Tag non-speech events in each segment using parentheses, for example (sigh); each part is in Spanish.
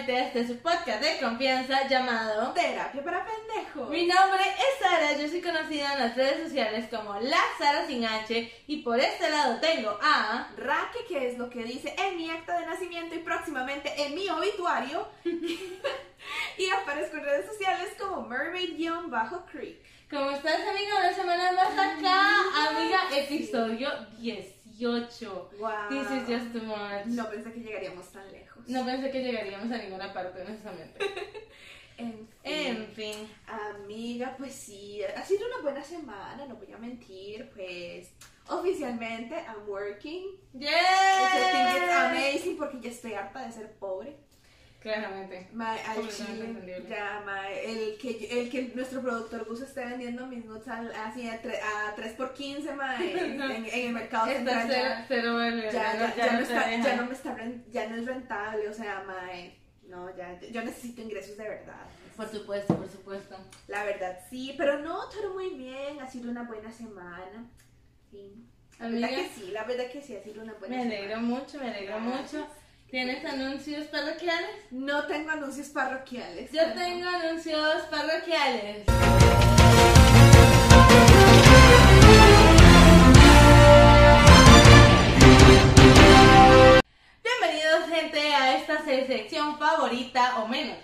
Nuevamente a este su podcast de confianza llamado Terapia para pendejos. Mi nombre es Sara, yo soy conocida en las redes sociales como la Sara sin H y por este lado tengo a... Raque, que es lo que dice en mi acta de nacimiento y próximamente en mi obituario. (laughs) y aparezco en redes sociales como Mermaid-Creek. ¿Cómo estás, amiga? Una semana más acá, amiga, episodio 18. Wow. This is just too much. No pensé que llegaríamos tan lejos. No pensé que llegaríamos a ninguna parte, honestamente. (laughs) En fin. En fin. Amiga, pues sí, ha sido una buena semana, no voy a mentir, pues oficialmente I'm working. It's ¡Yeah! amazing porque ya estoy harta de ser pobre. Claramente. Ma, al chile, ya, ma, el que, el que nuestro productor Gus esté vendiendo mis nuts al- así a, tre- a 3 por 15 ma, en, (laughs) en- en el mercado central cero, ya, no está, ya no me está ren- ya no es rentable, o sea, ma, no, ya, yo necesito ingresos de verdad. Por supuesto, por supuesto. La verdad sí, pero no, todo muy bien, ha sido una buena semana. Sí. La verdad que sí, la verdad que sí, ha sido una buena me semana. alegro mucho, me alegro Gracias. mucho. ¿Tienes anuncios parroquiales? No tengo anuncios parroquiales. Yo tengo anuncios parroquiales. Bienvenidos gente a esta sección favorita o menos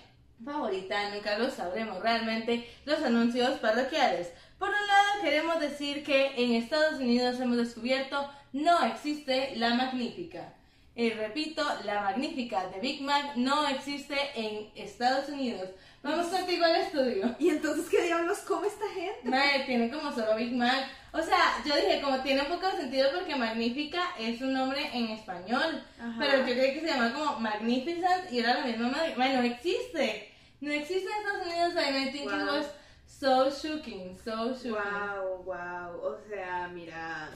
favorita, nunca lo sabremos realmente, los anuncios parroquiales. Por un lado queremos decir que en Estados Unidos hemos descubierto no existe la magnífica. Y repito, la magnífica de Big Mac no existe en Estados Unidos. Vamos contigo al estudio. (laughs) ¿Y entonces qué diablos come esta gente? Madre, tiene como solo Big Mac. O sea, yo dije, como tiene un poco de sentido porque Magnífica es un nombre en español. Ajá. Pero yo creí que se llama como Magnificent y era la misma madre. Madre, no existe. No existe en Estados Unidos. And I think it was so shocking. So shocking. Wow, wow. O sea, mira.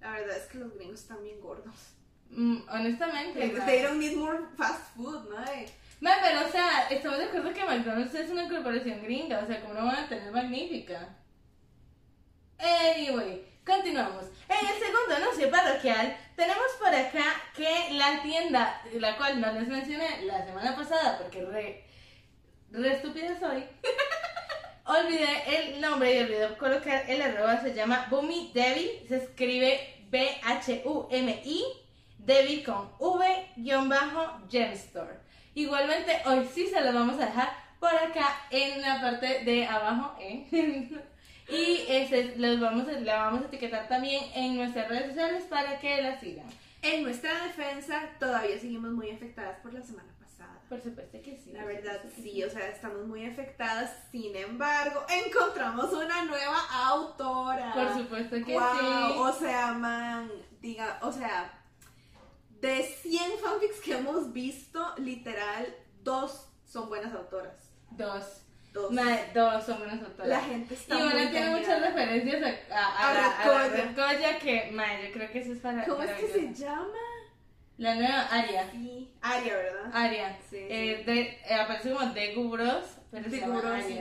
La verdad es que los gringos están bien gordos. Mm, honestamente. They, madre. they don't need more fast food, ¿no? Madre, pero o sea, estamos de acuerdo que McDonald's es una corporación gringa. O sea, ¿cómo no van a tener Magnífica? Anyway, continuamos. En el segundo anuncio parroquial, tenemos por acá que la tienda, la cual no les mencioné la semana pasada porque re, re estúpida soy, (laughs) olvidé el nombre y olvidé colocar el arroba, se llama Boomy Debbie, se escribe B-H-U-M-I, Debbie con V-Gemstore. Igualmente, hoy sí se lo vamos a dejar por acá en la parte de abajo, ¿eh? (laughs) Y ese, los vamos a, la vamos a etiquetar también en nuestras redes sociales para que la sigan. En nuestra defensa, todavía seguimos muy afectadas por la semana pasada. Por supuesto que sí. La verdad, que sí, o sea, estamos muy afectadas. Sin embargo, encontramos una nueva autora. Por supuesto que Wow, sí. O sea, man, diga, o sea, de 100 fanfics que hemos visto, literal, dos son buenas autoras. Dos. Dos. Madre, dos son buenas autoras. La gente está y una muy tiene muchas referencias a, a, a, A la- la que, madre, yo creo que eso es para. ¿Cómo es que se llama? La nueva Aria. Sí, Aria, ¿verdad? Aria. Sí, sí. Eh, de, eh, aparece como de Gubros, pero se De llama Gubros, sí.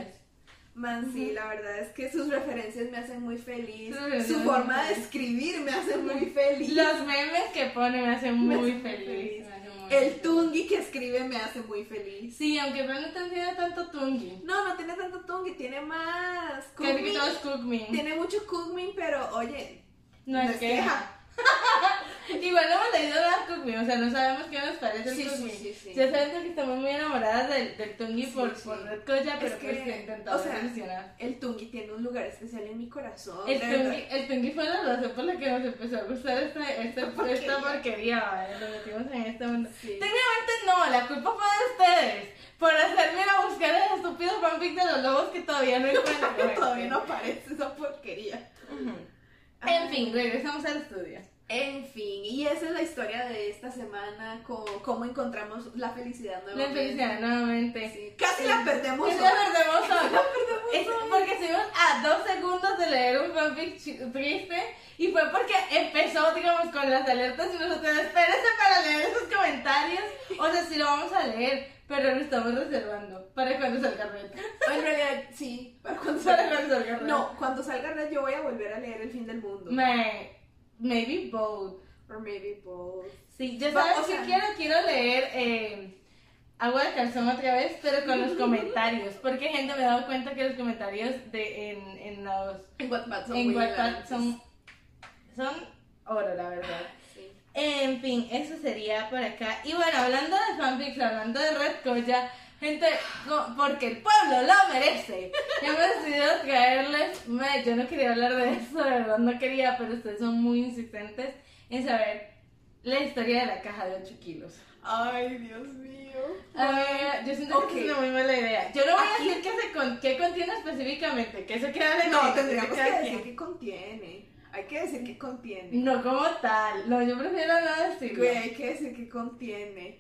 Man, sí, la verdad es que sus referencias me hacen muy feliz. Su forma de escribir me hace muy feliz. Los memes que pone me hacen Me muy hacen feliz. feliz. me hacen muy El feliz. tungi que escribe me hace muy feliz. Sí, aunque no te entiende tanto Tungi. No, no tiene tanto tungi, tiene más. Cookmin. Tiene mucho cookmin, pero oye, No es queja. (laughs) Igual hemos leído nada Cookmin, o sea, no sabemos qué nos parece el Sí, sí, sí, sí. Ya saben que estamos muy enamoradas del, del Tungi por, por Red Goya, pero Es que, pues que intentamos o sea, solucionar. el tungi tiene un lugar especial en mi corazón. El tungi, verdad. el tungi fue la razón por la que nos empezó a gustar esta, esta, Porquería. esta. Lo metimos en este mundo. Técnicamente no, la culpa fue de ustedes. Por hacerme ir a buscar el estúpido fanfic de los lobos que todavía no (laughs) encuentro. Todavía no aparece esa porquería. En fin, regresamos al estudio. En fin, y esa es la historia de esta semana, co- cómo encontramos la felicidad La nuevamente. felicidad nuevamente. Sí, Casi la perdemos. Hoy. (laughs) la perdemos hoy. Es porque estuvimos a dos segundos de leer un fanfic triste y fue porque empezó, digamos, con las alertas y nosotros, espérense para leer esos comentarios. O sea, sí lo vamos a leer, pero lo estamos reservando para cuando salga Red. (laughs) En realidad, sí. Para cuando Para salga. cuando salga Red. No, cuando salga Red yo voy a volver a leer El fin del mundo. Me, maybe both. Or maybe both. Sí, ya sabes o que quiero, quiero leer eh, Agua de Calzón otra vez, pero con los (laughs) comentarios. Porque gente me he dado cuenta que los comentarios de, en, en los En Wattpad son en son, son oro, la verdad. En fin, eso sería por acá. Y bueno, hablando de fanfics, hablando de Red Coya, gente, porque el pueblo lo merece. Hemos decidido traerles. mae, Yo no quería hablar de eso, de verdad no quería, pero ustedes son muy insistentes en saber la historia de la caja de 8 kilos. Ay, Dios mío. A ver, yo siento que es una muy mala idea. Yo no voy Aquí- a decir qué, se con, qué contiene específicamente, que eso queda de No, tendríamos que decir qué contiene. Hay que decir qué contiene. No como tal, no, yo prefiero no decirlo. Güey, hay que decir qué contiene.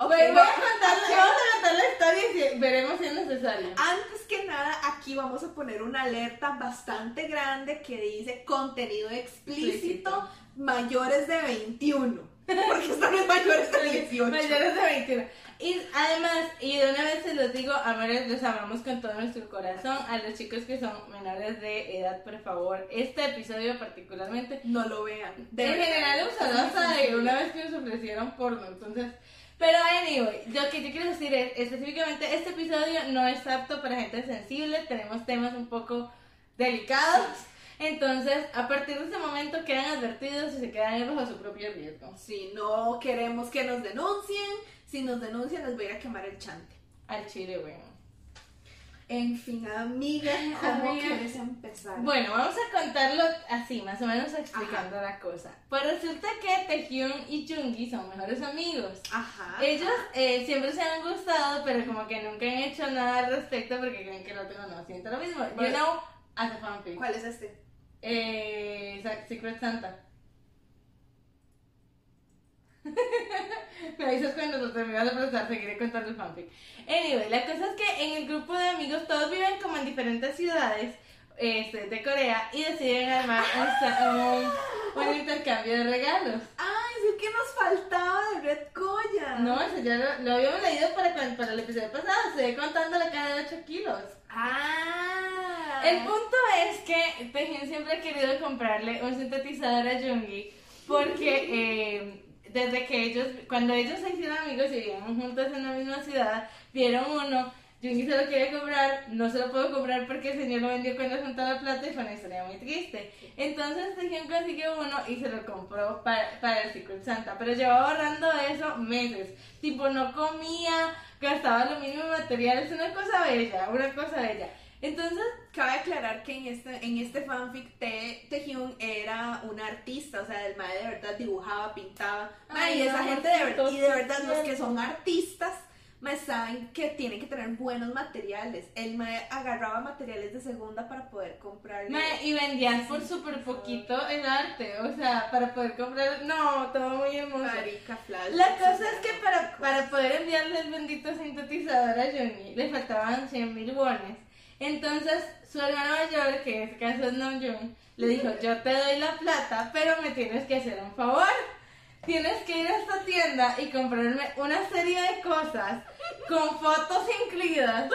Ok, voy a contarle, vamos a contar la historia y si- veremos si es necesario. Antes que nada, aquí vamos a poner una alerta bastante grande que dice contenido explícito, Explícito. mayores de 21. Porque en mayores de 18. Mayores de 21. Y además, y de una vez se los digo, amores, los amamos con todo nuestro corazón. A los chicos que son menores de edad, por favor, este episodio particularmente. No lo vean. De en general, usado hasta de una vez que nos ofrecieron porno, entonces. Pero anyway, lo que yo quiero decir es, específicamente, este episodio no es apto para gente sensible, tenemos temas un poco delicados. Entonces, a partir de ese momento quedan advertidos y se quedan bajo su propio riesgo. Si no queremos que nos denuncien, si nos denuncian les voy a ir a quemar el chante. Al chile, bueno. En fin, amiga, ¿cómo Amiga. quieres empezar? Bueno, vamos a contarlo así, más o menos explicando la cosa. Pues resulta que Taehyung y Jungi son mejores amigos. Ajá. Ellos eh, siempre se han gustado, pero como que nunca han hecho nada al respecto porque creen que el otro no siente lo mismo. You Vale. know, as a fanfic. ¿Cuál es este? Eh, Secret Santa. (laughs) Me avisas cuando lo terminas de procesar, seguiré contando el fanfic. Anyway, la cosa es que en el grupo de amigos todos viven como en diferentes ciudades este, de Corea y deciden armar un, un- intercambio de regalos. ¡Ay, es que nos faltaba de Red Koya! No, eso ya lo, lo habíamos leído para, para el episodio pasado, estoy contando la caja de 8 kilos. ¡Ah! El punto es que Taehyung siempre ha querido comprarle un sintetizador a Jungi porque eh, desde que ellos, cuando ellos se hicieron amigos y vivían juntos en la misma ciudad, vieron uno, Jungi se lo quiere comprar, no se lo puedo comprar porque el señor lo vendió cuando juntó la plata y fue una historia muy triste. Entonces Taehyung consiguió uno y se lo compró para, para el Secret Santa, pero llevaba ahorrando eso meses, tipo no comía, gastaba lo mínimo en materiales, una cosa bella, una cosa bella. Entonces, Cabe aclarar que en este, en este fanfic Tae Taehyung era un artista, o sea, el mae de verdad dibujaba, pintaba. Ay, y esa no, gente de verdad, y de verdad los que son artistas, mae, saben que tienen que tener buenos materiales. El mae agarraba materiales de segunda para poder comprarle. Me- y vendían por súper poquito el arte, o sea, para poder comprar, no, todo muy hermoso. Marica Flash. La cosa es que para, para poder enviarle el bendito sintetizador a Johnny le faltaban 100 mil wones. Entonces su hermano mayor, que en este caso es Namjoon, le dijo, yo te doy la plata, pero me tienes que hacer un favor. Tienes que ir a esta tienda y comprarme una serie de cosas con fotos incluidas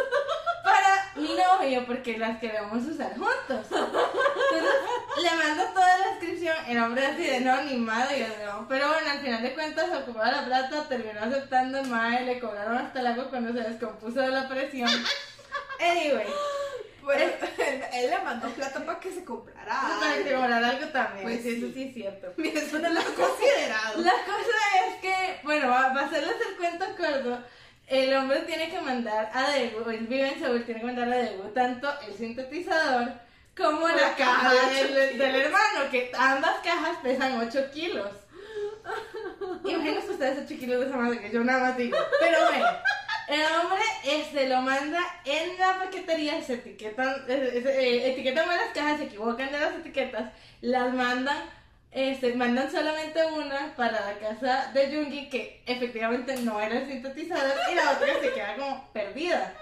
para mi novio porque las queremos usar juntos. Entonces le mando toda la descripción, el hombre así de no, ni madre, yo no. Pero bueno, al final de cuentas ocupaba la plata, terminó aceptando mae, le cobraron hasta el agua cuando se descompuso de la presión. Anyway, Bueno, (laughs) él, él le mandó plata para que se comprara. para que cobrar algo también, Pues sí, eso sí. es cierto. (laughs) Mira, eso no lo he considerado. La cosa es que, bueno, va, va a hacerles el cuento corto. El hombre tiene que mandar a Daegu, él vive en Seúl, tiene que mandar a Daegu tanto el sintetizador como la, La caja del hermano, que ambas cajas pesan 8 kilos. (laughs) Imagínense ustedes 8 kilos de esa madre que yo nada más digo. Pero bueno, El hombre este, lo manda en la paquetería, se etiquetan, eh, eh, etiquetan mal las cajas, se equivocan de las etiquetas, las mandan, este, mandan solamente una para la casa de Jungi, que efectivamente no era el sintetizador, y la otra se queda como perdida.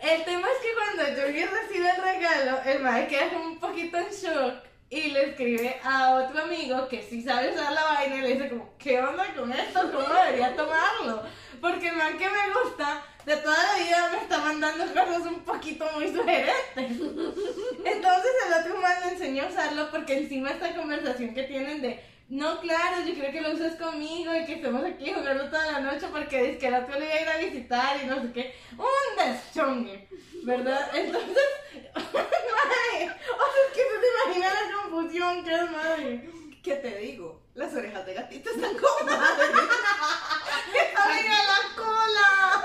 El tema es que cuando Jungi recibe el regalo, el madre queda como un poquito en shock y le escribe a otro amigo que sí sabe usar la vaina y le dice como, ¿qué onda con esto? ¿Cómo debería tomarlo? Porque el man que me gusta de toda la vida me está mandando cosas un poquito muy sugerentes. Entonces el otro man le enseñó a usarlo porque encima esta conversación que tienen de no, claro, yo creo que lo usas conmigo y que estemos aquí jugando toda la noche porque dice que el otro le iba a ir a visitar y no sé qué. Un deschongue, ¿verdad? Entonces, madre, o sea, es que no te imaginas la confusión que es, madre. ¿Qué te digo? Las orejas de gatito están como madre. ¡Amiga, la cola!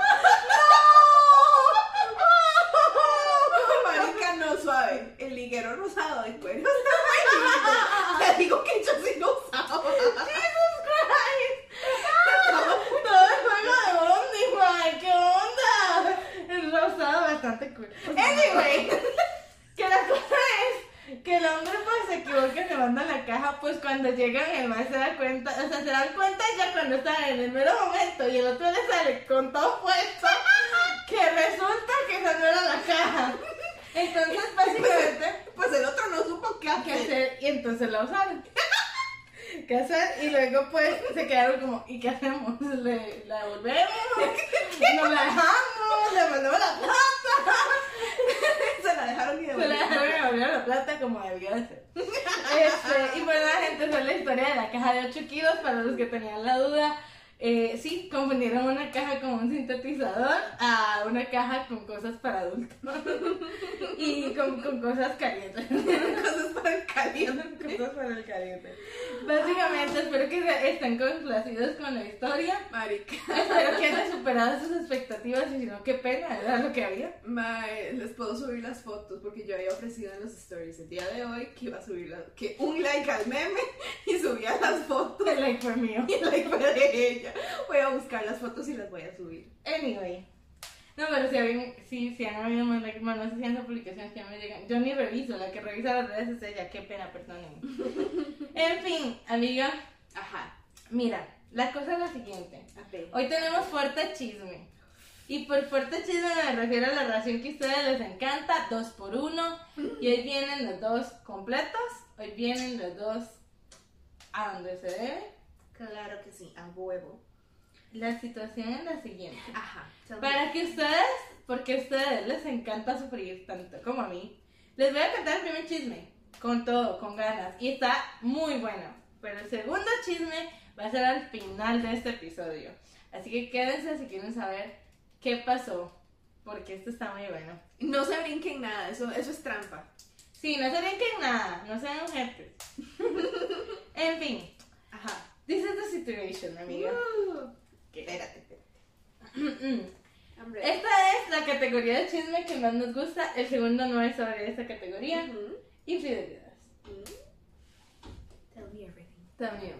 Marica, no suave. El liguero rosado de cuero está muy lindo. Te digo que yo sí lo usaba. ¡Jesus Christ! Todo el juego de Bondi, mae, ¿qué onda? El rosado bastante cool. (laughs) Anyway, (laughs) que la cosa es que el hombre pues se equivoca y se manda la caja, pues cuando llegan el man se da cuenta, o sea, se dan cuenta ya cuando están en el mero momento y el otro le sale con todo puesto, que resulta que esa no era la caja. Entonces, (laughs) básicamente, Pues el otro no supo qué qué hacer. hacer y entonces la usaron. ¿Qué hacer? Y luego pues se quedaron como, ¿y qué hacemos? ¿Le, ¿La devolvemos? ¿Nos la dejamos? ¿Le mandamos la plata? (laughs) Se la dejaron y Se la dejaron y devolvieron la plata como debió de ser. (laughs) Este, y bueno, la gente, es la historia de la caja de 8 kilos para los que tenían la duda. Eh, sí, confundieron una caja con un sintetizador a una caja con cosas para adultos. (laughs) y con, con cosas calientes. (laughs) Cosas para el caliente. Cosas para el caliente. Básicamente, espero que estén complacidos con la historia. Marica. Espero que hayan superado sus expectativas y si no, qué pena, era lo que había. Les puedo subir las fotos porque yo había ofrecido en los stories el día de hoy que iba a subir la- que un like al meme (laughs) y subía las fotos El like fue mío. y el like fue de ella. (laughs) Voy a buscar las fotos y las voy a subir. Anyway. No, pero si, habían, si, si han habido más likes, bueno, no sé si han publicaciones que no me llegan. Yo ni reviso, la que revisa las redes es ella, qué pena, perdónenme. (laughs) en fin, amiga, Ajá. mira, la cosa es la siguiente. Ver. Hoy tenemos fuerte chisme. Y por fuerte chisme me refiero a la ración que a ustedes les encanta, dos por uno. Y hoy vienen los dos completos, hoy vienen los dos a donde se debe. Claro que sí, a huevo. La situación es la siguiente. Ajá. Para que ustedes, porque a ustedes les encanta sufrir tanto como a mí, les voy a contar el primer chisme, con todo, con ganas, y está muy bueno. Pero el segundo chisme va a ser al final de este episodio. Así que quédense si quieren saber qué pasó, porque esto está muy bueno. No se brinquen nada, eso, eso es trampa. Sí, no se brinquen nada, no sean ojetes. (laughs) en fin, Ajá. This is the situation, amiga. Uh, espérate, espérate. (clears throat) Hombre. Esta es la categoría de chisme que más nos gusta. El segundo no es sobre esta categoría. Ujú. Infidelidades. Mm. Tell me everything. También.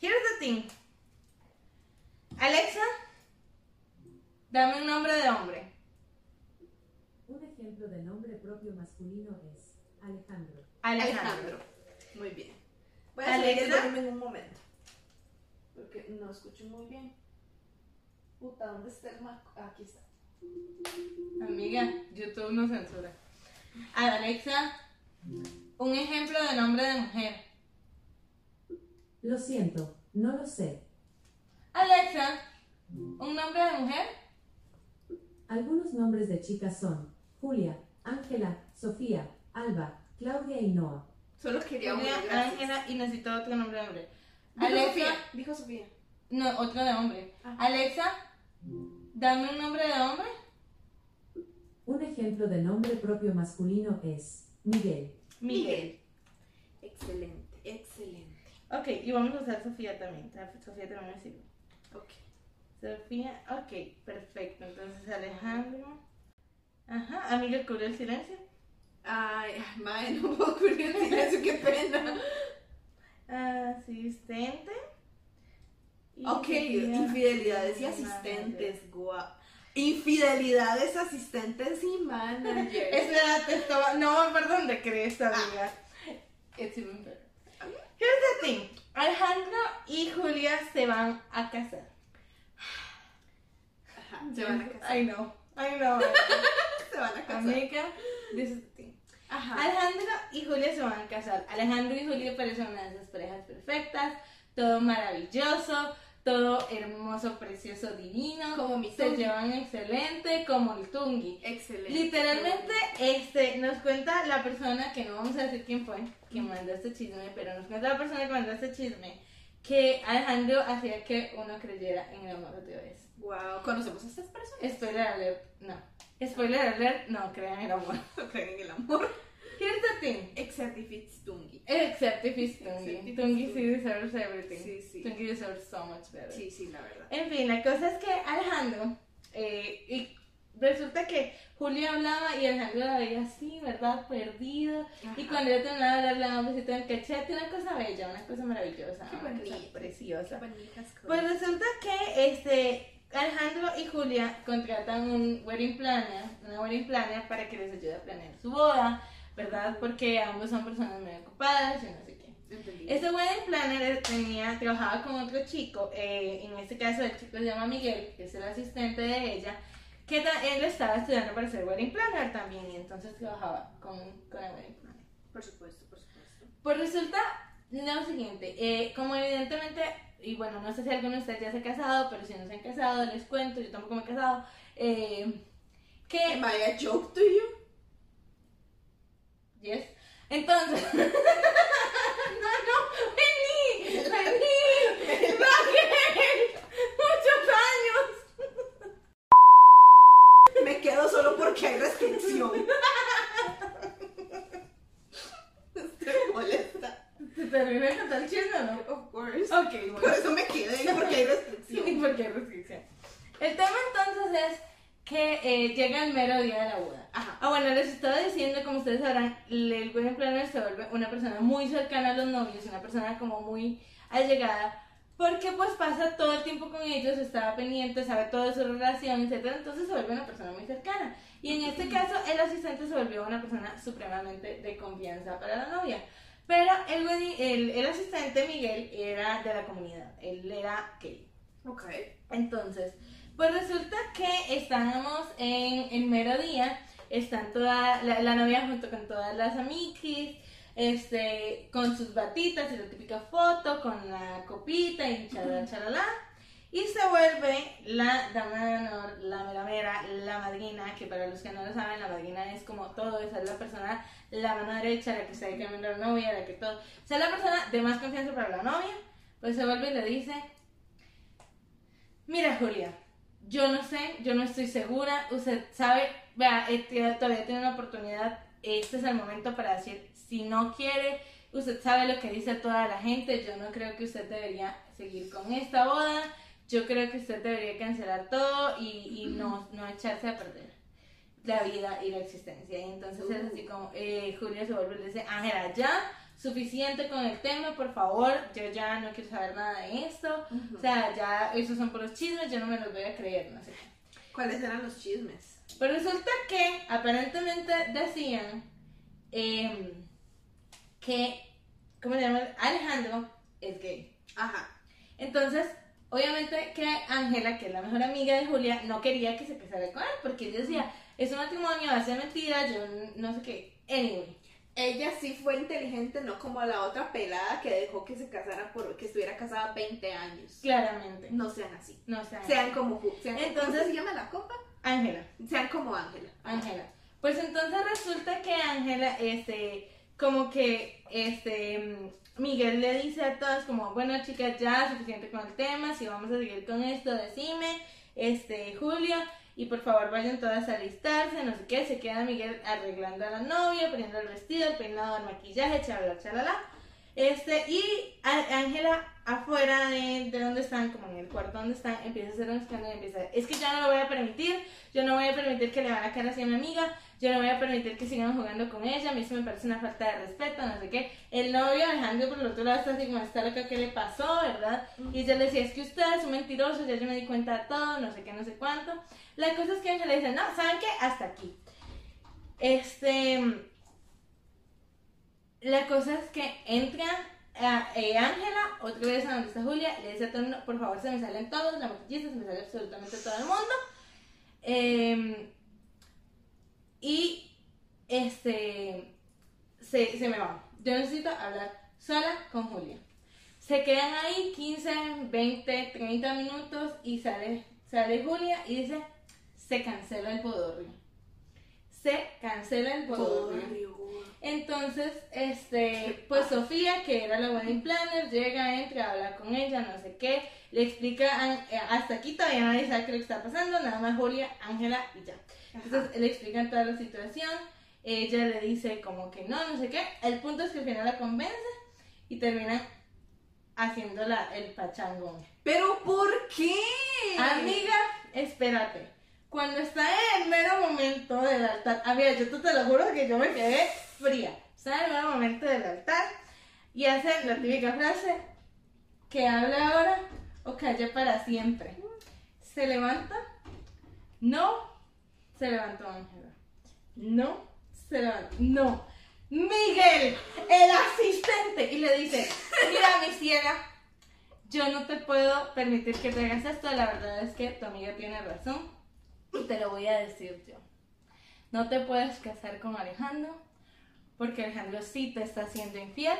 Here's the thing. Alexa, dame un nombre de hombre. Un ejemplo de nombre propio masculino es Alejandro. Alejandro. Muy bien. Voy a subir el volumen un momento. Porque no escucho muy bien. Puta, ¿dónde está el Mac? Ah, Aquí está. Amiga, YouTube no censura. Alexa, un ejemplo de nombre de mujer. Lo siento, no lo sé. Alexa, un nombre de mujer. Algunos nombres de chicas son Julia, Ángela, Sofía, Alba, Claudia y Noah. Solo quería gracias. Ángela y necesito otro nombre de hombre. Dijo Alexa, Sofía. Dijo Sofía. no, otro de hombre. Alexa, dame un nombre de hombre. Un ejemplo de nombre propio masculino es Miguel. Miguel. Excelente, excelente. Ok, y vamos a usar Sofía también. Sofía también me sirve. Ok. Sofía, ok, perfecto. Entonces Alejandro. Ajá, amiga, cubre el silencio. Ay, madre, no puedo el (laughs) silencio, qué pena. Asistente. Ok, infidelidades y asistentes, guau. Infidelidades, asistentes y managers. (laughs) Espérate, esto va- no perdón de crees, amiga. It's even better. Here's the thing. Alejandro y Julia se van a casar. Ajá, se van a casar. I know, I know. (laughs) Se van a casar. Amiga, this is the thing. Ajá. Alejandro y Julia se van a casar. Alejandro y Julia parecen una de esas parejas perfectas, todo maravilloso, todo hermoso, precioso, divino. Como mi Se Tungi. llevan excelente, como el Tungi. Excelente. Literalmente, este, nos cuenta la persona, que no vamos a decir quién fue, que mandó este chisme, pero nos cuenta la persona que mandó este chisme, que Alejandro hacía que uno creyera en el amor otra vez. Wow, ¿conocemos a estas personas? Spoiler alert, no. Spoiler alert, (laughs) no, crean en el amor. No creen en el amor. Here's the thing. Except if it's Tungi. Except if it's Tungi. Tungi sí deserves everything. Sí, sí. Tungi deserves so much better. Sí, sí, la verdad. En fin, la cosa es que Alejandro, eh, y resulta que Julio hablaba y Alejandro la veía así, ¿verdad? Perdido. Y Ajá. cuando yo terminaba de hablar, le daba un besito en el cachete, una cosa bella, una cosa maravillosa, Qué una cosa bonito. preciosa. Bonitas cosas. Pues resulta que este Alejandro y Julia contratan un wedding planner, una wedding planner para que les ayude a planear su boda, ¿verdad? Porque ambos son personas muy ocupadas y no sé qué. Entendí. Este wedding planner tenía, trabajaba con otro chico, eh, en este caso el chico se llama Miguel, que es el asistente de ella, que él estaba estudiando para ser wedding planner también y entonces trabajaba con, con el wedding planner. Por supuesto, por supuesto. Pues resulta lo siguiente, eh, como evidentemente, y bueno, no sé si alguno de ustedes ya se ha casado, pero si no se han casado, les cuento, yo tampoco me he casado, eh, que... Am I a joke to you? Yes. Entonces... (laughs) no, no, vení, vení, Raquel, muchos años. Me quedo solo porque hay restricción. (laughs) Estoy molesta. ¿Te terminé de contar el chisme o no? Of course. Ok, Por bueno. eso me quedé, porque hay restricción. Sí, porque hay restricción. El tema entonces es que eh, llega el mero día de la boda. Ajá. Ah, bueno, les estaba diciendo, como ustedes sabrán, el wedding planner se vuelve una persona muy cercana a los novios, una persona como muy allegada, porque pues pasa todo el tiempo con ellos, está pendiente, sabe todo de su relación, etc. Entonces se vuelve una persona muy cercana. Y en este caso, el asistente se volvió una persona supremamente de confianza para la novia. Pero el, el, el asistente, Miguel, era de la comunidad, él era gay. Ok. Entonces, pues resulta que estábamos en el mero día, están toda la, la novia junto con todas las amigas, este, con sus batitas y la típica foto, con la copita y chalala, chalala. Y se vuelve la dama de honor, la mera mera, la madrina, que para los que no lo saben, la madrina es como todo, esa es la persona, la mano derecha, la que está encaminando a la novia, la que todo. O sea, la persona de más confianza para la novia, pues se vuelve y le dice, Mira, Julia, yo no sé, yo no estoy segura. Usted sabe, vea, todavía tiene una oportunidad. Este es el momento para decir si no quiere. Usted sabe lo que dice toda la gente. Yo no creo que usted debería seguir con esta boda. Yo creo que usted debería cancelar todo y, y no, no echarse a perder la vida y la existencia. Y entonces es así como eh, Julia se vuelve y le dice, Ángela, ya, suficiente con el tema, por favor, yo ya no quiero saber nada de esto. O sea, ya esos son por los chismes, yo no me los voy a creer, no sé. ¿Cuáles eran los chismes? Pero resulta que aparentemente decían em, que, ¿cómo se llama? Alejandro es gay. Ajá. Entonces, obviamente que Ángela, que es la mejor amiga de Julia, no quería que se casara con él, porque ella decía, es un matrimonio, va a ser mentira, yo no sé qué. Anyway, Ella sí fue inteligente, no como la otra pelada que dejó que se casara por que estuviera casada 20 años. claramente. No sean así. No sé. Sean como sean, Entonces- ¿Cómo se llama la copa? Ángela. Sean como Ángela. Ángela. Pues entonces resulta que Ángela, este, como que, este, Miguel le dice a todas como, bueno chicas, ya suficiente con el tema, si vamos a seguir con esto, decime, este, Julia, y por favor vayan todas a alistarse, no sé qué, se queda Miguel arreglando a la novia, poniendo el vestido, el peinado, el maquillaje, chalala, chalala. Este, y Ángela afuera de, de donde están, como en el cuarto donde están, empieza a hacer un escándalo empieza, es que ya no lo voy a permitir, yo no voy a permitir que le van a caer así a mi amiga, yo no voy a permitir que sigan jugando con ella, a mí eso me parece una falta de respeto, no sé qué. El novio Alejandro por el otro lado está así como, está loca, ¿qué le pasó, verdad? Y ella le decía, es que usted es un mentiroso, ya yo me di cuenta de todo, no sé qué, no sé cuánto. La cosa es que ella le dice, no, ¿saben qué? Hasta aquí. Este... La cosa es que entra a- eh, Ángela, otra vez a donde está Julia, le dice a todo mundo, por favor, se me salen todos, la maquillista, se me sale absolutamente todo el mundo. Eh, y este se, se me va. Yo necesito hablar sola con Julia. Se quedan ahí 15, 20, 30 minutos y sale, sale Julia y dice, se cancela el bodorrio. Se cancela el bodorrio. Entonces, este, pues Sofía, que era la wedding planner, llega, entra, habla con ella, no sé qué, le explica, a- eh, hasta aquí todavía nadie sabe qué que está pasando, nada más Julia, Ángela y ya. Entonces, le explican toda la situación, ella le dice como que no, no sé qué, el punto es que al final la convence y terminan haciendo la, el pachangón. ¿Pero por qué? Amiga, espérate. Cuando está en el mero momento del altar, amiga, yo te lo juro que yo me quedé fría. Está en el mero momento del altar y hace la típica frase que habla ahora o calla para siempre. Se levanta, no se levantó Ángela. No se levantó, no. Miguel, el asistente, y le dice, mira mi ciela, yo no te puedo permitir que te hagas esto, la verdad es que tu amiga tiene razón y te lo voy a decir yo. No te puedes casar con Alejandro porque Alejandro sí te está haciendo infiel.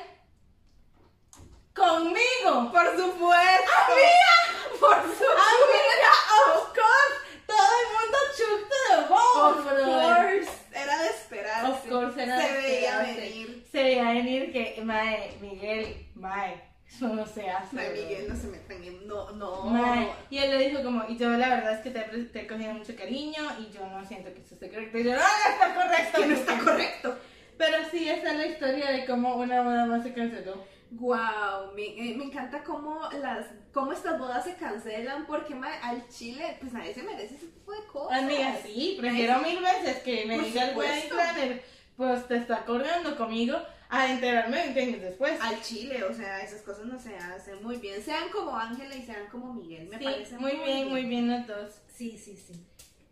¡Conmigo! Por supuesto. ¡Amiga! Por supuesto. ¡Amiga! ¡Of course! Todo el mundo shook to the bone, Of course. Era de esperarse. Of course, era Se de veía venir. Se veía venir que, mae, Miguel, mae, eso no se hace. Mae. Miguel, no se metan en. No, no. Mae, Y él le dijo como, y yo la verdad es que te, he- te he cogido mucho cariño y yo no siento que eso esté correcto. Y yo, no, no está correcto. Que no está correcto. Pero sí, esa es la historia de cómo una boda más se canceló. Wow, me, eh, me encanta cómo las cómo estas bodas se cancelan porque al Chile pues nadie se merece ese tipo de cosas. Amiga, sí, prefiero mil wedding que me diga el wedding planner, pues te está corriendo conmigo a enterarme 20 años después. Al Chile, o sea, esas cosas no se hacen muy bien. Sean como Ángela y sean como Miguel, me Sí, parece muy bien, muy bien los dos. Sí, sí, sí.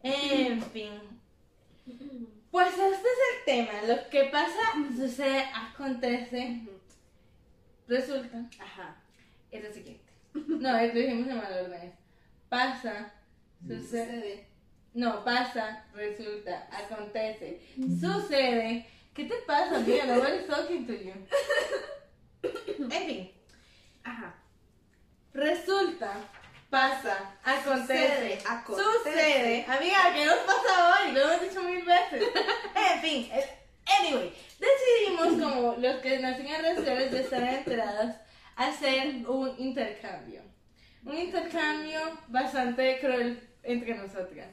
En (clears throat) fin. Pues este es el tema. Lo que pasa, sucede, acontece, resulta. Ajá. es lo siguiente. No, lo dijimos en mal orden. Pasa, sucede. No, pasa, resulta, acontece, sucede. ¿Qué te pasa, amiga? Nobody's talking to you. En fin, Ajá. resulta, pasa, acontece, Sucede, acontece. sucede. Amiga, ¿qué nos pasa hoy? Lo hemos dicho mil veces. En fin, anyway, decidimos, como los que siguen en redes sociales ya estarán enterados, hacer un intercambio. Un intercambio bastante cruel entre nosotras.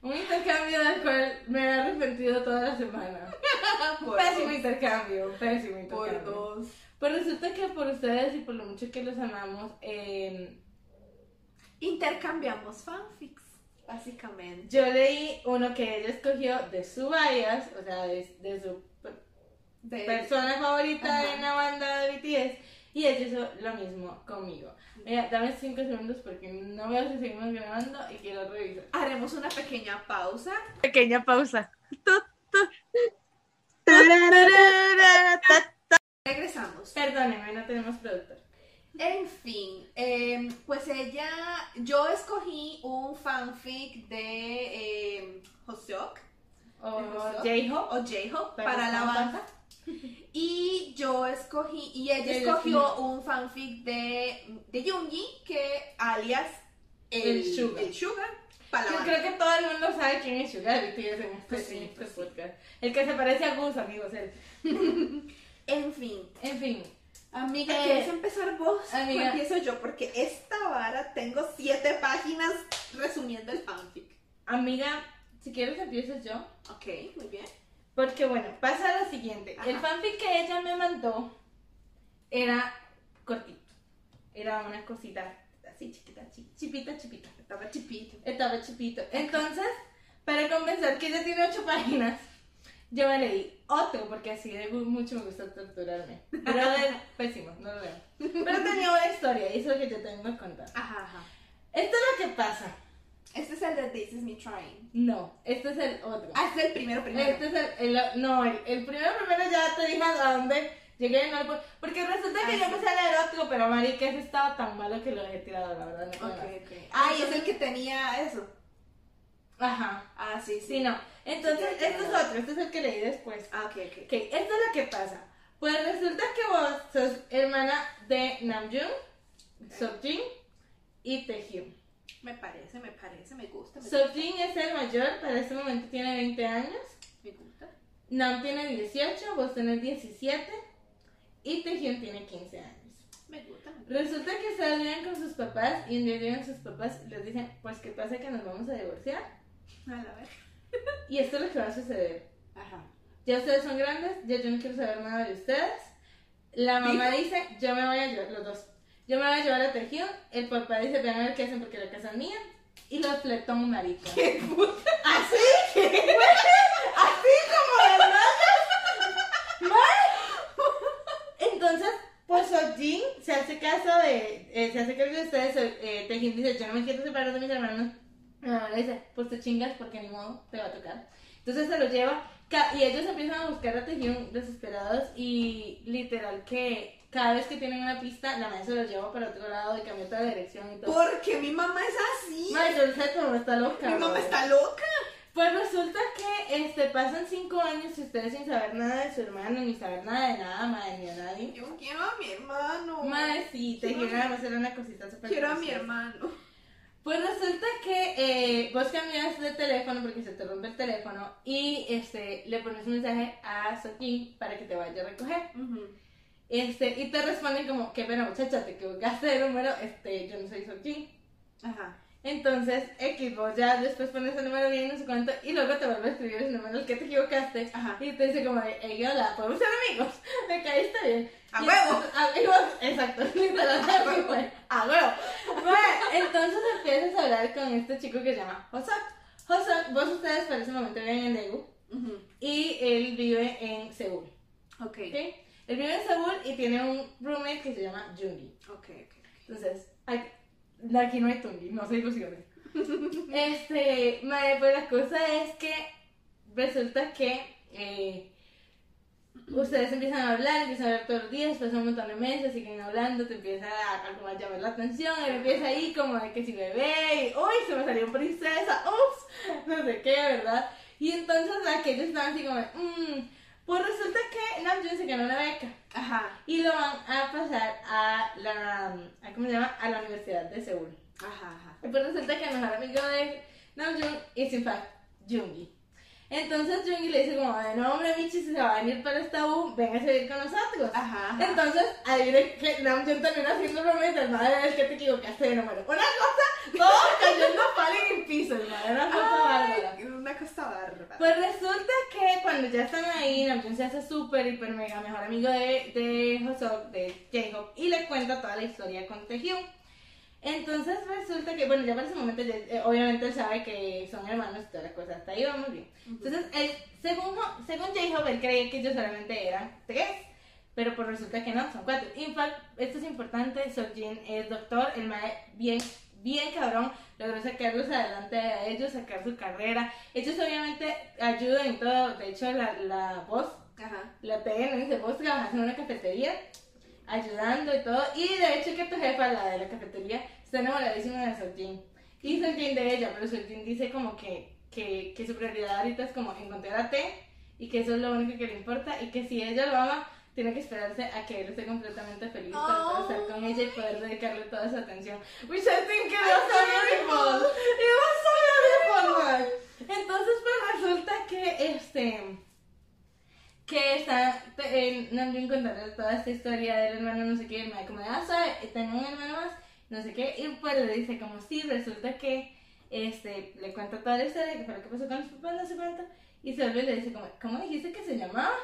Un intercambio del cual me he arrepentido toda la semana. (laughs) Por pésimo dos. intercambio, pésimo Por intercambio. dos. Pues resulta que por ustedes y por lo mucho que los amamos, eh, Intercambiamos fanfics, básicamente. yo leí uno que ella escogió de su bias, o sea, de, de su De- persona favorita Ajá. en la banda de BTS, y ella hizo lo mismo conmigo. Mira, dame 5 segundos porque no veo si seguimos grabando y quiero revisar. Haremos una pequeña pausa. Pequeña pausa. (laughs) Regresamos. Perdónenme, no tenemos productor. En fin, eh, pues ella, yo escogí un fanfic de eh, Hoseok O J-Hope. O para la banda. (laughs) Y yo escogí, y ella escogió un fanfic de, de Yoongi, que alias el, El Sugar. el Sugar, para la Yo banda. creo que todo el mundo sabe quién es Sugar BTS en este, Pues sí, en este pues podcast. El que se parece a Gus, amigos. Él. (laughs) En fin, En fin, amiga, ¿quieres empezar vos? amiga. ¿O empiezo yo? Porque esta vara tengo siete páginas resumiendo el fanfic. amiga, si quieres empiezas yo. Ok, muy bien. Porque bueno, pasa lo siguiente. El fanfic que ella me mandó era cortito. Era una cosita así chiquita, chi- chipita, chipita. Estaba chipito. Estaba chipito. Entonces, para convencer que ella tiene ocho páginas, yo me leí otro, porque así de mucho me gusta torturarme. Brother, (laughs) pésimo, no lo veo. Pero tenía una historia, y eso es lo que yo tengo que contar. Ajá, ajá. Esto es lo que pasa. Este es el de This is me trying. No, este es el otro. Ah, este es el primero, primero. Este es el, el- no, el, el primero primero ya te dije a dónde llegué, no, porque resulta que Ah, yo empecé a leer otro, pero marica, ese estaba tan malo que lo dejé tirado, la verdad, no Ok, ok. Ah, y es el que tenía eso. Ajá, Ah, sí, sí. sí, no. Entonces, Sí, este es otro, este es el que leí después. Ah, ok, ok. Ok, esto es lo que pasa. Pues resulta que vos sos hermana de Namjoon, Sojin y Taehyung. Me parece, me parece, me gusta. Me, Sojin es el mayor, para este momento tiene 20 años. me gusta. Nam tiene 18, vos tenés 17 y Taehyung tiene 15 años. Me gusta. Resulta que ustedes viven con sus papás y un día llegan sus papás y les dicen, pues qué pasa que nos vamos a divorciar A la vez. y esto es lo que va a suceder. Ajá. Ya ustedes son grandes, ya yo no quiero saber nada de ustedes. La mamá dice, yo me voy a llevar, los dos, yo me voy a llevar a Taehyung. El papá dice, ven a ver qué hacen porque la casa es mía. Y los fletón marica. ¡Qué puta! Así, así como de. Mae. Entonces, pues Sojin se hace caso de, eh, se hace cargo de ustedes, eh, Taehyung dice, yo no me quiero separar de mis hermanos. Mamá le dice, pues te chingas porque ni modo, te va a tocar. Entonces se lo lleva y ellos empiezan a buscar a Taehyung desesperados y literal que cada vez que tienen una pista, la madre se lo lleva para otro lado y cambia toda la dirección y todo. Porque mi mamá es así. Madre, yo sé cómo está loca. mi mamá está loca. Pues resulta que este, pasan cinco años y ustedes sin saber nada de su hermano, ni saber nada de nada, madre, ni a nadie. Yo quiero a mi hermano. Madre, sí, te Quiero- quiero nada más era una cosita súper Quiero a mi hermano. Pues resulta que eh, vos cambias de teléfono porque se te rompe el teléfono y este, le pones un mensaje a Sojin para que te vaya a recoger. Este, y te responden como, qué pena muchacha, te equivocaste de número, este, yo no soy Sojin. Ajá. Entonces, X, vos ya después pones el número bien, no sé cuánto, y luego te vuelve a escribir el número al que te equivocaste. Ajá. Y te dice como, de, hey, hola, podemos ser amigos, (laughs) me caíste bien. ¡A Y huevo! entonces- (laughs) a huevo, exacto, fue. ¡A huevo! Bueno, entonces empiezas a hablar con este chico que se llama Hosok. Hosok, vos ustedes para ese momento viven en Daegu, y él vive en Seúl, Ok. ¿ok? Él vive en Seúl y tiene un roommate que se llama Jungi. Ok, ok. Entonces, aquí, aquí no hay Tungi, no se ilusionen. Este, madre, pues la cosa es que resulta que eh, ustedes empiezan a hablar, empiezan a hablar todos los días, pasan un montón de meses, siguen hablando, te empieza a, a como a llamar la atención, él empieza ahí como de que si bebé, y uy, se me salió princesa, ups, (laughs) no sé qué, ¿verdad? Y entonces aquellos estaban así como, mmm, pues resulta que Namjoon se ganó una beca Ajá. y lo van a pasar a la, a, ¿cómo se llama? A la Universidad de Seúl. Ajá, ajá. Y pues resulta que el mejor amigo de Namjoon es en fact Jungi. Entonces Jungi le dice como, "Ay, no hombre Michi, si se va a venir para esta U, venga a seguir con nosotros. Ajá, ajá. Entonces, adivinen que Namjoon termina haciendo promesas, madre es que te equivocaste de número. Una cosa, todo cayendo palo en el piso, madre, una cosa bárbara. Ay, una cosa bárbara. Pues resulta que cuando ya están ahí, Namjoon se hace súper, hiper, mega mejor amigo de, de Hosok, de J-Hope, y le cuenta toda la historia con Taehyung. Entonces resulta que, bueno, ya para ese momento, eh, obviamente él sabe que son hermanos y toda la cosa, hasta ahí vamos bien. Entonces, él, según, según J-Hope, él creía que ellos solamente eran tres, pero pues resulta que no, son cuatro. En fact, esto es importante, Sojin es doctor, el mae bien, bien cabrón, logró sacarlos adelante a ellos, sacar su carrera. Ellos obviamente ayudan en todo, de hecho la, la voz, Ajá. la PN, dice, vos trabajas en una cafetería, ayudando y todo, y de hecho que tu jefa, la de la cafetería, está enamoradísima de Sojin. Y Sojin de ella, pero Sojin dice como que, que, que su prioridad ahorita es como encontrar a T y que eso es lo único que le importa y que si ella lo ama, tiene que esperarse a que él esté completamente feliz para poder estar con ella y poder dedicarle toda su atención. Which I think it was so beautiful. It was so beautiful, man. Entonces, pues resulta que este que está eh, Namjoon contando toda esta historia del hermano no sé qué, el como de, ah, tengo un hermano más, no sé qué, y pues le dice como, sí, resulta que, este, le cuenta toda la historia, que fue lo que pasó con sus papás, no sé cuánto, y se vuelve y le dice como, ¿cómo dijiste que se llamaba?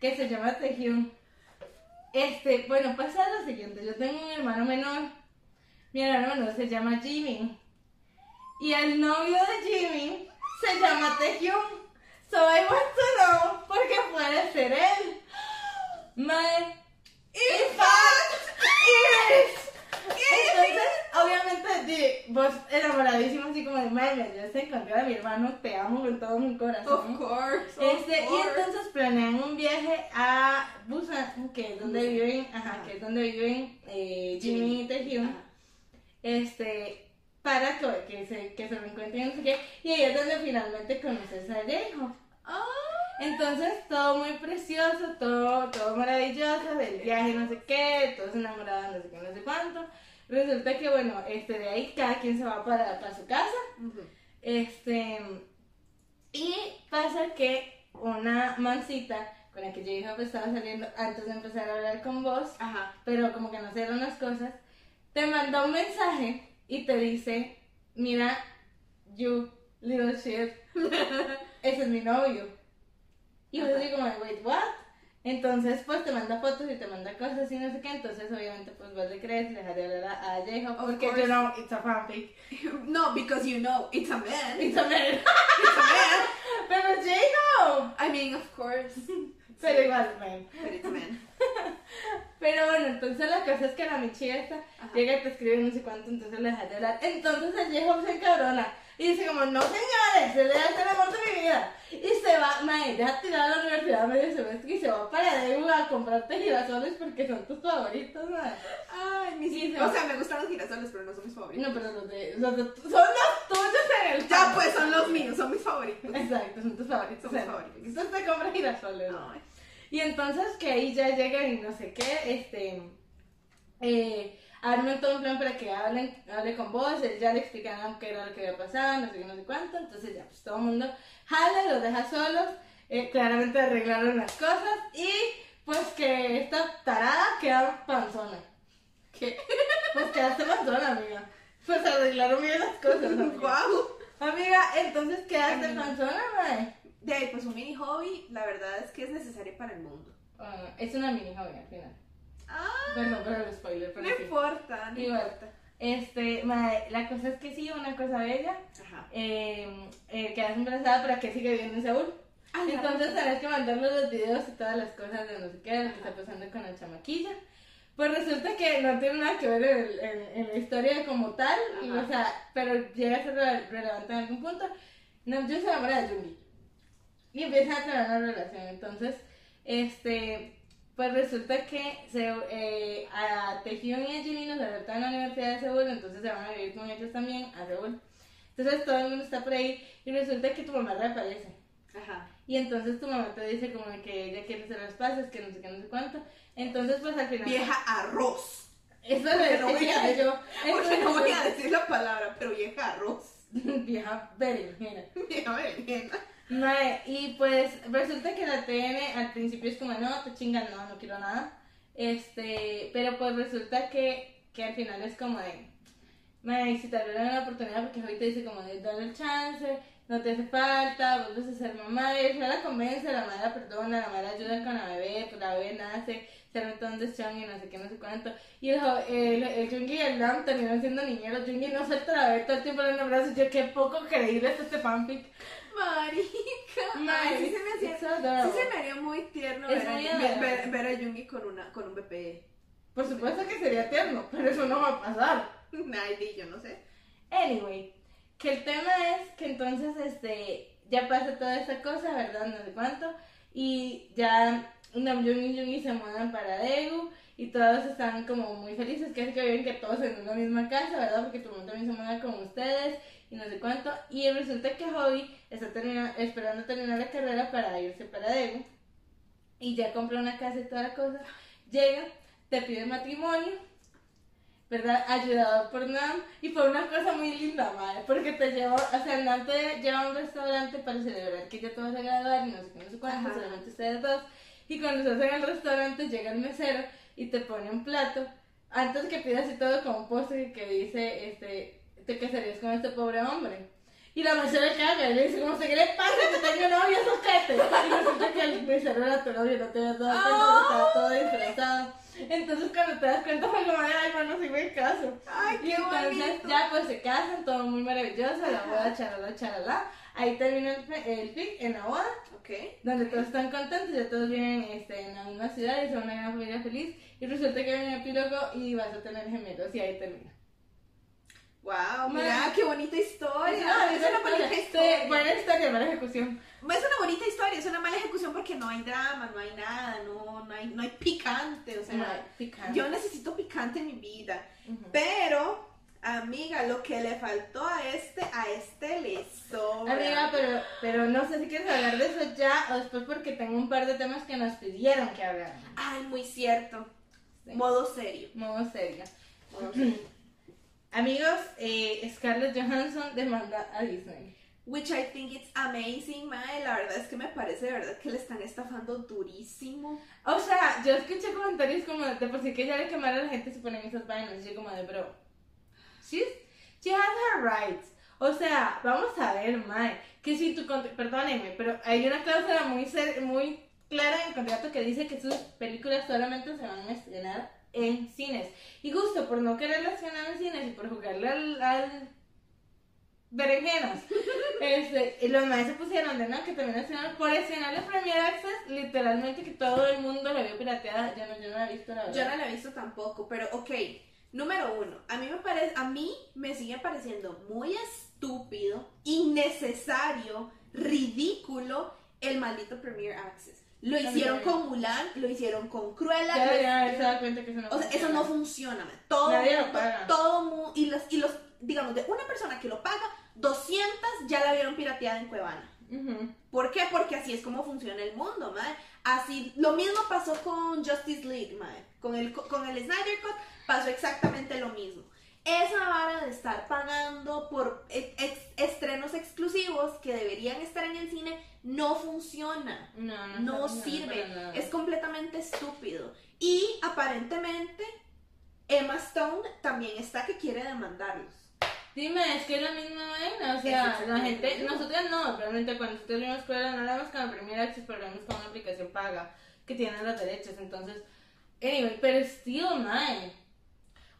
Que se llama Taehyung. Este, bueno, pasa lo siguiente, yo tengo un hermano menor, mi hermano menor se llama Jimmy, y el novio de Jimmy se llama Taehyung. So I want to know porque puede ser él. My In fact, Iris. Entonces, obviamente, vos enamoradísimo así como de madre, ya se encontré a mi hermano, te amo con todo mi of corazón. course. of Este, y entonces planean un viaje a Busan, que es donde viven, ajá, Ajá. que es donde viven eh, Jimmy y Taehyung, este, para que, que se, que se reencuentren, no sé qué, y ahí es donde finalmente conoces a Alejo. Ah, Entonces, todo muy precioso, todo, todo maravilloso, del viaje no sé qué, todos enamorados no sé qué, no sé cuánto. Resulta que, bueno, este, de ahí cada quien se va para, para su casa. ujú. Este, y pasa que una mancita con la que yo dije estaba saliendo antes de empezar a hablar con vos, Ajá. pero como que no se dieron las cosas, te manda un mensaje y te dice, mira, you little shit, (laughs) ese es mi novio. Y yo así como, wait, what? Entonces, pues te manda fotos y te manda cosas y no sé qué, entonces obviamente pues vos le crees, le dejas de hablar a, Of porque you know, it's a fanfic. (laughs) No, because you know, it's a man. It's a man. It's a man. (laughs) Pero J-Hope. I mean, of course. Pero igual, man. But it's man. Pero bueno, entonces la cosa es que la Michi esta Ajá. llega y te escribe no sé cuánto, entonces le dejas de hablar. Entonces el viejo se encabrona y dice como, no señores, se le hace el amor de mi vida. Y se va, mae, deja tirada a la universidad medio semestre y se va para Deu a comprarte girasoles porque son tus favoritos, mae. Ay, mis Sí, se O va. sea, me gustan los girasoles, pero no son mis favoritos. No, pero los de, los de, son los tuyos en el Ya, pues son los míos, son mis favoritos. Exacto, son tus favoritos. Son mis favoritos. Entonces te compras girasoles. Ay. Y entonces que ahí ya llegan y no sé qué, este, eh, arman todo un plan para que hablen, hable con vos, él ya le explicaron qué era lo que había pasado, no sé qué, no sé cuánto, entonces ya, pues todo el mundo jala, los deja solos, eh, claramente arreglaron las cosas y pues que esta tarada queda panzona. ¿Qué? Pues quedaste panzona, amiga. Pues arreglaron bien las cosas. (laughs) Guau. Amiga, entonces quedaste panzona, mae. De ahí, pues un mini hobby, la verdad es que es necesario para el mundo. Bueno, es una mini hobby al final. Ah, Perdón por el spoiler, pero no sí. importa, no Igual. importa. Este, mae, la cosa es que sí, una cosa bella, Ajá. eh, eh, quedas embarazada para que siga viviendo en Seúl. Ah, la Entonces tenés que mandarle los videos y todas las cosas de no sé qué, de lo que está pasando con la chamaquilla. Pues resulta que no tiene nada que ver en, en- en la historia como tal, y, Ajá. o sea, pero llega a ser rele- relevante en algún punto. Namjoon se enamora de Jungi y empiezan a tener una relación. Entonces, este, pues resulta que se, eh, a Taehyung y a Jimmy nos aceptan en la Universidad de Seúl, entonces se van a vivir con ellos también a Seúl. Entonces todo el mundo está por ahí y resulta que tu mamá reaparece. Ajá. Y entonces tu mamá te dice como que ella quiere hacer las paces, que no sé qué, no sé cuánto. Entonces pues al final... Vieja arroz. Eso le no voy a yo. Porque no voy a Entonces, decir la palabra, pero vieja arroz. (laughs) Vieja berenjena. Vieja berenjena. Mae, y pues resulta que la TN al principio es como, no, te chingan, no, no quiero nada. Este, pero pues resulta que, que al final es como de, mae, si te dieron la oportunidad, porque te dice como de, dale el chance, no te hace falta, vuelves a ser mamá, y la convence, la madre la perdona, la madre ayuda con la bebé, pues la bebé nace, se todo un deschón y no sé qué, no sé cuánto. Y el, el, el Jungi y el Lam terminaron siendo niñeros, Jungi no suelta la bebé todo el tiempo en un abrazo, yo qué poco creíble es este fanfic. Marica. Ay, sí se me hacía. Sí se me haría muy tierno Es ver, muy a, ver, adorable. ver- ver a Jungi con, una, con un BPE. Por supuesto que sería tierno, pero eso no va a pasar. (laughs) Ay, yo no sé. Anyway, que el tema es que entonces este ya pasa toda esta cosa, ¿verdad? No sé cuánto. Y ya Namjoon y Jungi se mudan para Daegu y todos están como muy felices, casi que viven que todos en una misma casa, ¿verdad? Porque tu mamá también se muda con ustedes y no sé cuánto. Y resulta que Hobby está termina- esperando terminar la carrera para irse para Daegu y ya compra una casa y toda la cosa. Llega, te pide matrimonio ¿verdad? Ayudado por Nam y por una cosa muy linda, madre, porque te lleva, o sea, Nam te lleva a un restaurante para celebrar que ya te vas a graduar y no sé qué, no sé cuánto, Ajá. solamente ustedes dos. Y cuando estás en el restaurante llega el mesero y te pone un plato, antes que pidas y todo con un postre que dice, este, te casarías con este pobre hombre. Y la mesera caga y le dice, como, ¿qué le pasa? Que tengo novio, soquete. Y resulta que el mesero era tu novio, no te habías dado cuenta, estaba todo disfrazado. Entonces cuando te das cuenta fue como, ay, bueno, sí me caso. Ay, Y qué entonces bonito. ya pues se casan, todo muy maravilloso, la boda, charala, charala. ahí termina el, el pic en la boda, donde todos están contentos, ya todos viven este, en la misma ciudad y son una gran familia feliz. Y resulta que hay un epílogo y vas a tener gemelos y ahí termina. Wow, mira, qué bonita historia. No, es una bonita historia. buena historia, mala ejecución. Es una bonita historia, es una mala ejecución porque no hay drama, no hay nada, no, no, hay, no hay picante. O sea, No, picante. yo necesito picante en mi vida. Pero, amiga, lo que le faltó a este, a este le sobra. Amiga, pero, pero no sé si quieres hablar de eso ya o después porque tengo un par de temas que nos pidieron que habláramos. Ay, muy cierto. Sí. Modo serio. Modo serio. Modo serio. (clears throat) Amigos, eh, Scarlett Johansson demanda a Disney. Which I think it's amazing, mae. La verdad es que me parece de verdad que le están estafando durísimo. O sea, yo escuché comentarios como de por sí que ya le quemaron a la gente se ponen esas vainas. Yo como de, bro, she's, she has her rights. O sea, vamos a ver, mae, que si tu contrato, perdónenme, pero hay una cláusula muy, ser- muy clara en el contrato que dice que sus películas solamente se van a estrenar en cines. Y justo por no quererlas estrenar en cines y por jugarle al, al berenjenas, (laughs) este, y los maes se pusieron de no, que también estrenaron por estrenarle Premier Access, literalmente que todo el mundo lo vio pirateada. Yo no, yo no la he visto, la verdad. Yo no la he visto tampoco, pero ok. Número uno, a mí me parece, a mí me sigue pareciendo muy estúpido, innecesario, ridículo el maldito Premier Access. Lo hicieron con Mulan, lo hicieron con Cruella. Ya lo haberse hicieron- dado cuenta que eso no O sea, eso funciona. no funciona, man. Todo Nadie lo mundo- paga. todo mu- y los, y los, digamos, de una persona que lo paga, 200 ya la vieron pirateada en Cuevana. Ujú. ¿Por qué? Porque así es como funciona el mundo, man. Así, lo mismo pasó con Justice League, man. Con el, con el Snyder Cut pasó exactamente lo mismo. Esa vara de estar pagando por ex- ex- estrenos exclusivos que deberían estar en el cine no funciona. No, no, No no, sirve. Es completamente estúpido. Y aparentemente Emma Stone también está que quiere demandarlos. Dime, es que es la misma vaina, o sea, la gente, nosotros no, realmente cuando nosotros vimos escuela no la vemos con la primera access, pero la vemos con una aplicación paga que tiene los derechos, entonces, anyway, pero still, man,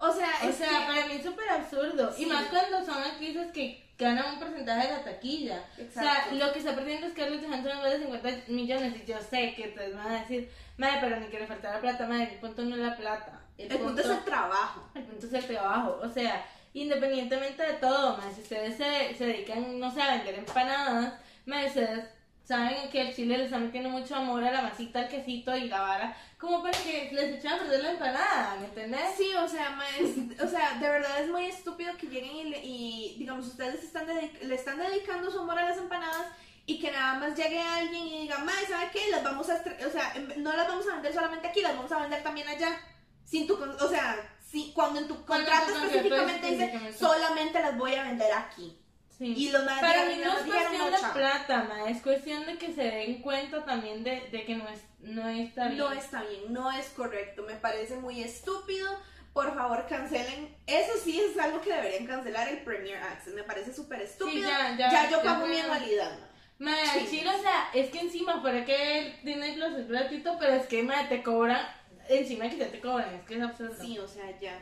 O sea, o sea, que- para mí es súper absurdo, Sí. y más cuando son actrices que ganan un porcentaje de la taquilla, Exacto. o sea, lo que está perdiendo Scarlett Johansson de 50 millones, y yo sé que te van a decir, madre, pero ni que le faltara plata, madre, el punto no es la plata, el punto es el trabajo. el punto es el trabajo, o sea, independientemente de todo, más si ustedes se, se dedican, no sé, a vender empanadas, más ustedes saben que el chile le está metiendo mucho amor a la masita, al quesito y la vara, como para que les echen a perder la empanada, ¿me entendés? Sí, o sea, ma, es- o sea, de verdad es muy estúpido que lleguen y, le- y, digamos, ustedes están le están dedicando su amor a las empanadas y que nada más llegue alguien y diga, mae, ¿sabe qué? Las vamos a, o sea, no las vamos a vender solamente aquí, las vamos a vender también allá. Sin tu, o sea, si, cuando en tu contrato específicamente dice, solamente las voy a vender aquí. Sí. Y los más Para mí no es cuestión de plata, ma, es cuestión de que se den cuenta también de, de que no, es, no está bien. No está bien, no es correcto, me parece muy estúpido. Por favor, cancelen. Eso sí es algo que deberían cancelar el Premier Access. Me parece súper estúpido. ya, ya, yo ya pago fue. mi anualidad. ma. Sí. chile, o sea, es que encima, para que Disney Plus es gratuito, pero es que, ma, te cobran, encima que ya te cobran, es que es absurdo. Sí, o sea, ya.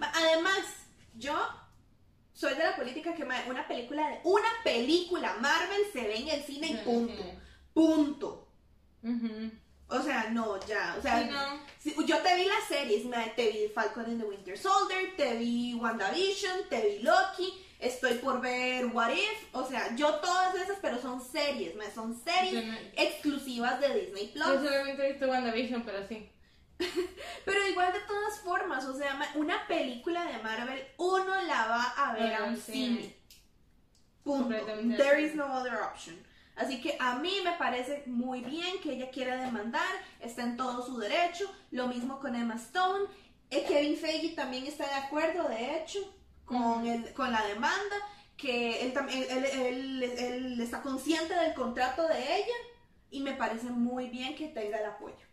Además, yo soy de la política que una película de una película Marvel se ve en el cine y punto. Punto. Ujú. O sea, no, ya. O sea, Sí, no. si- yo te vi las series, te vi Falcon and the Winter Soldier, te vi WandaVision, te vi Loki, estoy por ver What If, o sea, yo todas esas, pero son series, ma, son series no- exclusivas de Disney Plus. Yo solamente he visto WandaVision, pero sí. (laughs) Pero igual de todas formas, o sea, una película de Marvel, uno la va a ver a un cine. Punto. There is no other option. Así que a mí me parece muy bien que ella quiera demandar, está en todo su derecho. Lo mismo con Emma Stone. Eh, Kevin Feige también está de acuerdo, de hecho, con, Ujú. el- con la demanda, que él- él- él está consciente del contrato de ella y me parece muy bien que tenga el apoyo,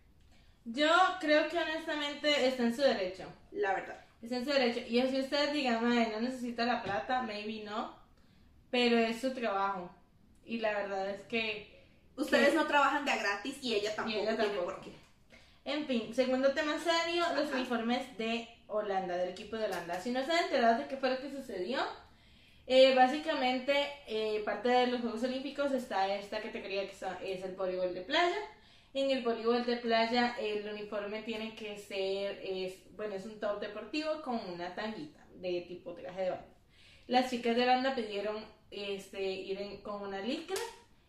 Yo creo que honestamente está en su derecho. la verdad. Está en su derecho. Y si usted diga, madre, no necesita la plata, maybe no. Pero es su trabajo. Y la verdad es que. Ustedes que- no trabajan de a gratis y ella tampoco, ella tiene tampoco. por qué. En fin, segundo tema serio, los Ajá. uniformes de Holanda, del equipo de Holanda. Si no se han enterado de qué fue lo que sucedió, Eh, básicamente, eh, parte de los Juegos Olímpicos está esta categoría que es el voleibol de playa. En el voleibol de playa, el uniforme tiene que ser, es, bueno, es un top deportivo con una tanguita de tipo traje de baño. Las chicas de banda pidieron este, ir en- con una licra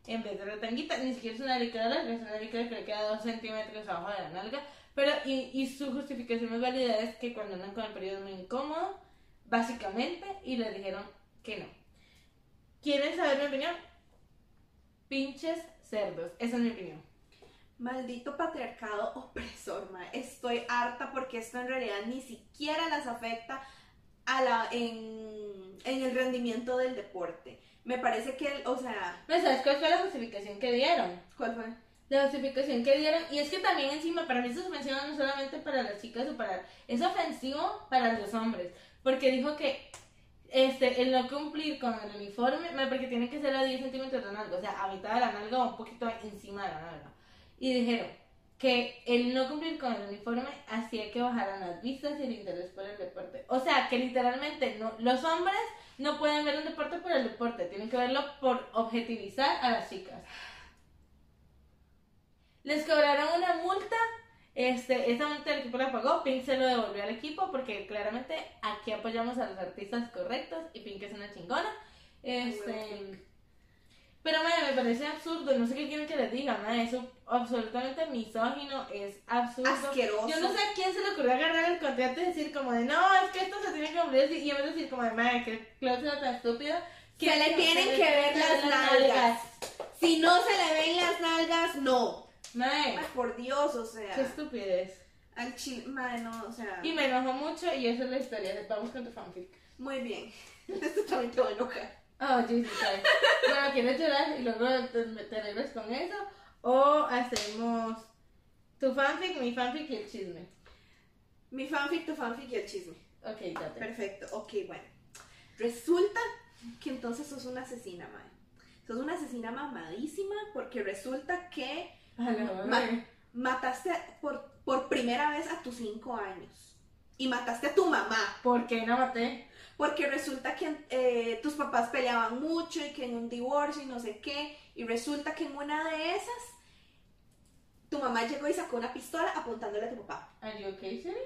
en vez de la tanguita. Ni siquiera es una licra larga, es una licra que le queda dos centímetros abajo de la nalga. Pero, y, y su justificación más válida es que cuando andan con el periodo es muy incómodo, básicamente, y les dijeron que no. ¿Quieren saber mi opinión? Pinches cerdos, esa es mi opinión. Maldito patriarcado opresor, ma. Estoy harta porque esto en realidad ni siquiera las afecta a la, en, en el rendimiento del deporte. Me parece que, el- o sea, ¿No sabes cuál fue la justificación que dieron? ¿cuál fue? La justificación que dieron, y es que también encima, para mí esto es ofensivo no solamente para las chicas o para... Es ofensivo para los hombres, porque dijo que este, el no cumplir con el uniforme, porque tiene que ser a 10 centímetros de la nalga, o sea, a mitad de la nalga o un poquito encima de la nalga. Y dijeron que el no cumplir con el uniforme hacía que bajaran las vistas y el interés por el deporte. O sea, que literalmente no, los hombres no pueden ver un deporte por el deporte, tienen que verlo por objetivizar a las chicas. Les cobraron una multa. Este, esa multa el equipo la pagó, Pink se lo devolvió al equipo porque claramente aquí apoyamos a los artistas correctos y Pink es una chingona. Este, parece absurdo, no sé qué quieren que les diga, madre, eso absolutamente misógino, es absurdo. Asqueroso. Yo no sé a quién se le ocurrió agarrar el contrato y decir como de, no, es que esto se tiene que cumplir así", y en vez de decir como de, madre, que cláusula tan estúpida. Se le tienen que ver las nalgas. Si no se le ven las nalgas, no. Madre, Ay, por Dios, o sea. qué estupidez. Al chile, no, o sea. Y me enojó mucho y esa es la historia. Vamos con tu fanfic. Muy bien. (laughs) Esto también te va a enojar. Oh, Jesus Christ. Bueno, ¿quieres llorar y luego te, te con eso? O hacemos tu fanfic, mi fanfic y el chisme. Mi fanfic, tu fanfic y el chisme. Ok, date. Perfecto, ok, bueno. Resulta que entonces sos una asesina, madre. Sos una asesina mamadísima porque resulta que Ma- mataste por, por primera vez a tus cinco años. Y mataste a tu mamá. ¿Por qué no maté? Porque resulta que eh, tus papás peleaban mucho y que en un divorcio y no sé qué. Y resulta que en una de esas, tu mamá llegó y sacó una pistola apuntándole a tu papá. ¿Are you okay, Siri?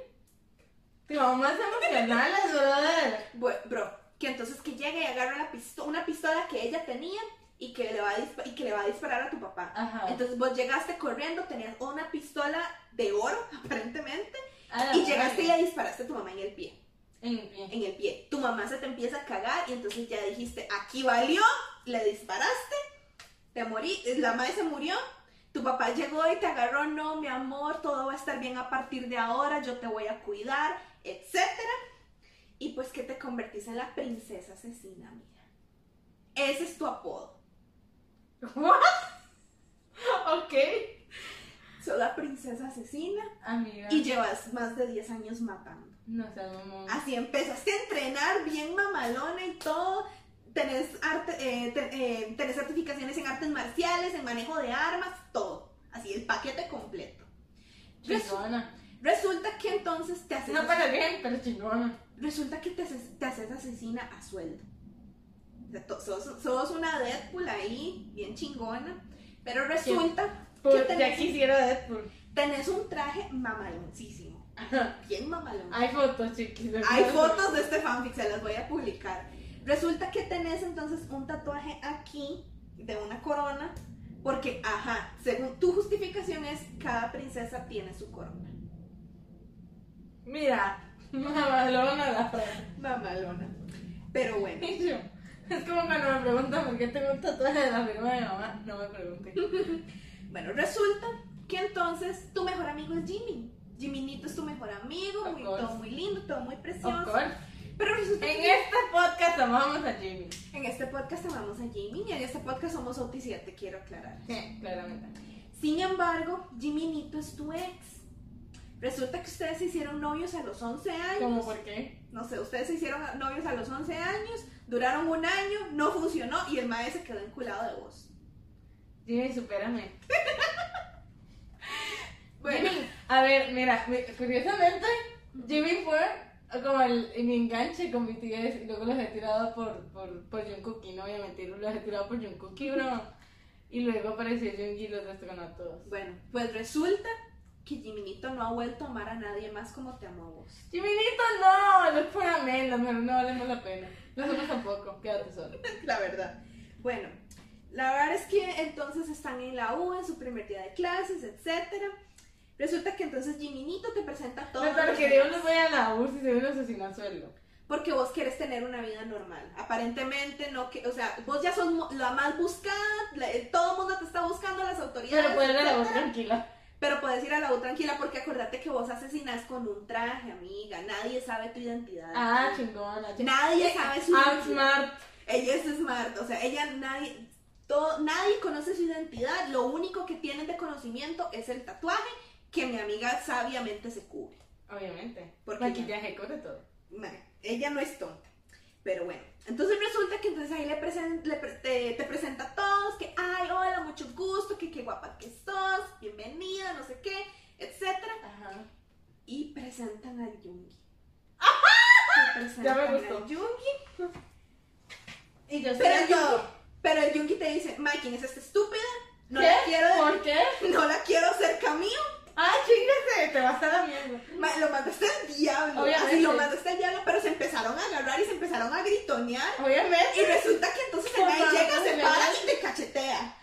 Te vamos más emocionales, (laughs) brother. Bu- bro, que entonces que llegue y agarra la pisto- una pistola que ella tenía y que, le va a y que le va a disparar a tu papá. Ajá. Entonces vos llegaste corriendo, tenías una pistola de oro, (laughs) aparentemente, y llegaste y le disparaste a tu mamá en el pie. En el pie. En el pie. Tu mamá se te empieza a cagar y entonces ya dijiste, aquí valió, le disparaste, te morí, la madre se murió. Tu papá llegó y te agarró, no, mi amor, todo va a estar bien a partir de ahora, yo te voy a cuidar, etcétera. Y pues que te convertís en la princesa asesina, amiga. Ese es tu apodo. What? (laughs) Ok. Sos la princesa asesina Amiga. y llevas más de 10 años matando. No seas mamón. Así empezaste a entrenar bien mamalona y todo. Tenés, arte, eh, eh, tenés certificaciones en artes marciales, en manejo de armas, todo. Así, el paquete completo. Chingona. resulta que entonces te haces, No para bien, pero chingona. resulta que te haces, te haces asesina a sueldo. O sea, sos, sos una Deadpool ahí, bien chingona. Pero resulta que Pues, ya tenés, quisiera Deadpool. tenés un traje mamaloncísimo. (laughs) Bien mamalón. Hay fotos, chiquis. Hay fotos de este fanfic, se las voy a publicar. Resulta que tenés entonces un tatuaje aquí de una corona, porque, ajá, según tu justificación es, cada princesa tiene su corona. Mira, (laughs) mamalona la frase. Mamalona. Pero bueno, (laughs) Es como cuando me preguntan por qué tengo un tatuaje de la firma de mi mamá. No me pregunten. bueno, resulta que entonces tu mejor amigo es Jimmy. Jiminito es tu mejor amigo, muy, todo muy lindo, todo muy precioso. Pero resulta En que este podcast amamos a Jimmy. en este podcast amamos a Jimmy y en este podcast somos Otis 7, quiero aclarar. Sí, claramente. Sin embargo, Jiminito es tu ex. Resulta que ustedes se hicieron novios a los 11 años. ¿Cómo por qué? No sé, ustedes se hicieron novios a los 11 años, duraron un año, no funcionó y el maestro se quedó enculado de vos. Jimmy, supérame. (laughs) Bueno, a ver, mira, mi- curiosamente, Jimmy fue como el, mi enganche con BTS y luego los he tirado por, por, por Jungkook no voy a mentir, los he tirado por Jungkook bro. Y luego apareció Junggi y los destrozó a todos. Bueno, pues resulta que Jiminito no ha vuelto a amar a nadie más como te amo a vos. Jiminito, no, no es por menos, pero no valemos la pena. Nosotros tampoco, quédate solo. (laughs) La verdad. Bueno, la verdad es que entonces están en la U, en su primer día de clases, etcétera. Resulta que entonces Jiminito te presenta. No, pero que Dios los vaya a la URSS y se ve un asesino a sueldo. Porque vos quieres tener una vida normal. Aparentemente no que, o sea, vos ya sos la más buscada, la- eh, todo el mundo te está buscando, las autoridades. Pero puede ir a la etcétera. tranquila. Pero puedes ir a la U tranquila porque acordate que vos asesinas con un traje, amiga. Nadie sabe tu identidad. Ah, chingona. Nadie sabe su I'm identidad. smart. Ella es smart, o sea, ella nadie, todo, nadie conoce su identidad. Lo único que tienen de conocimiento es el tatuaje que mi amiga sabiamente se cubre. Obviamente. Porque Maquillaje, corre todo. Ma- Ella no es tonta. Pero bueno, entonces resulta que entonces ahí le presen- le pre- te, te presenta a todos que, ay, hola, mucho gusto, que qué guapa que sos, bienvenida, no sé qué, etcétera. Ajá. Y presentan al Yungi. Presentan Ya me gustó. Yungi. Y yo Pero el, Yungi, pero el Yungi te dice, ma, ¿quién es esta estúpida? No ¿Qué? la quiero ¿Por qué? no la quiero cerca mío. Ah, chingase, te vas a la mierda. Ma, lo mandaste al diablo. Obviamente. Así lo mandaste al diablo, pero se empezaron a agarrar y se empezaron a gritonear. Obviamente. Y resulta que entonces el man llega, se para y te cachetea.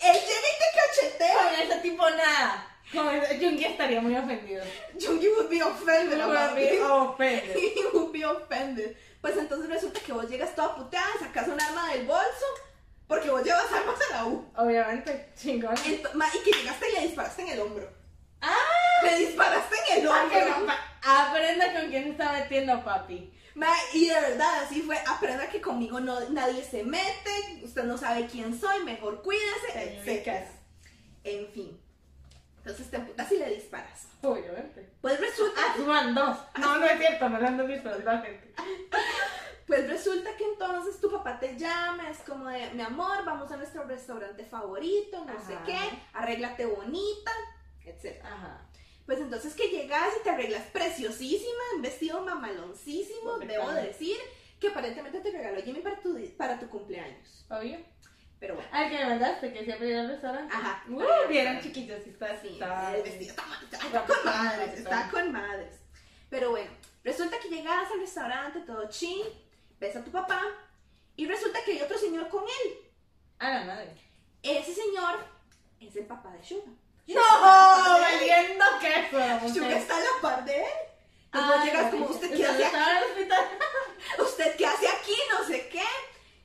Él llega y te cachetea. Con ese tipo nada. Con ese Jungi estaría muy ofendido. Jungi would be offended. Would be offended. He (laughs) would be offended. Pues entonces resulta que vos llegas toda puteada, sacas un arma del bolso, porque vos llevas armas a la U. Obviamente, chingón. Ma, y que llegaste y le disparaste en el hombro. ¡Ah! Le disparaste en el que hombro. pa- Aprenda con quién se está metiendo, papi. Ma, y de verdad, así fue. Aprenda que conmigo no, nadie se mete, usted no sabe quién soy, mejor cuídese, etc. En fin. Entonces te emputas y le disparas. Obviamente. Pues resulta, Ah, suban dos. (laughs) No, no es cierto, no le ando disparando a gente. (laughs) pues resulta que entonces tu papá te llama, es como de, mi amor, vamos a nuestro restaurante favorito, no sé Ajá. qué, arréglate bonita, etc. Ajá. Pues entonces que llegas y te arreglas preciosísima, en vestido mamaloncísimo, Doble debo cara. decir, que aparentemente te regaló Jimmy para tu, para tu cumpleaños. Obvio. Pero bueno. Ah, que me mandaste, que siempre iba al restaurante. Ajá. Uh, vieron chiquitos, sí está Sí, está- el vestido está, ma- está con madres, está con madres. Pero bueno, resulta que llegas al restaurante, todo chill, ves a tu papá, y resulta que hay otro señor con él. A la madre. Ese señor es el papá de Suga. ¡No! ¡Valiendo queso! Suga está a la par de él. Entonces (laughs) Ay, llegas como. ¿usted qué hace aquí? (laughs) ¿Usted qué hace aquí? No sé qué.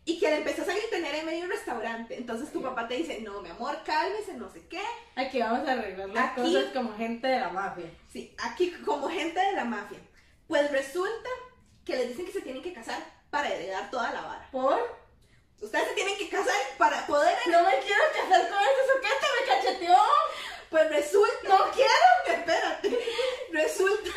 Y que le empezás a gritonear en medio del restaurante. Entonces tu papá te dice, no, mi amor, cálmese, no sé qué. Aquí vamos a arreglar las Aquí. cosas como gente de la mafia. Sí, aquí como gente de la mafia. Pues resulta que les dicen que se tienen que casar para heredar toda la vara. ¿Por? Ustedes se tienen que casar para poder heredar. No me quiero casar con ese suquete, me cacheteó. Pues resulta. No quiero. Espérate. Resulta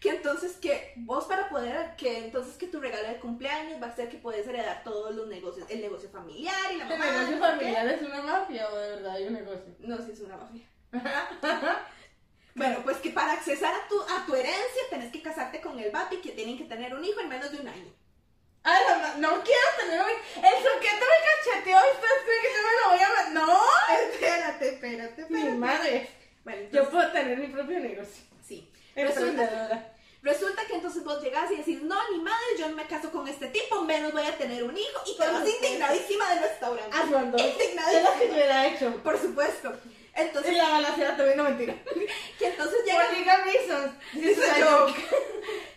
que entonces que vos para poder, que entonces que tu regalo de cumpleaños va a ser que puedes heredar todos los negocios, el negocio familiar y la ¿El mamá. negocio no sé qué. familiar es una mafia o de verdad hay un negocio? No, sí es una mafia. (laughs) Bueno, pues que para accesar a tu, a tu herencia tenés que casarte con el y que tienen que tener un hijo en menos de un año. Ah, no, no, no quiero tener un... El suquete me cacheteó y ustedes creen que yo me lo voy a... ¡No! Espérate, espérate, Mi espérate. madre. Bueno, Yo entonces, puedo tener mi propio negocio. sí. Resulta, resulta que entonces vos llegás y decís, no, ni madre, yo no me caso con este tipo, menos voy a tener un hijo. Y te vas indignadísima del restaurante. Ah. (laughs) Es Indignadísima. lo que yo hubiera hecho. Por supuesto. Y Entonces, la balacera también, no mentira. (laughs) que entonces llega, reasons. (laughs)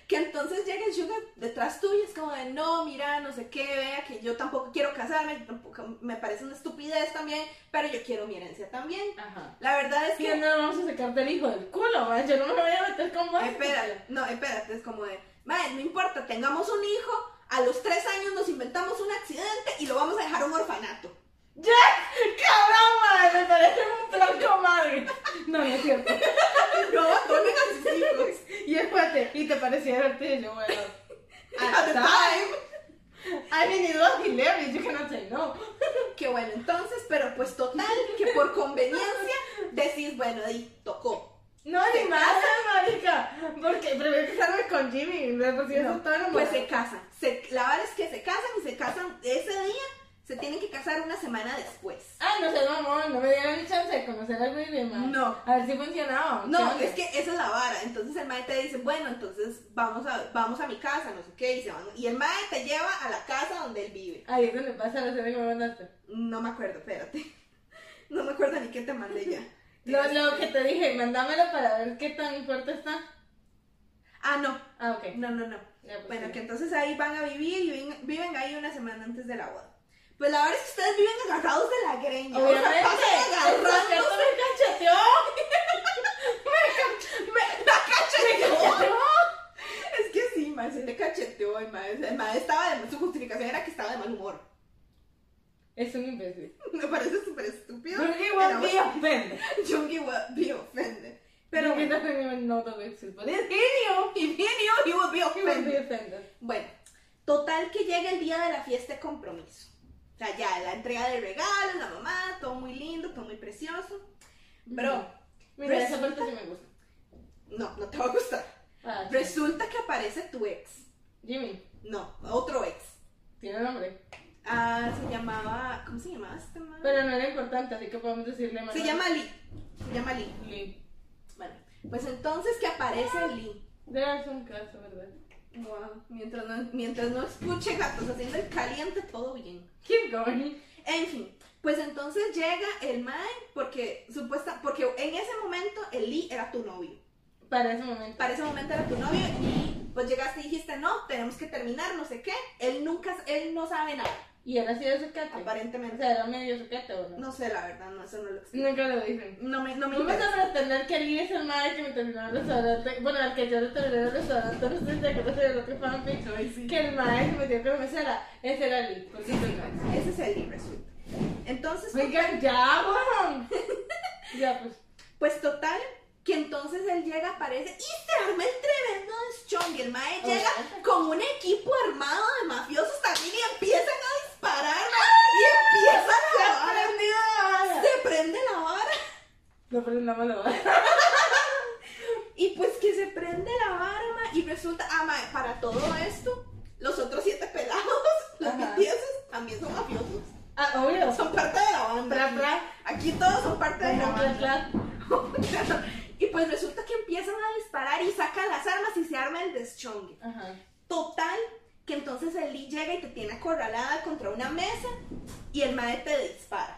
Que entonces llega el sugar detrás tuyo, es como de, no, mira, no sé qué, vea, que yo tampoco quiero casarme, tampoco, me parece una estupidez también, pero yo quiero mi herencia también. Ajá. La verdad es que... no vamos a sacarte el hijo del culo, man. Yo no me voy a meter con vos. Espérate, no, espérate, es como de, madre, no importa, tengamos un hijo, a los tres años nos inventamos un accidente y lo vamos a dejar a un orfanato. ¡Ya! ¡Cabrón, man! Me parece un con madre. No, no es cierto. (laughs) No abandonen a sus hijos. Y espérate, ¿y te parecía divertido? Y yo, bueno. At the At time. I mean, it was hilarious. You cannot say no. Que bueno, entonces, pero pues total, que por conveniencia decís, bueno, ahí tocó. No, ni más, marica. Porque prefiero casarme con Jimmy. Eso todo. Pues se casan. Se, la verdad es que se casan y se casan ese día. Se tienen que casar una semana después. Ay, no sé, mamón, no me dieron ni chance de conocer al Baby, man. No. A ver si funcionaba. No, es que esa es la vara. Entonces el mae te dice, bueno, entonces vamos a, vamos a mi casa, no sé qué, y se van. Y el mae te lleva a la casa donde él vive. Ahí es donde pasa la serie que me mandaste. No me acuerdo, espérate. (laughs) No me acuerdo ni qué te mandé ya. (laughs) Lo, lo que te dije, mándamelo para ver qué tan fuerte está. Ah, no. Ah, ok. No, no, no. Ya, pues, Bueno, sí. que entonces ahí van a vivir y viven, viven ahí una semana antes de la boda. Pues la verdad es que ustedes viven agarrados de la greña. o sea, Obviamente. pasan El agarrándose. concierto me cacheteó. (laughs) Me, la cacheteó. Es que sí, mae, se le cacheteó. El mae, estaba de, su justificación era que estaba de mal humor. Es un imbécil. (laughs) Me parece súper estúpido. Igual me ofende. (laughs) Jungi will be offended. Pero bueno, no no tengo éxito. But it's genio. if he knew, he would be He will be offended. offended. Bueno, total que llega el día de la fiesta de compromiso. O sea, ya la entrega de regalos, la mamá, todo muy lindo, todo muy precioso. Bro, Mira, esa Resulta- parte sí me gusta. no, no te va a gustar. Ah, sí. Resulta que aparece tu ex. Jimmy, No, otro ex. tiene nombre. Ah, se llamaba. ¿Cómo se llamaba este man? Pero no era importante, así que podemos decirle Se Manuel. llama Lee. Se llama Lee. Lee. Bueno, pues entonces que aparece Lee. Debe un caso, ¿verdad? Wow, mientras no, mientras no escuche gatos haciendo el caliente, todo bien. Keep going. En fin, pues entonces llega el Mae porque supuesta, porque en ese momento el Lee era tu novio. Para ese momento. Para ese momento era tu novio y pues llegaste y dijiste, no, tenemos que terminar, no sé qué. Él nunca, él no sabe nada, Y era así de. O aparentemente. sea, era medio sucate o no. No sé, la verdad, no, eso no lo explico. Nunca lo dicen. No me, no me interesa. a pretender que Lee es el madre que me terminó el restaurante. Bueno, el que yo le terminé el restaurante, no sé si te acuerdas del otro fanfic. Que el madre que me dio con mesera, ese era Lee. Porque Sí, sí, ese es el Lee, resulta. Entonces, Oigan, ya, weón. (laughs) ya, pues. pues total, que entonces él llega, aparece y se arma el tremendo deschong. El Mae Oh, llega con un equipo armado de mafiosos también y empiezan a y empieza la vara. Se prende la vara. No, pero no me lo va. (laughs) Y pues que se prende la vara y resulta, ah, mae, para todo esto, los otros siete pelados, (laughs) los Ajá. BTS, también son mafiosos. Ah, obvio. Son parte de la banda. Aquí. todos son parte de la banda. (laughs) y pues resulta que empiezan a disparar y sacan las armas y se arma el deschongue. Ajá. Total, que entonces el Lee llega y te tiene acorralada contra una mesa y el mae te dispara.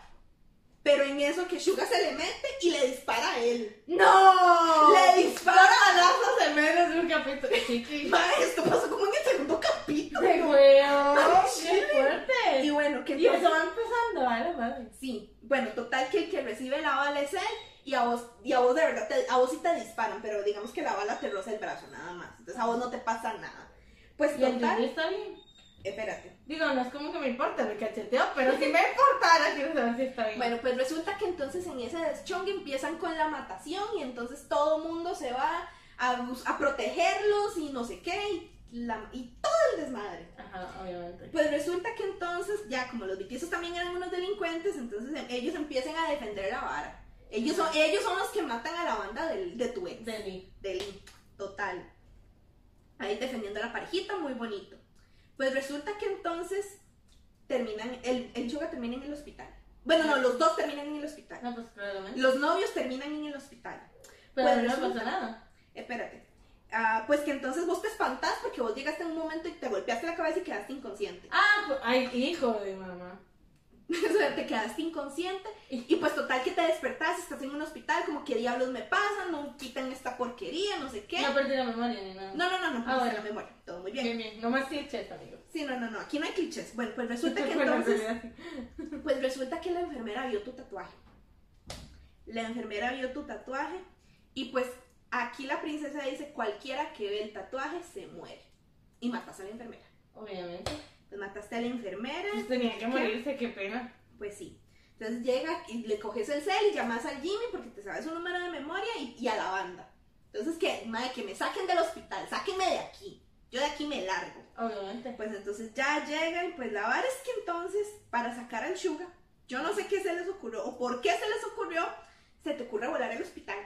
Pero en eso que Suga se le mete y le dispara a él. ¡No! Le dispara. balazos en menos de un capítulo. (laughs) Mae, esto pasó como en el segundo capítulo. ¡Qué! (laughs) Ay, ¡Qué fuerte! Y bueno, que Y eso va empezando, a la madre. Sí, bueno, total que el que recibe la bala es él y a vos, y a vos de verdad, te- a vos sí te disparan, pero digamos que la bala te roza el brazo nada más. Entonces a vos no te pasa nada. Pues Y el total, está bien. espérate. Digo, no es como que me importa el cacheteo, pero si me importara, quiero saber si está bien. Bueno, pues resulta que entonces en ese deschongue empiezan con la matación y entonces todo mundo se va a, protegerlos y no sé qué y, la- y todo el desmadre. Ajá, obviamente. Pues resulta que entonces, ya como los vitizos también eran unos delincuentes, entonces em- ellos empiezan a defender la vara. Ellos son, ellos son los que matan a la banda del- de tu ex. Deli. de Lee, total. Ahí defendiendo a la parejita, muy bonito. Pues resulta que entonces terminan, el, el Suga termina en el hospital. Bueno, no, los dos terminan en el hospital. No, pues claramente. Los novios terminan en el hospital. Pero pues no resulta- pasa nada. Espérate. Ah, pues que entonces vos te espantás porque vos llegaste en un momento y te golpeaste la cabeza y quedaste inconsciente. Ah, pues, ay, hijo de mamá. (laughs) O sea, te quedaste inconsciente y pues total que te despertás, estás en un hospital, como que diablos me pasan, no quitan esta porquería, no sé qué. No perdí la memoria ni nada. No, no, no, no, Ah, no bueno. la memoria, todo muy bien. Bien, bien. No más clichés, amigo. Sí, no, no, no, aquí no hay clichés. Bueno, pues resulta (laughs) que entonces, (laughs) pues resulta que la enfermera vio tu tatuaje. La enfermera vio tu tatuaje y pues aquí la princesa dice, cualquiera que ve el tatuaje se muere. Y matas a la enfermera. Obviamente. Pues mataste a la enfermera, Pues tenía que morirse, qué pena. pues sí. Entonces llega y le coges el cel y llamas al Jimmy porque te sabes su número de memoria y, y a la banda. Entonces que, madre, que me saquen del hospital, sáquenme de aquí. Yo de aquí me largo. Obviamente. Pues entonces ya llegan, pues la verdad es que entonces para sacar al Suga, yo no sé qué se les ocurrió o por qué se les ocurrió, se te ocurre volar al hospital.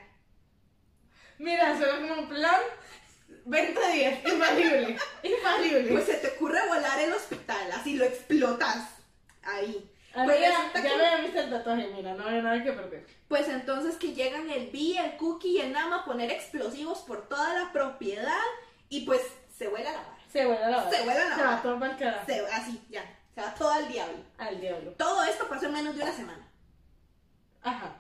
20 días, infalible, infalible. Pues se te ocurre volar el hospital, así lo explotas ahí. A pues ya, ya que- había visto el tatuaje, mira, no hay nada que perder. Pues entonces que llegan el B, el Cookie y el Nama a poner explosivos por toda la propiedad y pues se vuela la vara. Se vuela la Se vuela la Se va vara. todo para carajo. Se, así, ya. Se va todo al diablo. Al diablo. Todo esto pasó en menos de una semana. Ajá.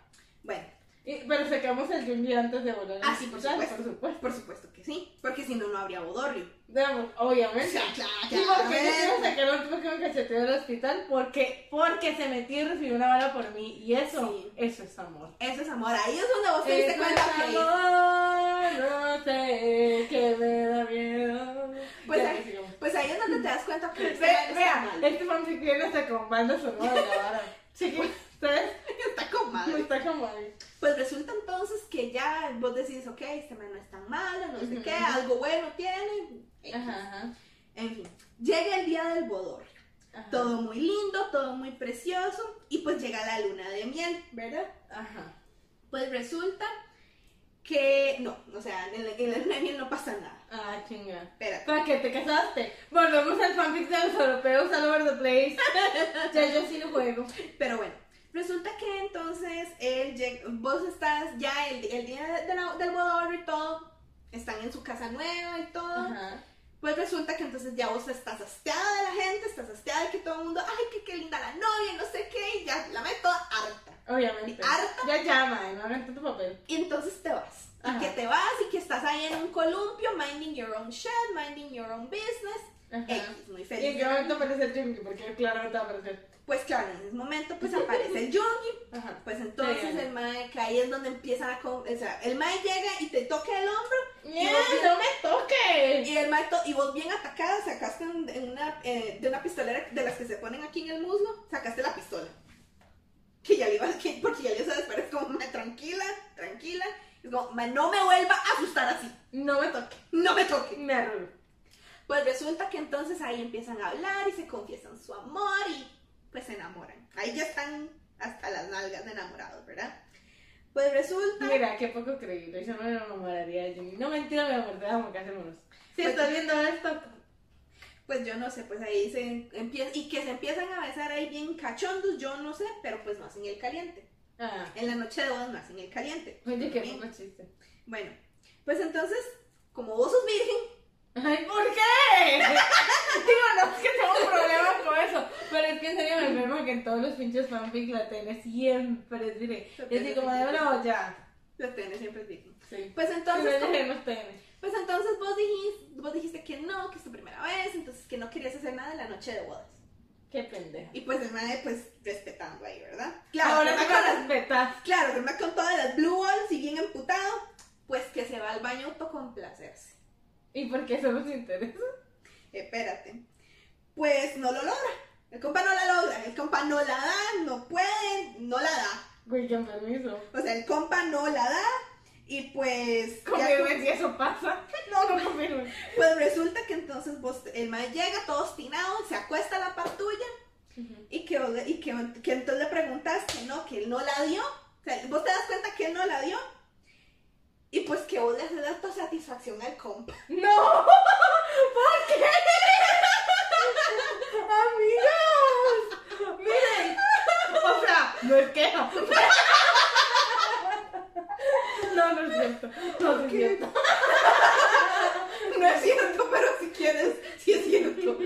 Y- pero sacamos el Jungi antes de volar. Ah, sí, por supuesto. Por supuesto. por supuesto que sí, porque si no, no habría bodorrio. Digamos, obviamente. Sí, claro, ¿Y por qué yo quiero claramente. sacar el último que me cacheteó del hospital? Porque, porque se metió y recibió una bala por mí. Y eso, Sí. eso es amor. Eso es amor. Ahí es donde vos te diste Eso cuenta es que... amor, no sé, que me da miedo. Pues, Ya, ahí, sigamos. pues ahí es donde te das cuenta que... (laughs) este Ve- está vea, mal. este fanfic viene hasta con banda sonora de la vara. Chiqui, ustedes (laughs) Está con madre. está ahí. Pues resulta entonces que ya vos decís, ok, este man no es tan malo, no sé qué, algo bueno tiene. Ajá, ajá. En fin, llega el día del bodor. ajá. Todo muy lindo, todo muy precioso. Y pues llega la luna de miel, ¿verdad? Ajá. Pues resulta que no, o sea, en la, en la luna de miel no pasa nada. Ah, chinga. Espérate. ¿Para qué te casaste? Volvemos al fanfic de los europeos all over the place. ya yo sí lo juego. Pero bueno, resulta que entonces él vos estás ya el, el día de la- del bodor y todo, están en su casa nueva y todo. Ajá. Pues resulta que entonces ya vos estás hastiada de la gente, estás hastiada de que todo el mundo, ay, que qué linda la novia, no sé qué, y ya la toda harta. Obviamente. Harta. Ya llama, no hagan tanto papel. Y entonces te vas. Ajá. Y que te vas y que estás ahí en un columpio, minding your own shit, minding your own business. X, muy ¿Y en qué momento aparece el Jungi? Porque claramente va a aparecer. Pues claro, en ese momento pues aparece el. Ajá. Pues entonces Sí, el mae, que ahí es donde empiezan a... con- O sea, el mae llega y te toca el hombro ¡Ñe, vos- ¡No me toques! y el mae to- y vos bien atacada sacaste un- en una, eh, de una pistolera de las que se ponen aquí en el muslo, sacaste la pistola. Que ya le ibas, que, porque ya le sabes, pero es como, mae, tranquila, tranquila. Es como, mae, no me vuelva a asustar así. No me toques. No me toque. Me arrugo. Pues resulta que entonces ahí empiezan a hablar y se confiesan su amor y pues se enamoran. Ahí ya están hasta las nalgas de enamorados, ¿verdad? Pues resulta... Mira, qué poco creíble. Yo no me enamoraría de Jungi. No, mentira, amor, te amo, casémonos. Si Pues- estás viendo esto, Pues yo no sé, pues ahí se empieza y que se empiezan a besar ahí bien cachondos, yo no sé, pero pues no hacen el caliente. Ah, En la noche de bodas no hacen el caliente. oye, qué poco chiste. Bueno, pues entonces, como vos sos virgen, Ay, ¿por qué? (laughs) Digo, no es que tengo un problema con eso, pero es que en serio me enfermo que en todos los pinches fanfics la tele siempre es virgen. Y así como de no, ya. la TN siempre es virgen. Sí. Pues entonces, Pero como- dejemos TN. pues entonces vos dijiste, vos dijiste que no, que es tu primera vez, entonces que no querías hacer nada en la noche de bodas. Qué pendeja. Y pues el mae, pues respetando ahí, ¿verdad? Ahora el sí me las- respetas. claro, el mae con todas las blue balls y bien emputado, pues que se va al baño a autocomplacerse. ¿Y por qué eso nos interesa? Espérate. Pues no lo logra. El compa no la logra. El compa no la da, no puede, no la da. Güey, con permiso. O sea, el compa no la da. Y pues. Confirme si eso pasa. (laughs) No, no confirme. pues resulta que entonces vos, el mae llega todo obstinado, se acuesta a la par tuya. Y que, y que, que entonces le preguntas que no, que él no la dio. O sea, vos te das cuenta que él no la dio. Y pues que vos le haces dar satisfacción al compa. (laughs) ¡No! ¿Por qué? ¡Amigos! ¡Miren! O sea, no es queja. No, no es cierto. No es cierto. No es cierto, pero si quieres, sí es cierto.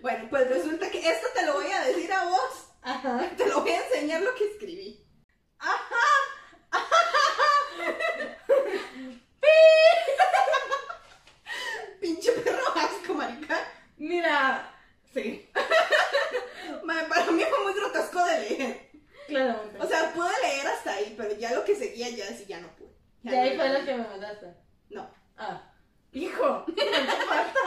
Bueno, pues resulta que esto te lo voy a decir a vos. Ajá. Te lo voy a enseñar lo que escribí. Pinche perro asco, marica. Mira. Sí, Madre, para mí fue muy grotesco de leer. claramente. O sea, pude leer hasta ahí, pero ya lo que seguía ya sí ya no pude. Ya De ahí no- fue lo que me mandaste. No. Ah. Hijo. ¿Cuánto falta?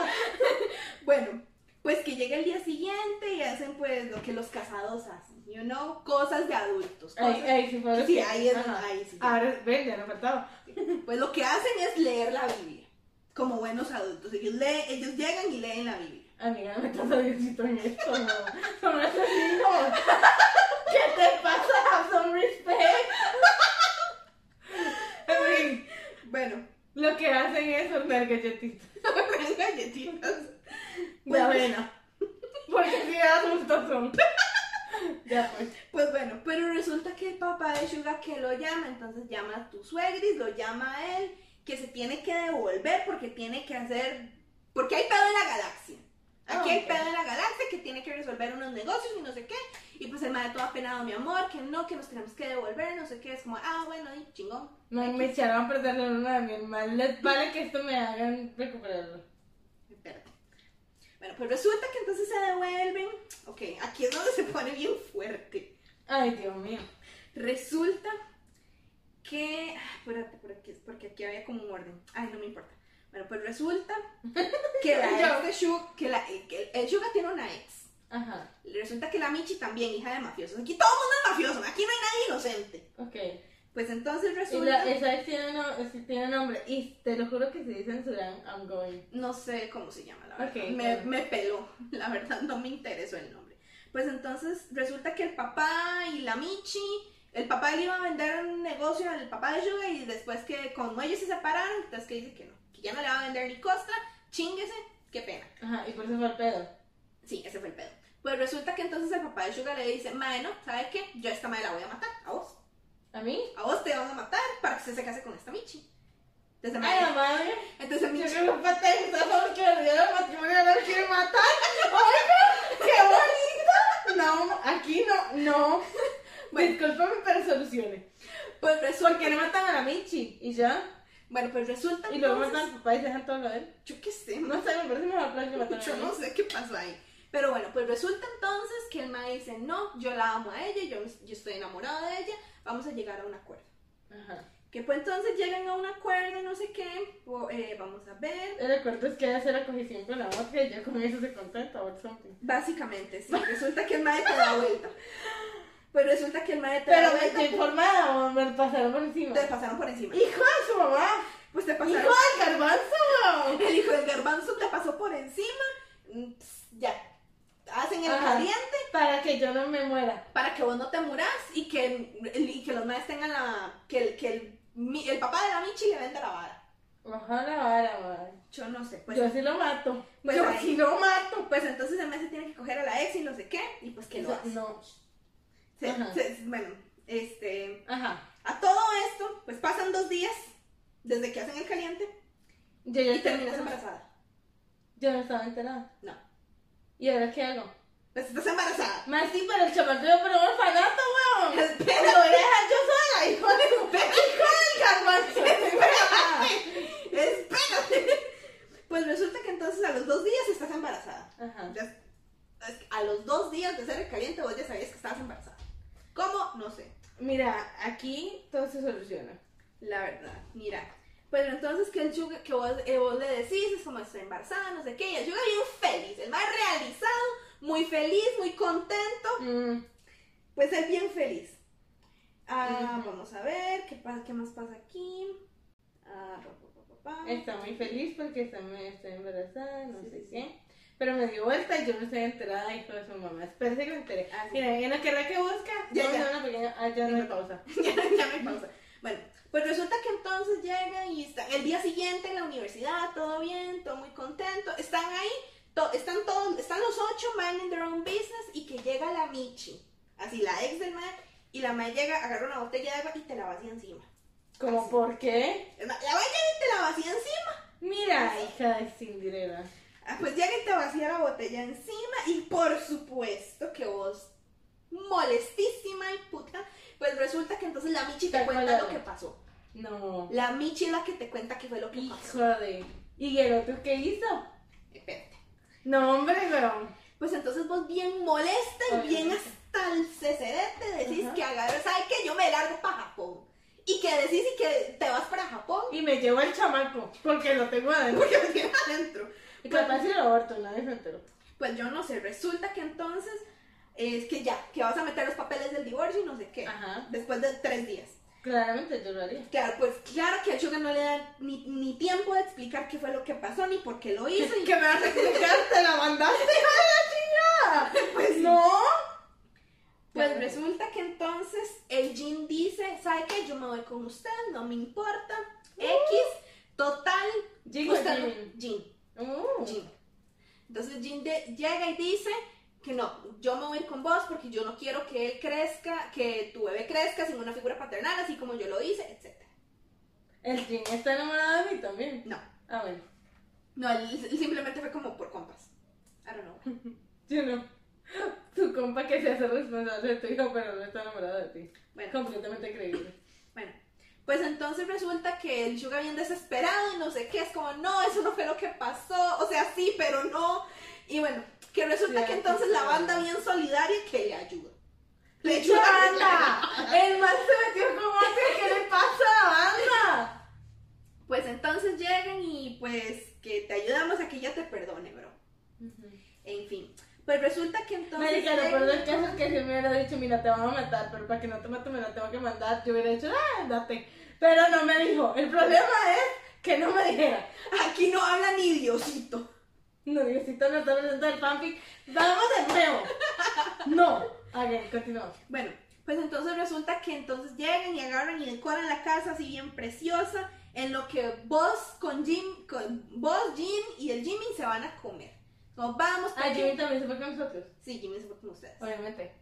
Bueno, pues que llega el día siguiente y hacen pues lo que los casados hacen, you know, cosas de adultos. Ahí, cosas- ahí sí fue lo Sí, que- ahí es Ajá. ahí sí. ya. Ahora, ven, ya no faltaba. Pues lo que hacen es leer la Biblia, como buenos adultos. Ellos, leen, ellos llegan y leen la Biblia. Amiga, no metas a Diosito en esto, no. Son asesinos. ¿Qué te pasa? Have some respect. En fin. Bueno, Lo que hacen es hornear galletitas. Hornean galletitas. De avena. Porque si da susto son. Ya pues. Pues bueno, pero resulta que el papá de Suga que lo llama, entonces llama a tu suegris, lo llama a él, que se tiene que devolver porque tiene que hacer, porque hay pedo en la galaxia. Aquí Ah, hay ok. pedo en la galaxia que tiene que resolver unos negocios y no sé qué. Y pues el madre todo apenado, mi amor, que no, que nos tenemos que devolver, no sé qué. Es como, ah, bueno, y chingón. Me, me echaron a perder la luna de miel. Más les vale que esto me hagan recuperarlo. Espérate. Bueno, pues resulta que devuelven. Ok, aquí es donde se pone bien fuerte. Ay, Dios mío. Resulta que. ah, Espérate, por aquí, porque aquí había como un orden. Ay, no me importa. Bueno, pues resulta que la (laughs) ex de Suga, que, la, que el Suga tiene una ex. Ajá. Resulta que la Michi también, hija de mafiosos. Aquí todo el mundo es mafioso, aquí no hay nadie inocente. Ok. Pues entonces resulta. esa vez tiene, no, tiene nombre. Y te lo juro que si dicen Suran, I'm going. No sé cómo se llama, la verdad. Me, claro. me peló, (laughs) la verdad, no me interesó el nombre. Pues entonces resulta que el papá y la Michi, el papá le iba a vender un negocio al papá de Suga y después que como ellos se separaron, entonces que dice que no, que ya no le va a vender ni costra, chinguese, qué pena. Ajá, y por eso fue el pedo. Sí, ese fue el pedo. Pues resulta que entonces el papá de Suga le dice, bueno, ¿sabes qué? Yo a esta madre la voy a matar, a vos. ¿A mí? A vos te van a matar para que usted se case con esta Michi. Entonces, Ay, la madre- entonces Yo Michi... que fue tensa porque día del matrimonio no quiere matar. (laughs) Oiga, qué bonito. No, aquí no, no. (laughs) Bueno. Discúlpame, pero solucione. Pues resulta... Porque no matan a la Michi y ya. Bueno, pues resulta Y luego entonces- matan al papá y dejan todo lo de él. Yo qué sé, No sé, me parece mejor plan que matar a Yo la no sé qué pasó ahí. Pero bueno, pues resulta entonces que el ma dice, no, yo la amo a ella, yo, yo estoy enamorado de ella, vamos a llegar a un acuerdo. Ajá. Que pues entonces llegan a un acuerdo, no sé qué, o, eh, vamos a ver. El recuerdo es que ella hace la cogición con la mosca y ya con eso se contenta or something. Básicamente, sí, resulta que el ma te da vuelta. Pues resulta que el ma te da Pero me vuelta, estoy informada o me pasaron por encima. te pasaron por encima. ¡Hijo de su mamá! Pues te ¡Hijo pasaron, del garbanzo, weón! el hijo del garbanzo te pasó por encima, mm, pss, ya, hacen el Ajá. caliente Para que yo no me muera. para que vos no te muras y que, y que los maes tengan la. que el, que el, mi- el papá de la Michi le venda la vara. Ojalá vara, madre. Yo no sé, pues. yo sí lo mato. pues yo ahí. sí lo mato. Pues entonces el se tiene que coger a la ex y no sé qué, y pues que lo hace. No. Se- bueno, este. Ajá. A todo esto, pues pasan dos días desde que hacen el caliente Yo ya y terminas embarazada. Yo no estaba enterada. No. ¿Y ahora qué hago? Pues estás embarazada. Más sí, pero el iba para un orfanato, weón. Espera, lo voy a dejar yo sola, hijo de hijo del garbanzo. espérate. Pues resulta que entonces a los dos días estás embarazada. Ajá. Ya- a los dos días de ser el caliente vos ya sabías que estabas embarazada. ¿Cómo? No sé. Mira, aquí todo se soluciona. La verdad, mira. Pero entonces que el Yuga, que vos, eh, vos le decís, es como estoy embarazada, no sé qué, y el Yuga bien feliz, el más realizado, muy feliz, muy contento, Mm, pues él bien feliz. Ah, Ujú. vamos a ver, ¿qué, qué más pasa aquí? Ah. Está muy feliz porque está, estoy embarazada, no Sí, sé sí, qué. Pero me dio vuelta y yo no estoy enterada, hijo de su mamá. Espérese que me enteré. Ah, sí. Mira, en la carrera que busca, Ya, vamos a ya. hacer una pequeña. Ah, ya no hay pausa. (laughs) ya, ya me pausa. Bueno, pues resulta que entonces llegan y están el día siguiente en la universidad, todo bien, todo muy contento. Están ahí, to- están todos, están los ocho minding their own business y que llega la Michi, así la ex del man, y la man llega, agarra una botella de agua y te la vacía encima. ¿Cómo Así. por qué? La vaya y te la vacía encima. Mira, hija de Cinderella. Ah, Pues llega y te vacía la botella encima y por supuesto que vos, molestísima y puta, pues resulta que entonces la Michi te Está cuenta lo que pasó. No. La Michi es la que te cuenta qué fue lo que pasó. Hijo de. ¿Y el otro qué hizo? No, hombre, weón. Pues entonces vos bien molesta y bien hasta el cecerete decís Ajá. que agarras, ¿sabes qué? Yo me largo para Japón. Y que decís y que te vas para Japón Y me llevo el chamaco, porque lo tengo adentro. porque tienes adentro. Y capaz si lo aborto, nadie se enteró. Pues yo no sé, resulta que entonces es que ya, que vas a meter los papeles del divorcio y no sé qué. Ajá. Después de tres días. Claramente yo lo haría. Claro, pues claro que a Suga no le da ni, ni, tiempo de explicar qué fue lo que pasó ni por qué lo hizo. ¿Y que me vas a explicar? ¿Te la mandaste, (laughs) hija la chingada? Pues no. Pues resulta que entonces el Jin dice, ¿sabe qué? Yo me voy con usted, no me importa. Uh. X, total. Jin. Usted, Jin. Uh. Jin. Entonces Jin llega y dice, que no, yo me voy a ir con vos porque yo no quiero que él crezca, que tu bebé crezca sin una figura paternal, así como yo lo hice, etc. El Jim está enamorado de mí también. No, Ah, bueno. no, él, simplemente fue como por compas. I don't know. (laughs) Yo no. Tu compa que se hace responsable de tu hijo, pero no está enamorado de ti. Bueno, Completamente creíble. bueno. Pues entonces resulta que el Sugar bien desesperado y no sé qué, es como, no, eso no fue lo que pasó, o sea, sí, pero no. Y bueno, que resulta Sí, que entonces sí, la banda bien solidaria que le ayuda. Le ayuda. ¡Banda! ¡El man se metió otra! ¿Qué le pasa a la banda? Pues entonces llegan y pues que te ayudamos a que ella te perdone, bro. En fin. Pues resulta que entonces. Lo llegan- peor del caso es que si me hubiera dicho, mira, te vamos a matar, pero para que no te mate me la tengo que mandar, yo hubiera dicho, ah, date. Pero no me dijo. El problema es que no me dijera. Aquí no habla ni Diosito. No, Diosito no está presente el fanfic. Vamos de nuevo. No. Ok, continuamos. Bueno, pues entonces resulta que entonces llegan y agarran y decoran la casa así bien preciosa. En lo que vos con Jim, con vos, Jim y el Jimmy se van a comer. Como vamos, Ah, Jimmy también se fue con nosotros. Sí, Jimmy se fue con ustedes. Obviamente.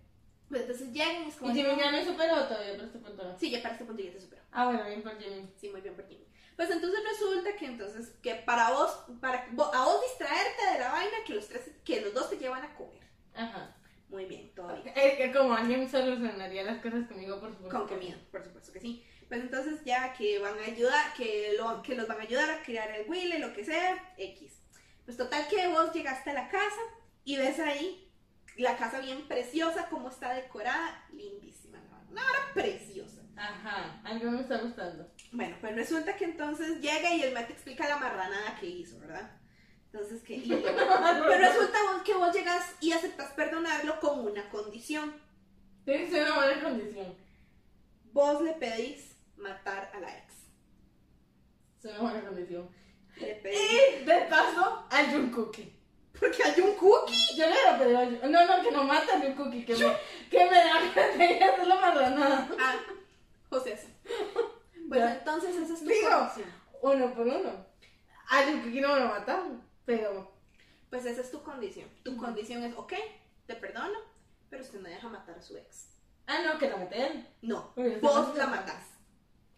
Pues entonces llegan y es como. Y Jimmy ya me superó todavía, pero este punto. Sí, ya para este punto ya te superó. Ah, bueno, bien por Jimmy. Sí, muy bien por Jimmy. Pues entonces resulta que entonces, que para vos, para vo- a vos distraerte de la vaina, que los tres, que los dos te llevan a comer. Ajá. Muy bien, todo bien. Es que como alguien solucionaría las cosas conmigo, por supuesto. Con comida, por supuesto que sí. Pues entonces ya que van a ayudar, que, lo, que los van a ayudar a criar el Willy, lo que sea, X. Pues total que vos llegaste a la casa y ves ahí la casa bien preciosa, como está decorada, lindísima. Una hora preciosa. Ajá, algo me está gustando. Bueno, pues resulta que entonces llega y el mate explica la marranada que hizo, ¿verdad? Entonces que... y- (laughs) pero resulta que vos llegas y aceptas perdonarlo con una condición. Tiene que ser una buena condición. Vos le pedís matar a la ex. Es una buena condición. Le pedís... Y de paso, hay un cookie. Porque hay un cookie. Yo le hubiera pedido a Jun- No, no, que no mate a un cookie, que me, que me haga (laughs) de hacer la marranada. Ah, José. Pues Ya. entonces esa es tu Digo. condición. Uno por uno. A un cookie no me lo mataron, pero... Pues esa es tu condición. Tu condición es, ok, te perdono, pero usted me deja matar a su ex. Ah, no, que la maté él. No, vos la matás.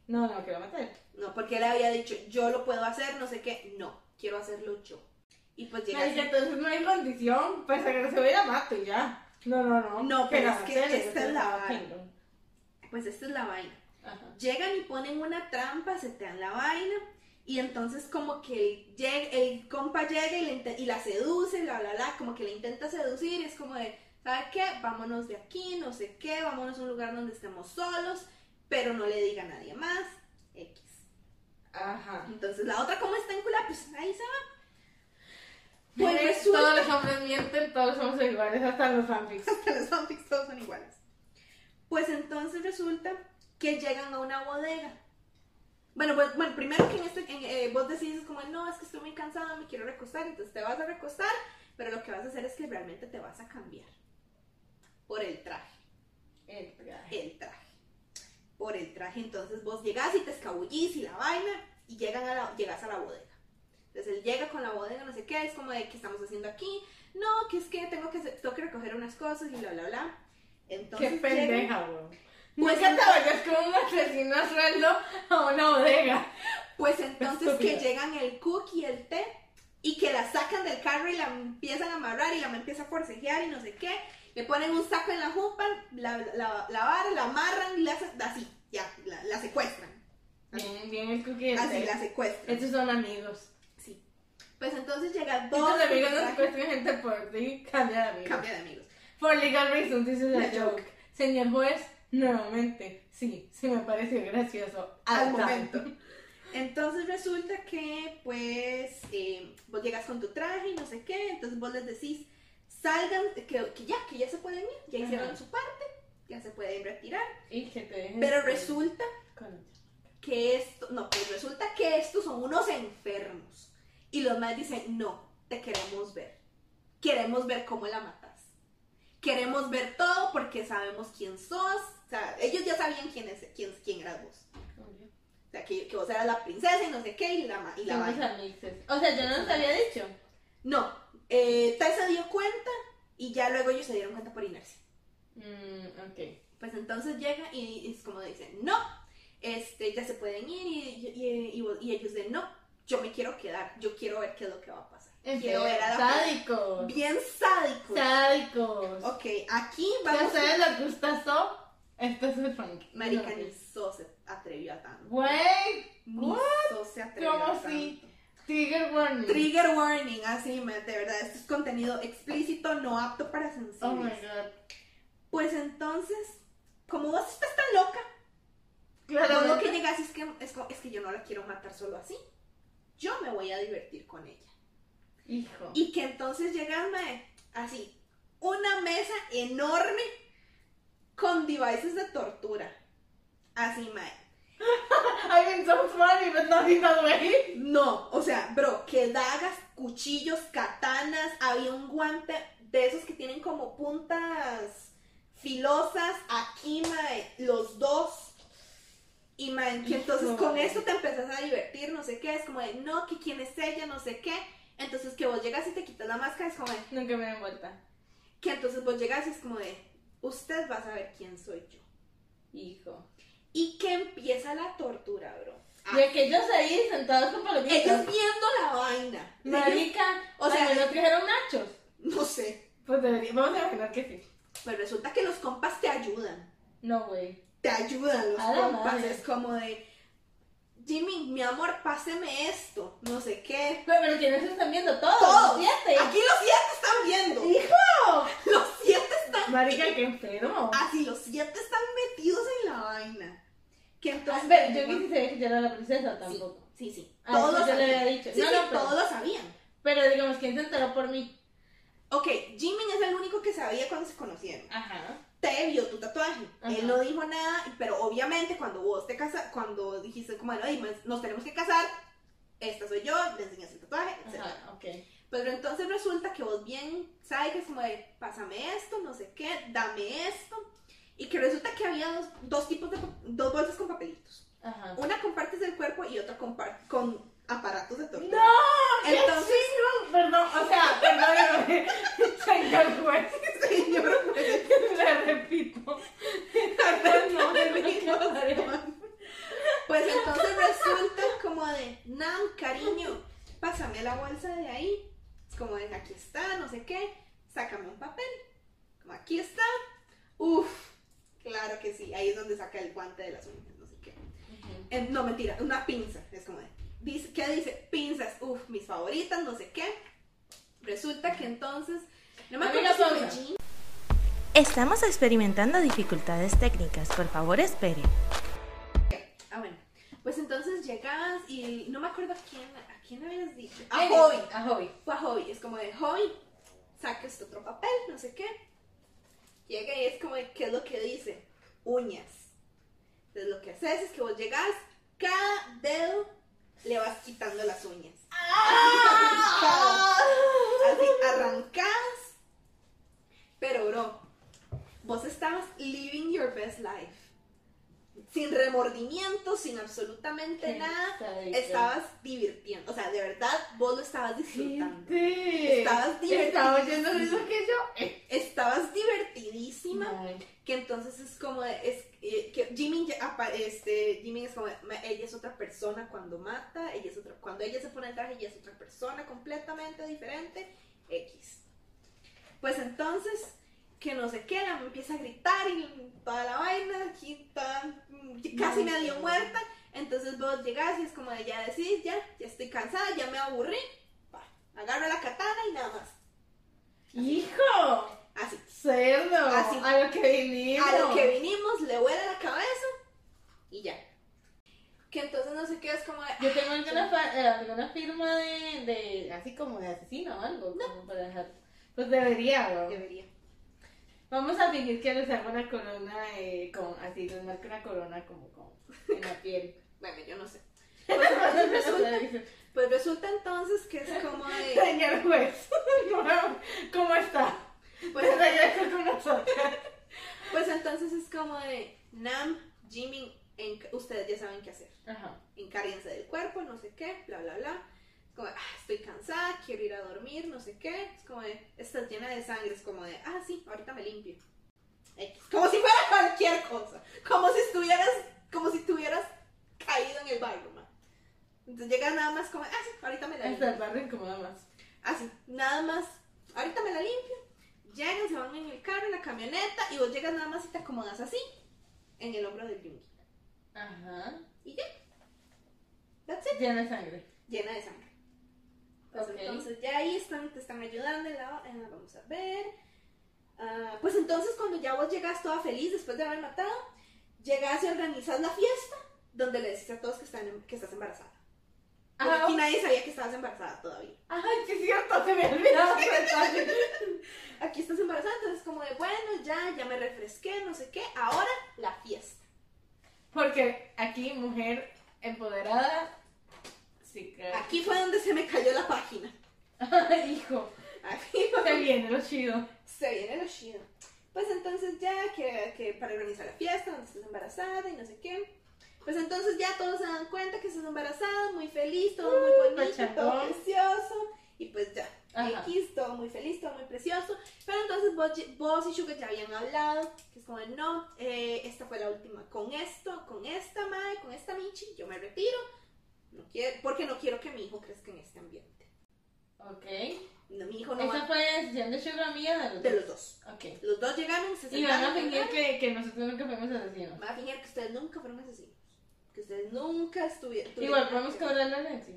No, no, que la maté él. No, porque él había dicho, yo lo puedo hacer, no sé qué. No, quiero hacerlo yo. Y pues llega entonces no hay condición, pues a que se vaya mato y ya. No, no, no. No, pero es que esta es la vaina. Pues esta es la vaina. Ajá. Llegan y ponen una trampa, se te dan la vaina. Y entonces como que el, compa llega y, le inte- y la seduce, bla, bla, bla, como que le intenta seducir y es como de, ¿sabe qué? Vámonos de aquí, no sé qué, vámonos a un lugar donde estemos solos, pero no le diga a nadie más, X. Ajá. Entonces la otra como está en cula, pues ahí se va. Pues resulta- todos los hombres mienten, todos somos iguales, hasta los fanfics. (laughs) Hasta los fanfics todos son iguales. Pues entonces resulta que llegan a una bodega. Bueno, pues, bueno primero que en este, en, eh, vos decís como, no, es que estoy muy cansada, me quiero recostar, entonces te vas a recostar, pero lo que vas a hacer es que realmente te vas a cambiar por el traje, El traje. el traje, por el traje. Entonces vos llegás y te escabullís y la vaina y llegan a la, llegas a la bodega. Entonces él llega con la bodega, no sé qué, es como de, ¿qué estamos haciendo aquí? No, que es que tengo que, tengo que recoger unas cosas y bla, bla, bla. Entonces Qué pendeja, weón. Pues te vayas como un asesino a sueldo a una bodega. Pues entonces que Estúpida. llegan el cook y el té y que la sacan del carro y la empiezan a amarrar y la empieza a forcejear y no sé qué. Le ponen un saco en la jupa, la, la, la vara, la amarran y la así, ya, la, la secuestran. Bien, bien el cookie. Así la secuestran. Estos son amigos. Sí. Pues entonces llega dos. Estos amigos no secuestran gente por ti, cambia de amigos. Cambia de amigos. For legal reasons, this is a joke. Señor juez, nuevamente, sí, sí me pareció gracioso. Al Al momento. (laughs) Entonces resulta que, pues, eh, vos llegas con tu traje y no sé qué, entonces vos les decís, salgan, que, que ya, que ya se pueden ir, ya Ajá. hicieron su parte, ya se pueden retirar. Y que te dejen. Pero resulta Con- que esto, no, pues resulta que estos son unos enfermos. Y los más dicen, no, te queremos ver. Queremos ver cómo la matas. Queremos ver todo porque sabemos quién sos. Sea, ellos ya sabían quién, es, quién, quién eras vos. O sea, que, que vos eras la princesa y no sé qué, y la, y la vaina. O sea, yo no nos había dicho. No, Eh, se dio cuenta y ya luego ellos se dieron cuenta por inercia. Mm, ok. Pues entonces llega y es como dicen, no, este, ya se pueden ir y, y- y- y ellos de no, yo me quiero quedar, yo quiero ver qué es lo que va a pasar. Quiero ver a la Sádicos. Bien sádico. Sádicos. Ok, aquí vamos a ustedes les gusta So, esto es el funk. Marica, ni So se atrevió a tanto. Güey, Ni What? So se atrevió ¿cómo a así? tanto. Trigger warning. Trigger warning, así, de verdad, esto es contenido explícito, no apto para sensibles. Oh my god. Pues entonces, como vos estás tan loca, Claro. Lo que llegas es que, es, es que yo no la quiero matar solo así. Yo me voy a divertir con ella. Hijo. Y que entonces llegas, mae, así, una mesa enorme con devices de tortura. Así, mae. (laughs) I mean, so funny, but not in that way. No, o sea, bro, que dagas, cuchillos, katanas, había un guante de esos que tienen como puntas filosas, aquí, mae, los dos. Y mae, que entonces con eso te empezás a divertir, no sé qué, es como de, no, que quién es ella, no sé qué. Entonces que vos llegas y te quitas la máscara, es como de, Nunca me den vuelta. que entonces vos llegas y es como de, usted va a saber quién soy yo. Hijo. Y que empieza la tortura, bro. Y aquellos ahí sentados con Ellos palomitas. viendo la vaina. Marica. (laughs) O sea- ¿no trajeron nachos? No sé. Pues debería, vamos a imaginar que sí. Pues resulta que los compas te ayudan. No, güey. Te ayudan los A compas. Es como de, Jimmy, mi amor, páseme esto. No sé qué. Pero, pero ¿quiénes están viendo? Todos. Todos. Siete. Aquí los siete están viendo. ¡Hijo! (laughs) Los siete están. Marica, qué enfermo. Así, los siete están metidos en la vaina. Que entonces. pero yo ni sabía que yo era la princesa Sí, tampoco. sí, sí. Ah, todos eso lo yo le sabían. había dicho. Sí, No, sí, no, pero- todos lo sabían. Pero digamos, ¿quién se enteró por mí? Ok, Jimmy es el único que sabía cuando se conocieron. Ajá. Te vio tu tatuaje. Ajá. Él no dijo nada, pero obviamente cuando vos te casas, cuando dijiste como, bueno, "Ay, nos tenemos que casar, esta soy yo, le enseñas el tatuaje, etc. Ajá, ok. Pero entonces resulta que vos bien sabes que es como de, pásame esto, no sé qué, dame esto. Y que resulta que había dos, dos tipos de, dos bolsas con papelitos. Ajá. Una con partes del cuerpo y otra con, par- con aparatos de tortura. ¡No! ¡Qué Entonces- chingón! Perdón, o sea, perdóname. (laughs) Señor juez. Señor, pues, Le repito. (laughs) no, Pues entonces resulta como de, Nam, cariño, pásame la bolsa de ahí. Es como de, aquí está, no sé qué, sácame un papel. Como aquí está. Uf, claro que sí, ahí es donde saca el guante de las uñas, no sé qué. Eh, no, mentira, una pinza. Es como de, dice, ¿qué dice? Pinzas, uf, mis favoritas, no sé qué. Resulta que entonces, no me acuerdo Estamos experimentando dificultades técnicas. Por favor, espere. Ah, bueno. Pues entonces llegas y no me acuerdo a quién, a quién habías dicho. A Hobby. A Hobby. Fue a Hobby. Es como de Hobby, saca este otro papel, no sé qué. Llega y es como de, ¿qué es lo que dice? Uñas. Entonces lo que haces es que vos llegas, cada dedo le vas quitando las uñas. ¡Ah! Así, arrancadas. Pero, bro, vos estabas living your best life. Sin remordimiento, sin absolutamente nada. Estabas divirtiendo. O sea, de verdad, vos lo estabas disfrutando. Gente. Estabas divertida. Estaba oyendo lo mismo que yo. Eh. Estabas divertidísima. Ay. Que entonces es como es, eh, que Jimmy, este, Jimmy es como, ella es otra persona cuando mata, ella es otra, cuando ella se pone el traje, ella es otra persona completamente diferente, X. Pues entonces, que no sé qué, la me empieza a gritar y toda la vaina, aquí toda, mm, casi medio muerta, entonces vos llegás y es como de, ya decís, ya, ya estoy cansada, ya me aburrí, va, agarro la katana y nada más, Hijo. así. Cerdo. Así. A lo que vinimos. A lo que vinimos, le vuela la cabeza y ya. Que entonces no sé qué es como de, Yo tengo alguna, fa- eh, alguna firma de, de, así como de asesino o algo, como para dejar. Pues debería, "Ah, weón. debería. Vamos a fingir que les hago una corona, eh, con, así, les marco una corona como, como en la piel. (laughs) Bueno, yo no sé. Pues, (laughs) pues resulta, pues resulta entonces que es como de, (laughs) Señor juez, ¿cómo está? pues, Pues regreso con nosotros. pues entonces es como de, Nam, Jimmy, en- ustedes ya saben qué hacer. Ajá. Encárguense del cuerpo, no sé qué, bla, bla, bla. Como, de, ah, estoy cansada, quiero ir a dormir, no sé qué. Es como de, estás llena de sangre. Es como de, ah, sí, ahorita me limpio. X. Como si fuera cualquier cosa. Como si estuvieras, como si estuvieras caído en el baño, ma. Entonces llegas nada más como, ah, sí, ahorita me la limpio. El barrio incomoda más. Así, nada más, ahorita me la limpio. Llegan, se van en el carro, en la camioneta, y vos llegas nada más y te acomodas así, en el hombro del Yungi. Ajá. Y ya. That's it. Llena de sangre. Llena de sangre. Pues entonces ya ahí están, te están ayudando en la, en la- vamos a ver. Ah, pues entonces cuando ya vos llegas toda feliz después de haber matado, llegas y organizas la fiesta donde le decís a todos que, están en- que estás embarazada. Porque aquí nadie sabía que estabas embarazada todavía. Ay, (laughs) sí es cierto, se me olvidaba. (laughs) Aquí estás embarazada, entonces como de bueno, ya, ya me refresqué, no sé qué, ahora la fiesta. Porque aquí, mujer empoderada, sí. Aquí fue donde se me cayó la página. (laughs) Hijo, Aquí fue se viene lo chido. se viene lo chido. Pues entonces ya que, que para organizar la fiesta, donde estás embarazada y no sé qué. Pues entonces ya todos se dan cuenta que estás embarazada, muy feliz, todo muy bonito, todo precioso. Y pues ya, Ajá. X, todo muy feliz, todo muy precioso. Pero entonces vos, vos y Sugar ya habían hablado, que es como, no, eh, esta fue la última. Con esto, con esta madre, con esta Michi, yo me retiro. No quiero, porque no quiero que mi hijo crezca en este ambiente. Ok. No, mi hijo no Esa va fue la decisión de Sugar mía de los de dos. los dos. Ok. Los dos llegaron, se Y van a fingir que, que nosotros nunca fuimos asesinos. Van a fingir que ustedes nunca fueron asesinos. Que ustedes nunca estuvieron. Igual podemos cobrar la herencia.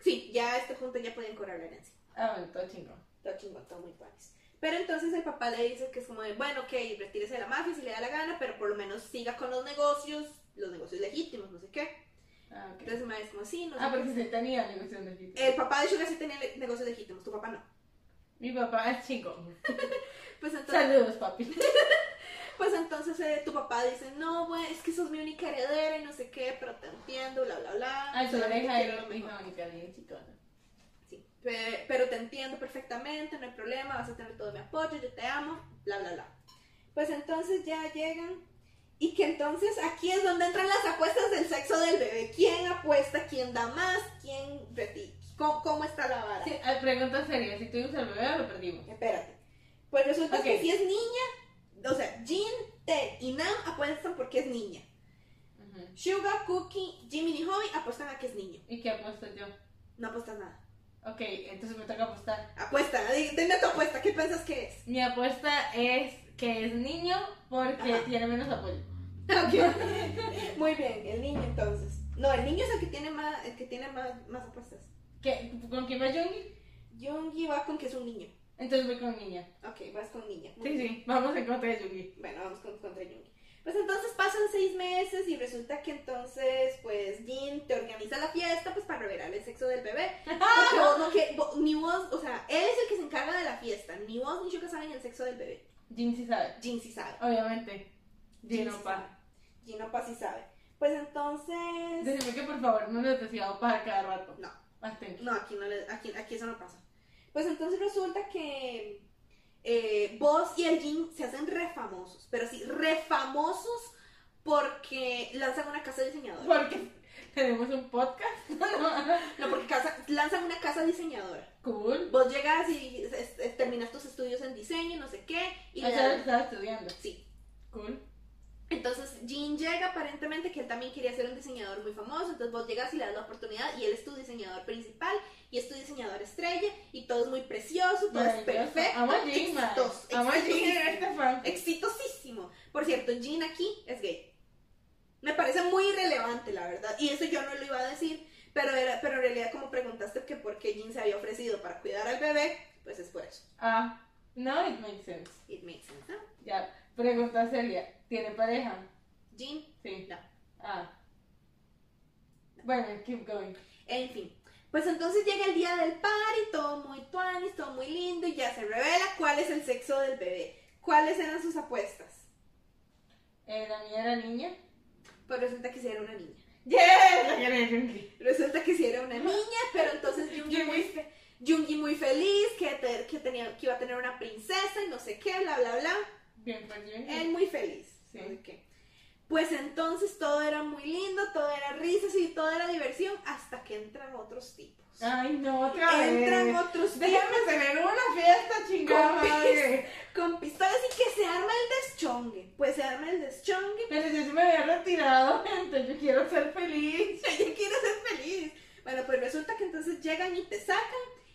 Sí, ya a este punto ya pueden cobrar la herencia. Ah, bueno, todo chingón. Todo chingón, todo muy panis. Pero entonces el papá le dice que es como de, bueno, ok, retírese de la mafia si le da la gana, pero por lo menos siga con los negocios, los negocios legítimos, no sé qué. Ah, ok. Entonces el maestro es como, sí, no Ah, porque se tenía negocios legítimos. El papá de Sugar sí tenía negocios legítimos, tu papá no. Mi papá es chingón. (laughs) Pues entonces, Saludos, papi. (laughs) pues entonces eh, tu papá dice, no, güey, es que sos mi única heredera y no sé qué, pero te entiendo, bla, bla, bla. Ah, soy la hija de lo mi mejor". hija única, bien chicona. Sí, pe- pero te entiendo perfectamente, no hay problema, vas a tener todo mi apoyo, yo te amo, bla, bla, bla. Pues entonces ya llegan y que entonces aquí es donde entran las apuestas del sexo del bebé. ¿Quién apuesta? ¿Quién da más? ¿Quién ¿Cómo, cómo está la vara? Sí, ah, pregunta seria, si tuvimos al bebé o lo perdimos. Espérate. Pues resulta que si es niña, o sea, Jean, Ted y Nam apuestan porque es niña. Ujú. Sugar, Cookie, Jimmy y Hobby apuestan a que es niño. ¿Y qué apuesto yo? No apuestas nada. Ok, entonces me toca apostar. Apuesta, di- dime tu apuesta, ¿qué piensas que es? Mi apuesta es que es niño porque Ajá. tiene menos apoyo. Ok. (laughs) Muy bien, el niño entonces. No, el niño es el que tiene más, el que tiene más, más apuestas. ¿Qué? ¿Con quién va Jungi? Yongi va con que es un niño. Entonces voy con niña. Ok, vas con niña. Muy Sí, bien. sí, vamos en contra de Jungi. Bueno, vamos con, contra Yongi. Pues entonces pasan seis meses y resulta que entonces, pues, Jin te organiza la fiesta, pues, para revelar el sexo del bebé. (laughs) Porque vos no que, vos- ni vos, o sea, él es el que se encarga de la fiesta. Ni vos ni Shuka saben el sexo del bebé. Jin sí sabe. Jin sí sabe. Obviamente. Jin sí no pa. sabe. Jin Opa sí sabe. Pues entonces... Decime que por favor no les decía opa cada rato. No. Bastante. No, aquí, no le- aquí, aquí eso no pasa. Pues entonces resulta que eh, vos y el Jin se hacen refamosos, pero sí, refamosos porque lanzan una casa diseñadora. Porque tenemos un podcast. (laughs) No, porque casa- lanzan una casa diseñadora. cool. Vos llegas y es- es- terminas tus estudios en diseño, no sé qué, y O le sea, lo dan- estaba estudiando. Sí. Cool. Entonces Jin llega aparentemente que él también quería ser un diseñador muy famoso, entonces vos llegas y le das la oportunidad y él es tu diseñador principal y es tu diseñador estrella y todo es muy precioso, todo es perfecto, Amo a Jin, man. exitoso, exitosísimo. (laughs) este exitosísimo. Por cierto, Jin aquí es gay. Me parece muy irrelevante, la verdad. Y eso yo no lo iba a decir, pero, era, pero en realidad como preguntaste que por qué Jin se había ofrecido para cuidar al bebé, pues es por eso. Ah, no, it makes sense. It makes sense, ¿no? Ya, pregunta seria. ¿Tiene pareja? Jin, Sí. no. Ah. Bueno, keep going. En fin. Pues entonces llega el día del party, todo muy tuanis, todo muy lindo, y ya se revela cuál es el sexo del bebé. ¿Cuáles eran sus apuestas? Eh, la mía era niña. Pues resulta que sí era una niña. ¡Yes! Resulta que sí era una niña, pero entonces Jungi muy, fe- Jungi muy feliz, que, te- que, tenía, que iba a tener una princesa y no sé qué, bla, bla, bla. Bien, pues Jungi. Él muy feliz. Sí. no sé qué. Pues entonces todo era muy lindo, todo era risas y todo era diversión, hasta que entran otros tipos. Ay, no, otra vez. Entran otros Déjame tener una fiesta, chingada Con madre. (laughs) con pistolas y que se arma el deschongue. Pues se arma el deschongue. Pero yo sí me había retirado, gente. Yo quiero ser feliz. (laughs) Ella quiere ser feliz. Bueno, pues resulta que entonces llegan y te sacan.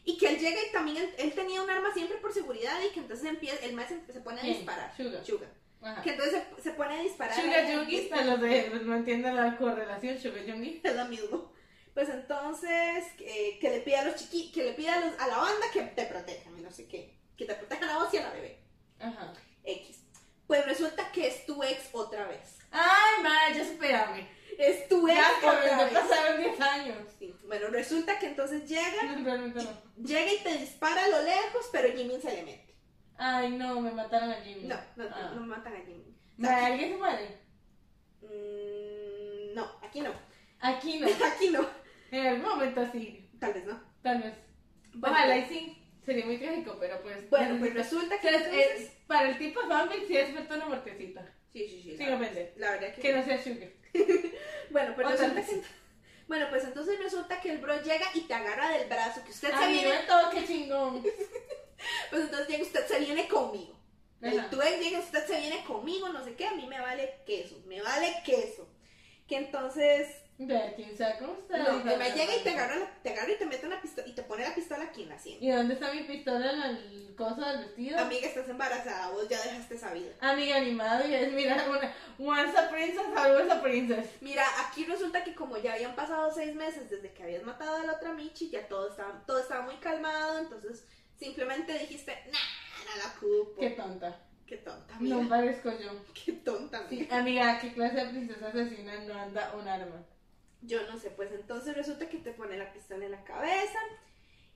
Y que él llega y también él, él tenía un arma siempre por seguridad. Y que entonces empieza, el más se, se pone a disparar. Suga. Suga. Ajá. Que entonces se, se pone a disparar. Sugar a- Junkie, para los de no entienden la correlación, Sugar Junkie. (laughs) Es lo mismo. Pues entonces, eh, que le pida a los chiqui, que le pida a, los- a la banda que te protejan, y no sé qué. Que te protejan a vos y a la bebé. Ajá. X. Pues resulta que es tu ex otra vez. Ay, madre, ya supérame. Es tu ex Ya, otra ya vez. pasaron 10 años. Sí. Bueno, resulta que entonces llega, No, realmente no. llega y te dispara a lo lejos, pero Jimmy se le mete. Ay, no, me mataron a Jimmy. No, no, Ah. no matan a Jimmy. Madre, ¿Alguien se muere? mm, no, aquí no. Aquí no. (laughs) Aquí no. En algún momento sí. Tal vez no. Tal vez. Bueno, Ojalá y sí. Sería muy trágico, pero pues. Bueno, pues resulta que es- para el tipo fanfic sí es verdad una muertecita. Sí, sí, sí. Sin la- ofender. La verdad que... Que no sea Sugar. (laughs) Bueno, pues resulta que... Bueno, pues entonces resulta que el bro llega y te agarra del brazo, que usted se viene... todo, qué chingón. (laughs) Pues entonces llega, usted se viene conmigo. El Ajá. tu ex llega, usted se viene conmigo, no sé qué, a mí me vale queso, me vale queso. Que entonces, Ver quién sabe cómo está. no, hija me llega y te agarra, la- te agarra y te mete una pistola y te pone la pistola aquí en la sien. ¿Y dónde está mi pistola en el coso del vestido? Amiga, estás embarazada, vos ya dejaste esa vida. Amiga animado y es mira una once a princess, always a princess. Mira, aquí resulta que como ya habían pasado seis meses desde que habías matado a la otra Michi, ya todo estaba, todo estaba muy calmado, entonces simplemente dijiste, nah, no la culpo. Qué tonta. Qué tonta, amiga. No parezco yo. (laughs) Qué tonta, amiga. Sí, amiga, ¿qué clase de princesa asesina no anda un arma? Yo no sé, pues entonces resulta que te pone la pistola en la cabeza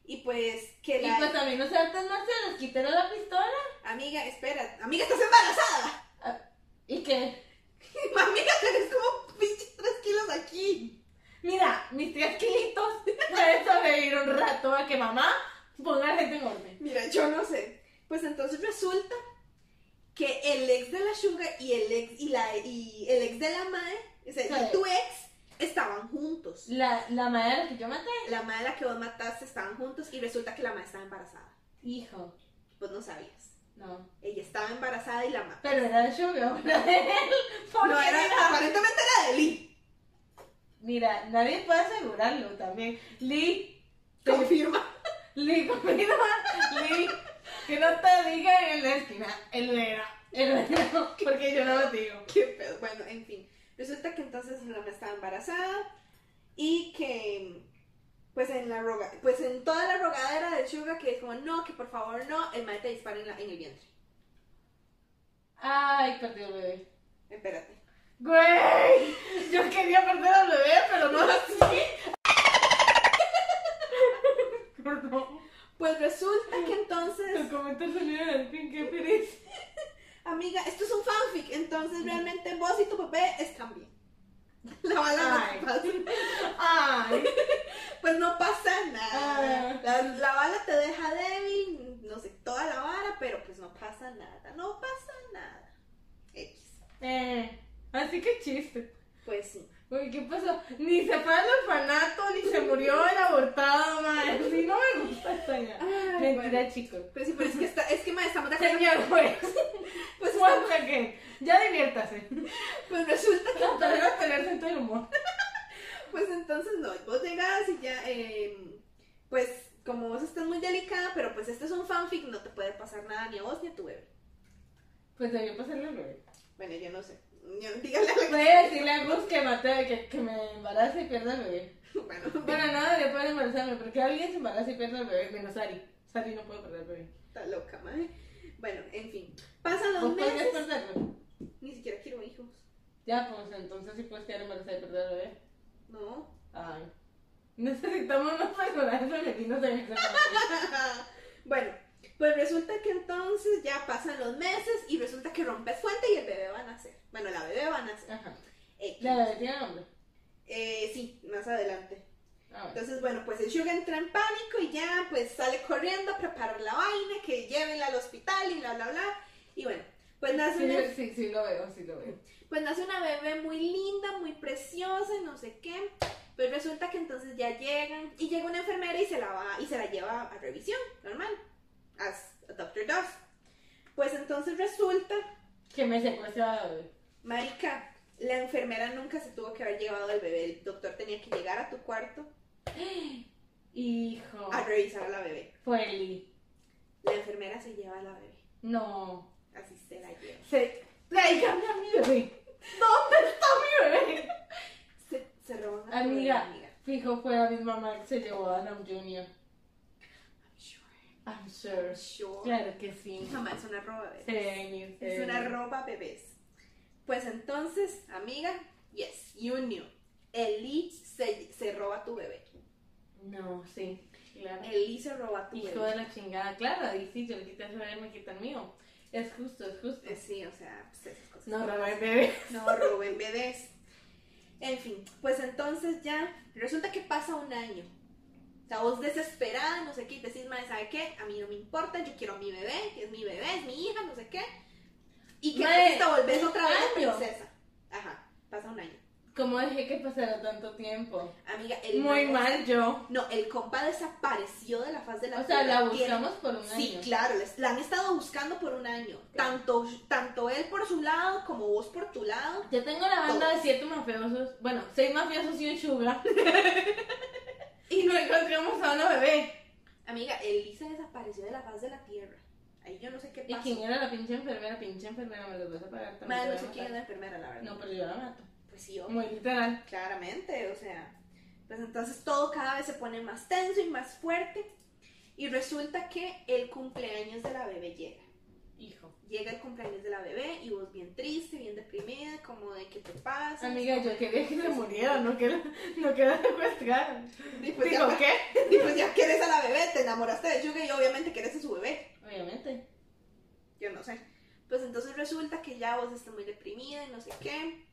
y pues que Y la pues a mí no se artes marciales, quítale la pistola. amiga, espera, amiga, estás embarazada. Ah, ¿Y qué? (laughs) amiga, tenés como pinches tres kilos aquí. Mira, mis tres kilitos pueden sobrevivir un rato a que mamá ponga gente en orden. Mira, yo no sé. Pues entonces resulta que el ex de la Sugar y el ex y la y el ex de la Mae, o sea, y tu ex estaban juntos. La, la madre a la que yo maté. La Mae de la que vos mataste estaban juntos y resulta que la Mae estaba embarazada. Hijo, Vos no sabías. no. Ella estaba embarazada y la mató. Pero era de Sugar, no era de él. (laughs) No era, mira, aparentemente era de Lee. mira, nadie puede asegurarlo también. Lee, te- Confirma. (laughs) Lee, confirma, Lee, que no te digan en la esquina, él era, él era, (laughs) porque yo no lo digo. Qué pedo. Bueno, en fin. Resulta que entonces la Mae estaba embarazada y que pues en la roga, pues en toda la rogadera de Sugar que es como no, que por favor no, el mae te dispara en, la- en el vientre. Ay, perdí el bebé. Espérate. Güey, yo quería perder al bebé, pero no así. (laughs) Perdón. Pues resulta que entonces, Los comentarios salieron al fin, qué feliz. (laughs) amiga, esto es un fanfic, entonces realmente vos y tu bebé están bien. La bala no Ay. te pasa. Ay, (laughs) Pues no pasa nada. Ah. La, la bala te deja débil, no sé, toda la vara, pero pues no pasa nada. No pasa nada. X. eh, así que chiste. Pues sí. Uy, ¿qué pasó? Ni se fue al orfanato, ni se murió el abortado, madre. Sí, no me gusta esta ya. Mentira, bueno. chicos. Pues sí, pero es que, está, es que ma, estamos de acuerdo. Señor juez, (laughs) Pues, once again. Ya diviértase. pues resulta que No, pero no tener sentido del humor. (laughs) Pues entonces no, vos llegas y ya, eh, pues como vos estás muy delicada, pero pues este es un fanfic, no te puede pasar nada ni a vos ni a tu bebé. Pues debió pasarle al bebé. Bueno, yo no sé. Dígale a la Voy a decirle a Gus que mate, que, que me embarace y pierda el bebé. Bueno, Bueno, no debería poder embarazarme, porque alguien se embaraza y pierde el bebé, menos Sari. Sari no puede perder el bebé. está loca, madre. Bueno, en fin. Pasan los ¿Vos podrías meses. perderlo? Ni siquiera quiero hijos. Ya, pues entonces sí puedes quedar embarazada y perder el bebé. No. Ay. Necesitamos unos personajes femeninos en momento. (laughs) bueno, pues resulta que entonces ya pasan los meses y resulta que rompes fuente y el bebé va a nacer. Bueno, la bebé va a nacer. Ajá. X. ¿La bebé tiene nombre? Eh, sí, más adelante. Ah. Entonces, bueno, pues el Sugar entra en pánico y ya pues sale corriendo a preparar la vaina, que llévenla al hospital y bla, bla, bla. Y bueno, pues nace, una, Sí, sí, lo veo, sí lo veo. pues nace una bebé muy linda, muy preciosa y no sé qué. Pues resulta que entonces ya llegan y llega una enfermera y se la va y se la lleva a revisión, normal, as a Dr. Does. Pues entonces resulta, Que me secuestraba, bebé. Marica, la enfermera nunca se tuvo que haber llevado al bebé, el doctor tenía que llegar a tu cuarto (gasps) Hijo. a revisar a la bebé. Fue Eli. La enfermera se lleva a la bebé, No. así se la lleva. Se. Tráigame a mi bebé. ¿Dónde está mi bebé? Se, se roban a Amiga, bebé, amiga. fijo, fue la misma mamá que se llevó a Adam Jr. Sure, I'm sure. sure. Claro que sí. Jamás es una roba bebé. Sí, Es sí. una ropa bebés. Pues entonces, amiga, yes, you knew. Eli se, se roba tu bebé. No, sí. Claro. Eli se roba tu Hijo bebé. de la chingada. Claro, y sí, yo le quité su bebé, me quita el mío. Es justo, es justo. Eh, Sí, o sea, pues esas cosas. No robar bebé. No roben bebés. En fin, pues entonces ya resulta que pasa un año. O sea, vos desesperada, no sé qué, y decís, madre, ¿sabe qué? A mí no me importa, yo quiero a mi bebé, que es mi bebé, es mi hija, no sé qué. Y que te volvés otra vez año. princesa. Ajá, pasa un año. ¿Cómo dejé que pasara tanto tiempo? Amiga, el Muy mal yo. No, el compa desapareció de la faz de la O sea, la Tiene- buscamos por un Sí, año. claro, les- la han estado buscando por un año. Tanto, tanto él por su lado como vos por tu lado. Yo tengo la banda de siete mafiosos. Bueno, seis mafiosos y un sugar. (laughs) y no encontramos a una bebé. Amiga, Elisa desapareció de la faz de la tierra. Ahí yo no sé qué ¿Y pasó. quién era la pinche enfermera? Pinche enfermera, me los vas a pagar también. Madre, no sé quién es la enfermera, la verdad. No, pero yo la mato. Pues sí, yo. Muy literal. Claramente, o sea. Pues entonces todo cada vez se pone más tenso y más fuerte. Y resulta que el cumpleaños de la bebé llega. Hijo. Llega el cumpleaños de la bebé y vos bien triste, bien deprimida, como de qué te pasa. Amiga, yo quería que se muriera, no que la, no. Y pues, Digo, ya, ¿qué? (laughs) y pues ya quieres a la bebé, te enamoraste de Suga y obviamente quieres a su bebé. Obviamente. Yo no sé. Pues entonces resulta que ya vos estás muy deprimida y no sé qué.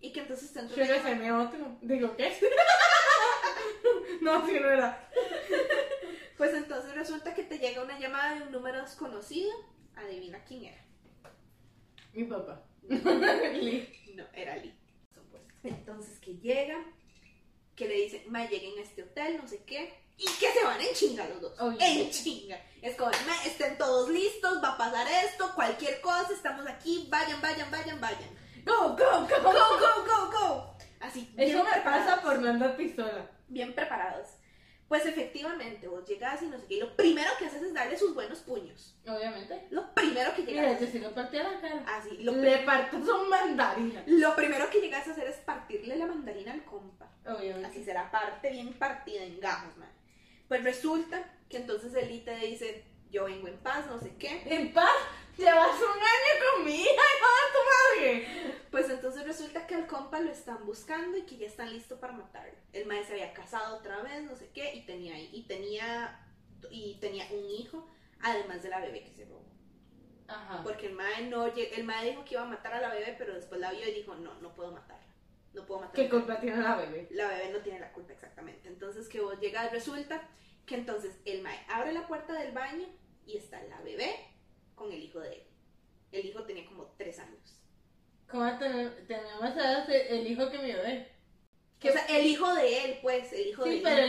Y que entonces te Yo le cené (laughs) otro. Digo, ¿qué? (laughs) no, así no era. Pues entonces resulta que te llega una llamada de un número desconocido. Adivina quién era. Mi papá. (laughs) Lee. No, era Lee. Entonces que llega, que le dice, ma, lleguen a este hotel, no sé qué. Y que se van en chinga los dos. En chinga. Es como, ma, estén todos listos, va a pasar esto, cualquier cosa, estamos aquí, vayan, vayan, vayan, vayan. Go, go, go. Go, go, go, go. Así. Eso me preparados. pasa por no andar pistola. bien preparados. Pues efectivamente, vos llegas y no sé qué, y lo primero que haces es darle sus buenos puños. Obviamente. Lo primero que Mira, llegas yo sí lo partí a la cara. así, lo, Le parto su mandarina. lo primero que llegas a hacer es partirle la mandarina al compa. Obviamente. Así será parte bien partida en gajos, man. Pues resulta que entonces Eli te dice, yo vengo en paz, no sé qué. En paz, llevas un año con mi hija y (laughs) toda tu madre. Pues entonces resulta que al compa lo están buscando y que ya están listos para matarlo. El maestro se había casado otra vez, no sé qué, y tenía y tenía y tenía un hijo, además de la bebé que se robó. Ajá. Porque el mae no el mae dijo que iba a matar a la bebé, pero después la vio y dijo, "No, no puedo matarla. No puedo matarla." ¿Qué culpa tiene la bebé? La bebé no tiene la culpa exactamente. Entonces que vos llegas, resulta que entonces el mae abre la puerta del baño y está la bebé con el hijo de él. El hijo tenía como tres años. ¿Cómo ten- tenemos edad el hijo que mi bebé? Que, o sea, el hijo de él, pues, el hijo de Sí, él. pero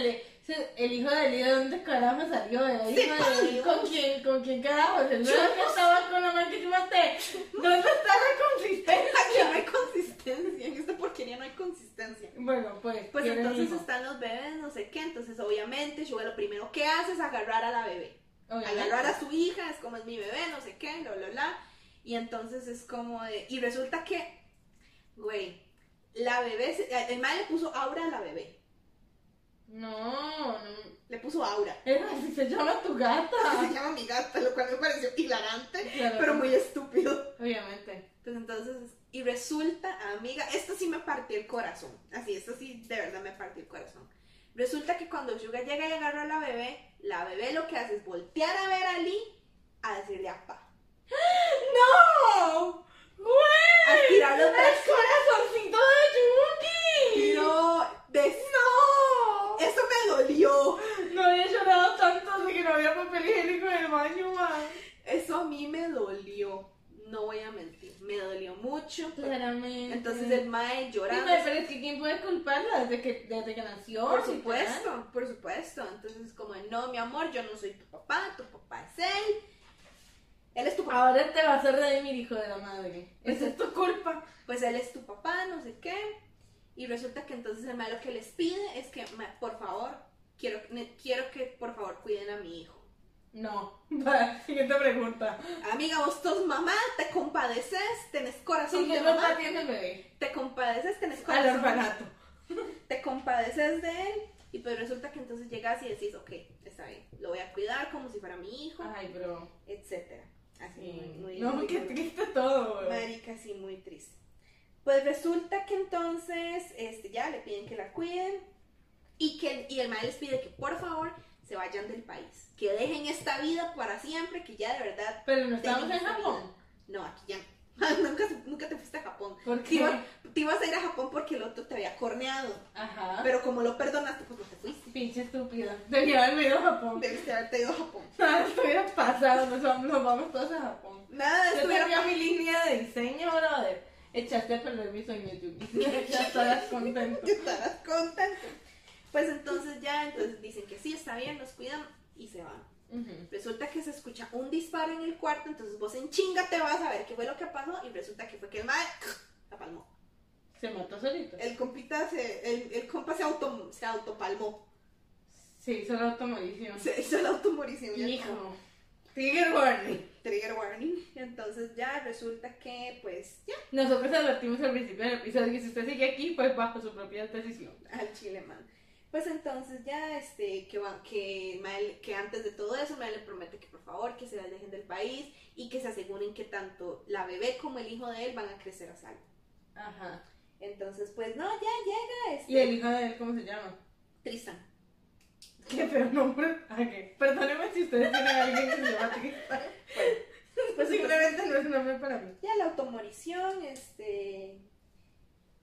el, hijo de Eli, ¿de dónde carajo salió? ¿El Sí, de. ¿Con quién? ¿Con quién carajo? ¿El Yo nuevo que estaba con la man que maté? ¿Dónde está la consistencia? Aquí no hay consistencia, en esta porquería no hay consistencia. Bueno, pues, Pues ¿quién entonces están los bebés, no sé qué, entonces obviamente Suga lo primero que hace es agarrar a la bebé. Obviamente. agarrar a su hija, es como es mi bebé, no sé qué, bla, bla, bla. Y entonces es como de... Y resulta que, güey, la bebé, se- el madre le puso aura a la bebé. No, no. Le puso aura. Era así se llama tu gata. (laughs) Se llama mi gata, lo cual me pareció hilarante, Claro. pero muy estúpido. Obviamente. Pues entonces, y resulta, amiga, esto sí me partió el corazón. Así, esto sí de verdad me partió el corazón. Resulta que cuando Suga llega y agarra a la bebé, la bebé lo que hace es voltear a ver a Lee a decirle apá. ¡No! ¡Güey! A tirar los ¡El corazoncito de claramente. Entonces el mae llorando. Pero es que ¿quién puede culparla desde que, desde que nació? Por pues, supuesto, por supuesto. Entonces como, no, mi amor, yo no soy tu papá, tu papá es él. Él es tu papá. Ahora te vas a redimir, hijo de la madre. Pues Esa es tu culpa. Pues él es tu papá, no sé qué. Y resulta que entonces el mae lo que les pide es que, por favor, quiero, quiero que por favor cuiden a mi hijo no. (laughs) Siguiente pregunta. Amiga, vos sos mamá, te compadeces, tenés corazón Sí, de ¿qué mamá, papá tiene el bebé? te compadeces, tenés Al corazón, orfanato. (laughs) te compadeces de él. Y pues resulta que entonces llegas y decís, ok, está bien, lo voy a cuidar como si fuera mi hijo, Ay, bro. etcétera. Así, Sí. muy, muy, no, muy qué triste todo, güey. Marica, sí, muy triste. Pues resulta que entonces este, ya le piden que la cuiden y que y el maestro les pide que por favor se vayan del país, que dejen esta vida para siempre, que ya de verdad... Pero no estamos en Japón. vida. No, aquí ya (laughs) nunca, nunca te fuiste a Japón. ¿Por Te, qué? iba- te ibas a ir a Japón porque el otro te había corneado, Ajá. pero como lo perdonaste, pues no te fuiste. Pinche estúpida. Debía haberme ido a Japón. Debiste haberte ido a Japón. Nada, estuviera pasado. Nos vamos, nos vamos todos a Japón. Nada, Yo tenía mi línea de diseño, brother. Echaste a perder mi sueño, Yuki. (laughs) Ya estarás contento. (laughs) que estarás contento. Pues entonces ya, entonces dicen que sí, está bien, los cuidan y se van. Resulta que se escucha un disparo en el cuarto, entonces vos en chinga te vas a ver qué fue lo que pasó y resulta que fue que el mae la palmó. Se mató solito. El compita se, el, el compa se auto, se autopalmó. Sí, hizo la automorición. Se hizo la automorición. como Hijo. Trigger warning. Trigger warning. Entonces ya resulta que pues ya Nosotros advertimos al principio del episodio que si usted sigue aquí, pues bajo su propia decisión. al chile man. Pues entonces ya este que que, Mae- que antes de todo eso Mae le promete que por favor que se alejen del país y que se aseguren que tanto la bebé como el hijo de él van a crecer a salvo. Ajá. Entonces pues no, ya llega este ¿Y el hijo de él cómo se llama? Tristan. Qué feo nombre. Ok. Perdónenme si ustedes tienen a alguien que se llama Tristan. (laughs) Pues simplemente no es un nombre para mí. Ya la automorición, este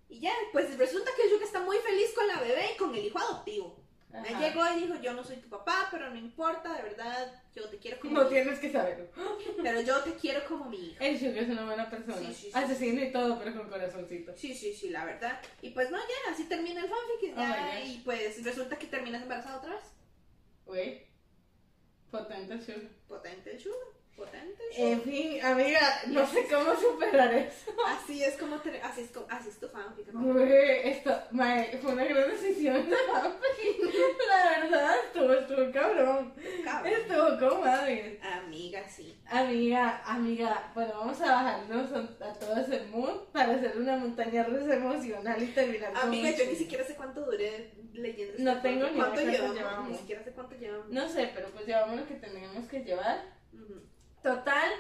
y ya, pues resulta que Yuka está muy feliz con la bebé y con el hijo adoptivo. Me llegó y dijo, yo no soy tu papá, pero no importa, de verdad, yo te quiero como No mi tienes que saberlo. (laughs) Pero yo te quiero como mi hijo. El Sugar es una buena persona. Sí, sí, sí. Asesino y todo, pero con corazoncito. Sí, sí, sí, la verdad. Y pues no, ya, así termina el fanfic y, Oh ya, y pues resulta que terminas embarazada otra vez. Güey. Potente el sugar, potente el sugar. En fin, amiga, no sé cómo superar eso. Así es como, te- así es como, así es tu fanfic. esto, mae, fue una gran decisión. La verdad, estuvo, estuvo cabrón. Cabrón. Estuvo con madre. Amiga, sí. Amiga, amiga, bueno, vamos a bajarnos a, todo ese mood para hacer una montaña rusa emocional y terminar Amiga, yo ni siquiera sé cuánto duré leyendo este No tengo fanfic. ni idea ¿Cuánto llevamos? llevamos. Ni siquiera sé cuánto llevamos. No sé, pero pues llevamos lo que tenemos que llevar. Ujú. Total,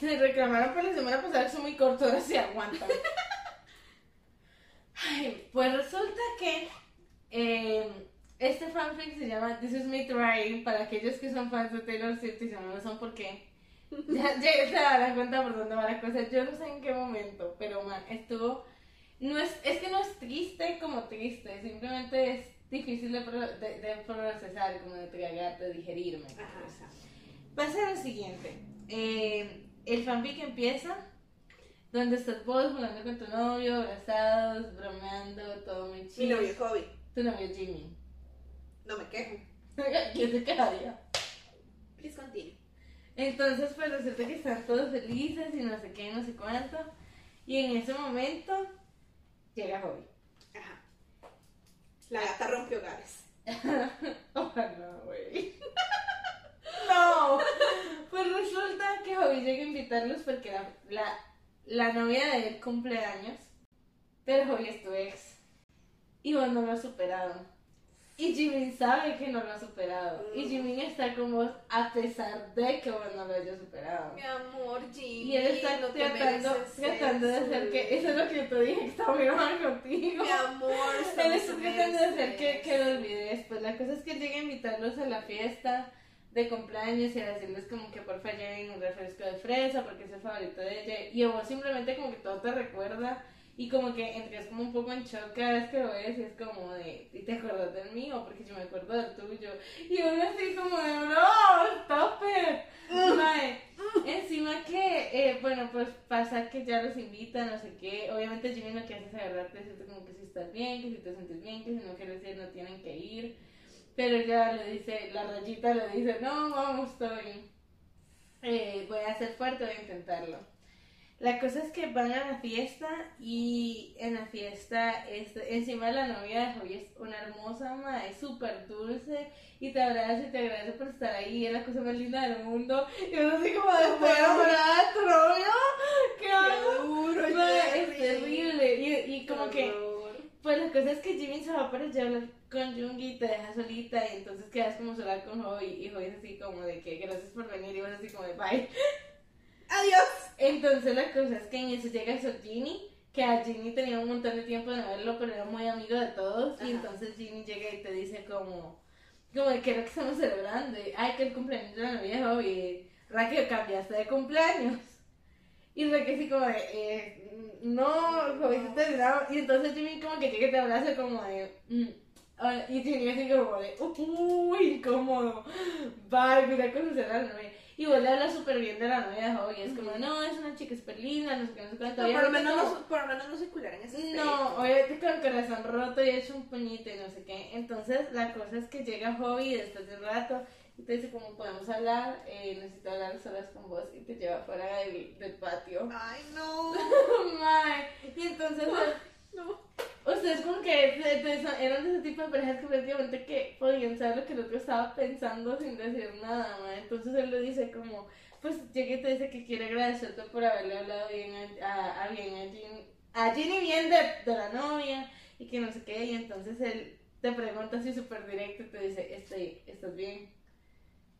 se reclamaron por la semana pasada son muy cortos, ahora se aguantan. (laughs) Ay, pues resulta que eh, este fanfic se llama This is Me Trying para aquellos que son fans de Taylor Swift y si no lo son, ¿por qué? (laughs) Ya, ya se darán cuenta por dónde va la cosa. Yo no sé en qué momento, pero man, estuvo. No es, es que no es triste como triste, simplemente es difícil de, de, de procesar, como de tragar, de digerirme. Ajá. Pasa lo siguiente. Eh, el fanfic empieza donde estás vos jugando con tu novio, abrazados, bromeando, todo muy Mi chido. novio es hobby. Tu novio Jimmy. No me quejo. (laughs) ¿Quién te quedaría? Please continue. Entonces, pues resulta que están todos felices y no sé qué, no sé cuánto. Y en ese momento llega Hobby. Ajá. La gata rompe hogares. (laughs) Ojalá, güey. (laughs) no. Pues resulta que Hobby llega a invitarlos porque la, la, la novia de él cumple años. Pero Hobby es tu ex. Y vos no lo has superado. Y Jimin sabe que no lo ha superado. Y Jimin está con vos a pesar de que vos no lo hayas superado. Mi amor, Jimmy. Y él está no tratando, tratando de hacer que. Eso es lo que yo te dije, que está muy mal contigo. Mi amor, (laughs) Él está tratando de hacer que, que lo olvides. Pues la cosa es que él llega a invitarlos a la fiesta de cumpleaños y a decirles como que porfa lleven un refresco de fresa porque es el favorito de ella. Y a vos simplemente como que todo te recuerda y como que entras como un poco en shock cada vez que lo ves y es como de, ¿y te acuerdas del mío? Porque yo me acuerdo del tuyo. Y uno así como de, stop it. Mae, encima que, eh, bueno, pues pasa que ya los invitan, no sé qué. Obviamente Jimmy lo que hace es agarrarte, decirte como que si estás bien, que si te sientes bien, que si no quieres ir no tienen que ir. Pero ya le dice, la rayita le dice, no, vamos, estoy, eh, voy a ser fuerte, voy a intentarlo. La cosa es que van a la fiesta y en la fiesta es, encima de la novia de Joey es una hermosa madre, súper dulce y te abraza y te agradece por estar ahí, es la cosa más linda del mundo. Y yo así como de estoy enamorada de tu novio, qué hago? duro, Mae, es terrible y, y como que pues la cosa es que Jimmy se va para allá a hablar con Jungi y te deja solita y entonces quedas como sola con Joey y Joey es así como de que gracias por venir y vos así como de bye. Adiós. Entonces la cosa es que en eso llega Ginny, que a Ginny tenía un montón de tiempo de no verlo, pero era muy amigo de todos. Ajá. Y entonces Ginny llega y te dice como, como de que era que estamos celebrando. Y, Ay, que el cumpleaños de la novia y Raquel, cambiaste de cumpleaños. Y Raquel así como de, eh, no, Joey, se terminado. Y entonces Jimmy como que llega y te abraza como de, mm. Ah, Y Ginny así como de, uy, incómodo. Bye, mira conocer a la novia. Y vos le hablas súper bien de la novia de Joey. Es como, no, es una chica súper linda, no sé qué, no sé cuánto. No, por, lo menos como- no, por lo menos no se culiaran ese aspecto. no, obviamente con el corazón roto y hecho un puñito y no sé qué. Entonces la cosa es que llega Hobby después de un rato y te dice como podemos hablar, eh, necesito hablar solas con vos y te lleva fuera del, del patio. Ay, no. (laughs) Mae. Y entonces No. ustedes como que eran de ese tipo de parejas que prácticamente que podían saber lo que el otro estaba pensando sin decir nada, mae. Entonces él le dice como, pues llega y te dice que quiere agradecerte por haberle hablado bien a, a, a bien a Ginny, a Ginny bien de, de la novia y que no sé qué. Y entonces él te pregunta así súper directo y te dice, estoy, ¿estás bien?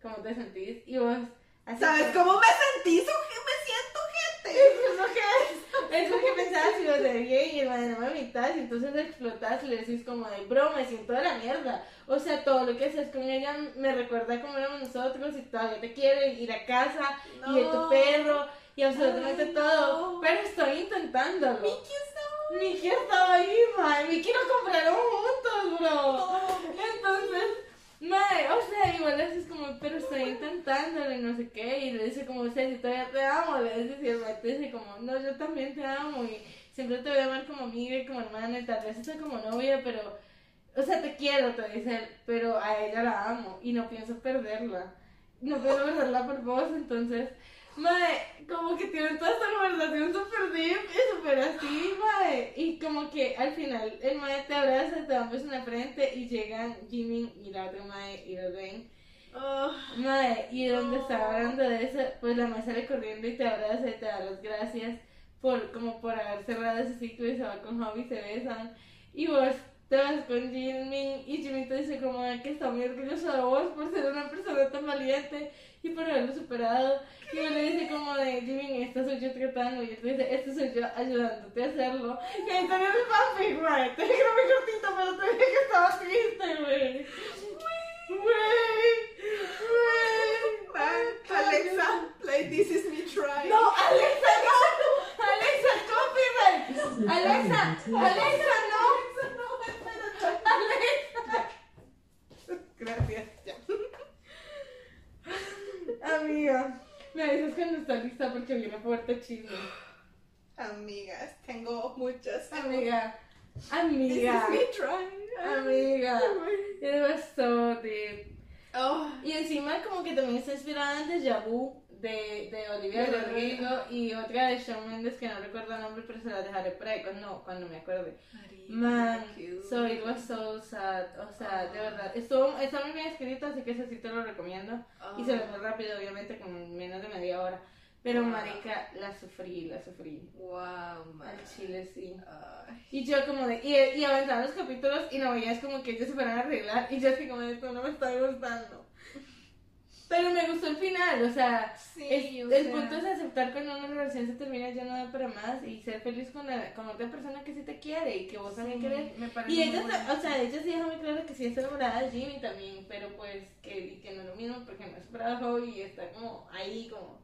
¿Cómo te sentís? Y vos, así ¿Sabes cómo me sentí? Su- Me siento gente. (laughs) es lo que es, lo que pensabas si lo de bien y el man no me mitad y entonces explotas y le decís como de bro me siento de la mierda o sea todo lo que haces con ella me recuerda cómo éramos nosotros y todavía te quiero ir a casa y de tu perro y absolutamente Ay, todo no. pero estoy intentándolo Mickey estaba Miki estaba ahí mae Miki lo compraron juntos bro entonces Mae, o sea, igual le dices como, pero estoy intentándolo y no sé qué, y le dice como, o sea, si todavía te amo, le dices y el te dice como, no, yo también te amo y siempre te voy a amar como amiga y como hermana y tal vez estoy como novia, pero, o sea, te quiero, te dice él, pero a ella la amo y no pienso perderla, no pienso perderla por vos, entonces, mae, como que tienen toda esta conversación súper deep y súper así, mae, y como que al final el mae te abraza, te da un beso en la frente y llegan Jimmy y la otra mae y los ven. Oh, Mae, y donde estaba hablando de eso, pues la mae sale corriendo y te abraza y te da las gracias por como por haber cerrado ese ciclo y se va con Hobby y se besan. Y vos te vas con Jimmy y Jimmy te dice como "Ay, que está muy orgulloso de vos por ser una persona tan valiente y por haberlo superado. Y vos le dice como de Jimmy, esta soy yo tratando y él dice, este soy yo ayudándote a hacerlo. Y ahí tenés el fanfic, güey. Te dije que era muy cortito, pero te dije que estaba triste, güey. Güey. Güey. Alexa, play This Is Me Try. No, Alexa, no. Alexa, copyright. Alexa, Alexa, no. no, espérate. Alexa. Gracias. Ya. Amiga, me avisas cuando está lista porque viene fuerte chisme. Amigas, tengo muchas. Amiga, This amiga, Is Me Try. amiga. It was so deep. Oh, Y encima como que también está inspirada en Deja Vu de, de Olivia De Rodrigo y otra de Shawn Mendes que no recuerdo el nombre pero se la dejaré por ahí cuando, cuando me acuerde. Man, so it was so sad, o sea, de verdad, estuvo, está muy bien escrito así que eso sí te lo recomiendo y se lo muy rápido obviamente con menos de media hora, pero Wow. marica, la sufrí, la sufrí, Wow, man. al chile sí. Ay. Y yo como de, y, y avanzaban los capítulos y no veías como que ellos se fueran a arreglar y yo así como de, esto no me está gustando. Pero me gustó el final, o sea, Sí, es- o el sea. punto es aceptar cuando una relación se termina ya no da para más y ser feliz con, la- con otra persona que sí te quiere y que vos también querés. me parece Y ella, o sea, ella sí deja muy claro que sí está enamorada de Jimmy también, pero pues que, que no es lo mismo porque no es brazo y está como ahí como...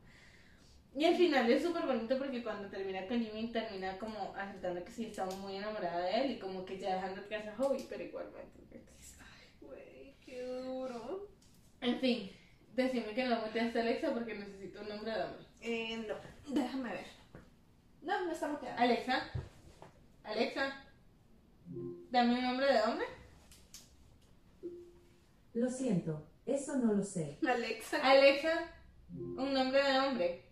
Y al final es súper bonito porque cuando termina con Jimmy termina como aceptando que sí estaba muy enamorada de él y como que ya dejando atrás a Hobby, pero igualmente. Güey, qué duro. En fin, decime que no muteaste a Alexa porque necesito un nombre de hombre. Eh, no, déjame ver. No, no está muteada. Alexa, Alexa, dame un nombre de hombre. Lo siento, eso no lo sé. Alexa. Alexa, un nombre de hombre.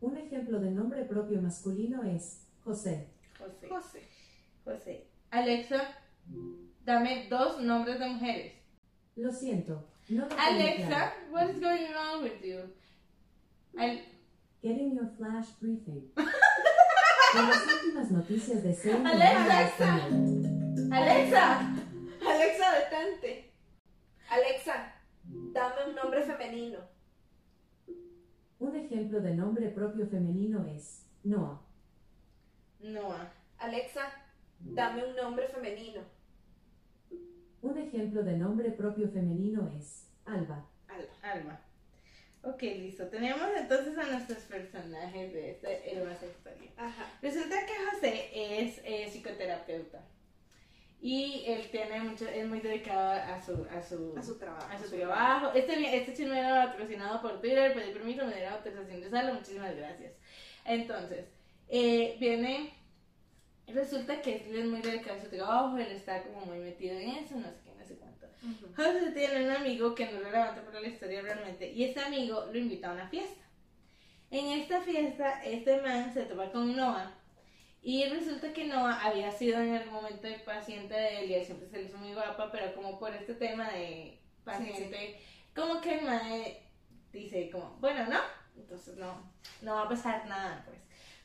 Un ejemplo de nombre propio masculino es José. José. José. José. Alexa, dame dos nombres de mujeres. Lo siento, no Alexa, what is going on with you? Al- Getting your flash briefing. (laughs) Con las últimas noticias de CNN Alexa. Alexa, Alexa, detente. Alexa, dame un nombre femenino. Un ejemplo de nombre propio femenino es Noah. Noah. Alexa, dame un nombre femenino. Un ejemplo de nombre propio femenino es Alba. Alba. Alma. Ok, listo. Tenemos entonces a nuestros personajes de esta hermosa historia. Ajá. Resulta que José es eh, psicoterapeuta y él tiene mucho, es muy dedicado a su, a su, A su trabajo. a su trabajo. Este, este chisme era patrocinado por Twitter, pedí permiso, me dieron autorización de usarlo, muchísimas gracias. Entonces, eh, viene, resulta que él es muy dedicado a su trabajo, él está como muy metido en eso, no sé qué, no sé cuánto. José tiene un amigo que no es relevante para la historia realmente, y este amigo lo invita a una fiesta. En esta fiesta, este man se topa con Noah, y resulta que Noah había sido en algún momento el paciente de él, y él siempre se le hizo muy guapa, pero como por este tema de paciente, como que el man dice como, bueno, no, entonces no, no va a pasar nada, pues.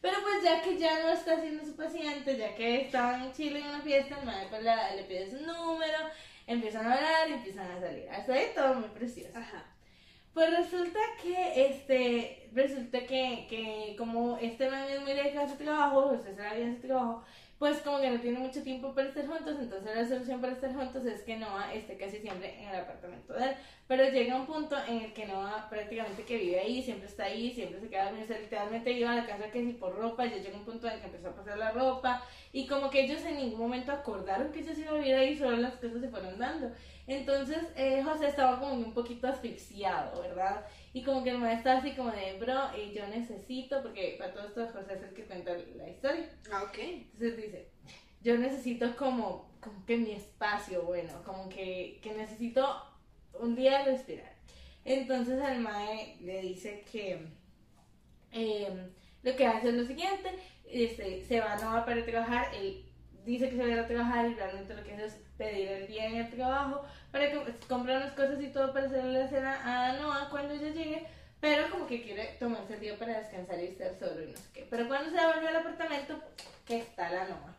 Pero pues ya que ya no está siendo su paciente, ya que estaban en Chile en una fiesta, el man pues, la- le pide su número, empiezan a hablar y empiezan a salir. Hasta ahí todo muy precioso. Ajá. Pues resulta que, este, resulta que, que como este man es muy dedicado a su trabajo, usted se la vida en su trabajo, pues como que no tiene mucho tiempo para estar juntos, entonces la solución para estar juntos es que Noah esté casi siempre en el apartamento de él. Pero llega un punto en el que Noah prácticamente que vive ahí, siempre está ahí, siempre se queda dormido, o sea, literalmente iba a la casa que si por ropa, ya llega un punto en el que empezó a pasar la ropa, y como que ellos en ningún momento acordaron que ellos iban a vivir ahí, solo las cosas se fueron dando. Entonces eh, José estaba como un poquito asfixiado, ¿verdad? Y como que el maestro así como de, bro, eh, yo necesito, porque para todo esto José es el que cuenta la historia. Ah, ok. Entonces dice, yo necesito como, como que mi espacio, bueno, como que, que necesito un día respirar. Entonces el mae le dice que eh, lo que hace es lo siguiente, este, se va a Nova para trabajar, él dice que se va a ir a trabajar y realmente lo que hace es pedir el día en el trabajo para que comprar unas cosas y todo para hacerle la cena a Noah cuando ella llegue, pero como que quiere tomarse el día para descansar y estar solo y no sé qué. Pero cuando se vuelve al apartamento, está la Noah.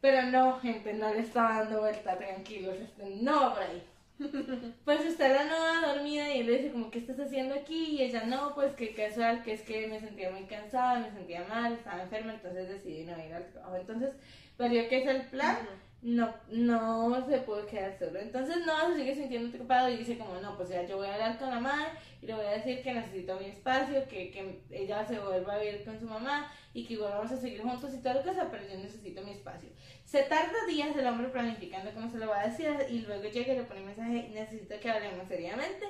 Pero no, gente, no le está dando vuelta, tranquilos, está no por ahí. (laughs) Pues está la Noah dormida y él le dice como, ¿qué estás haciendo aquí? Y ella, no, pues que casual, que es que me sentía muy cansada, me sentía mal, estaba enferma, entonces decidí no ir al trabajo. Entonces, valió que es el plan, no, no se puede quedar solo. Entonces Noah se sigue sintiendo preocupado y dice como, no, pues ya yo voy a hablar con la madre y le voy a decir que necesito mi espacio, que, que ella se vuelva a vivir con su mamá y que igual vamos a seguir juntos y toda la cosa, pero yo necesito mi espacio. Se tarda días el hombre planificando cómo se lo va a decir y luego llega y le pone un mensaje, necesito que hablemos seriamente.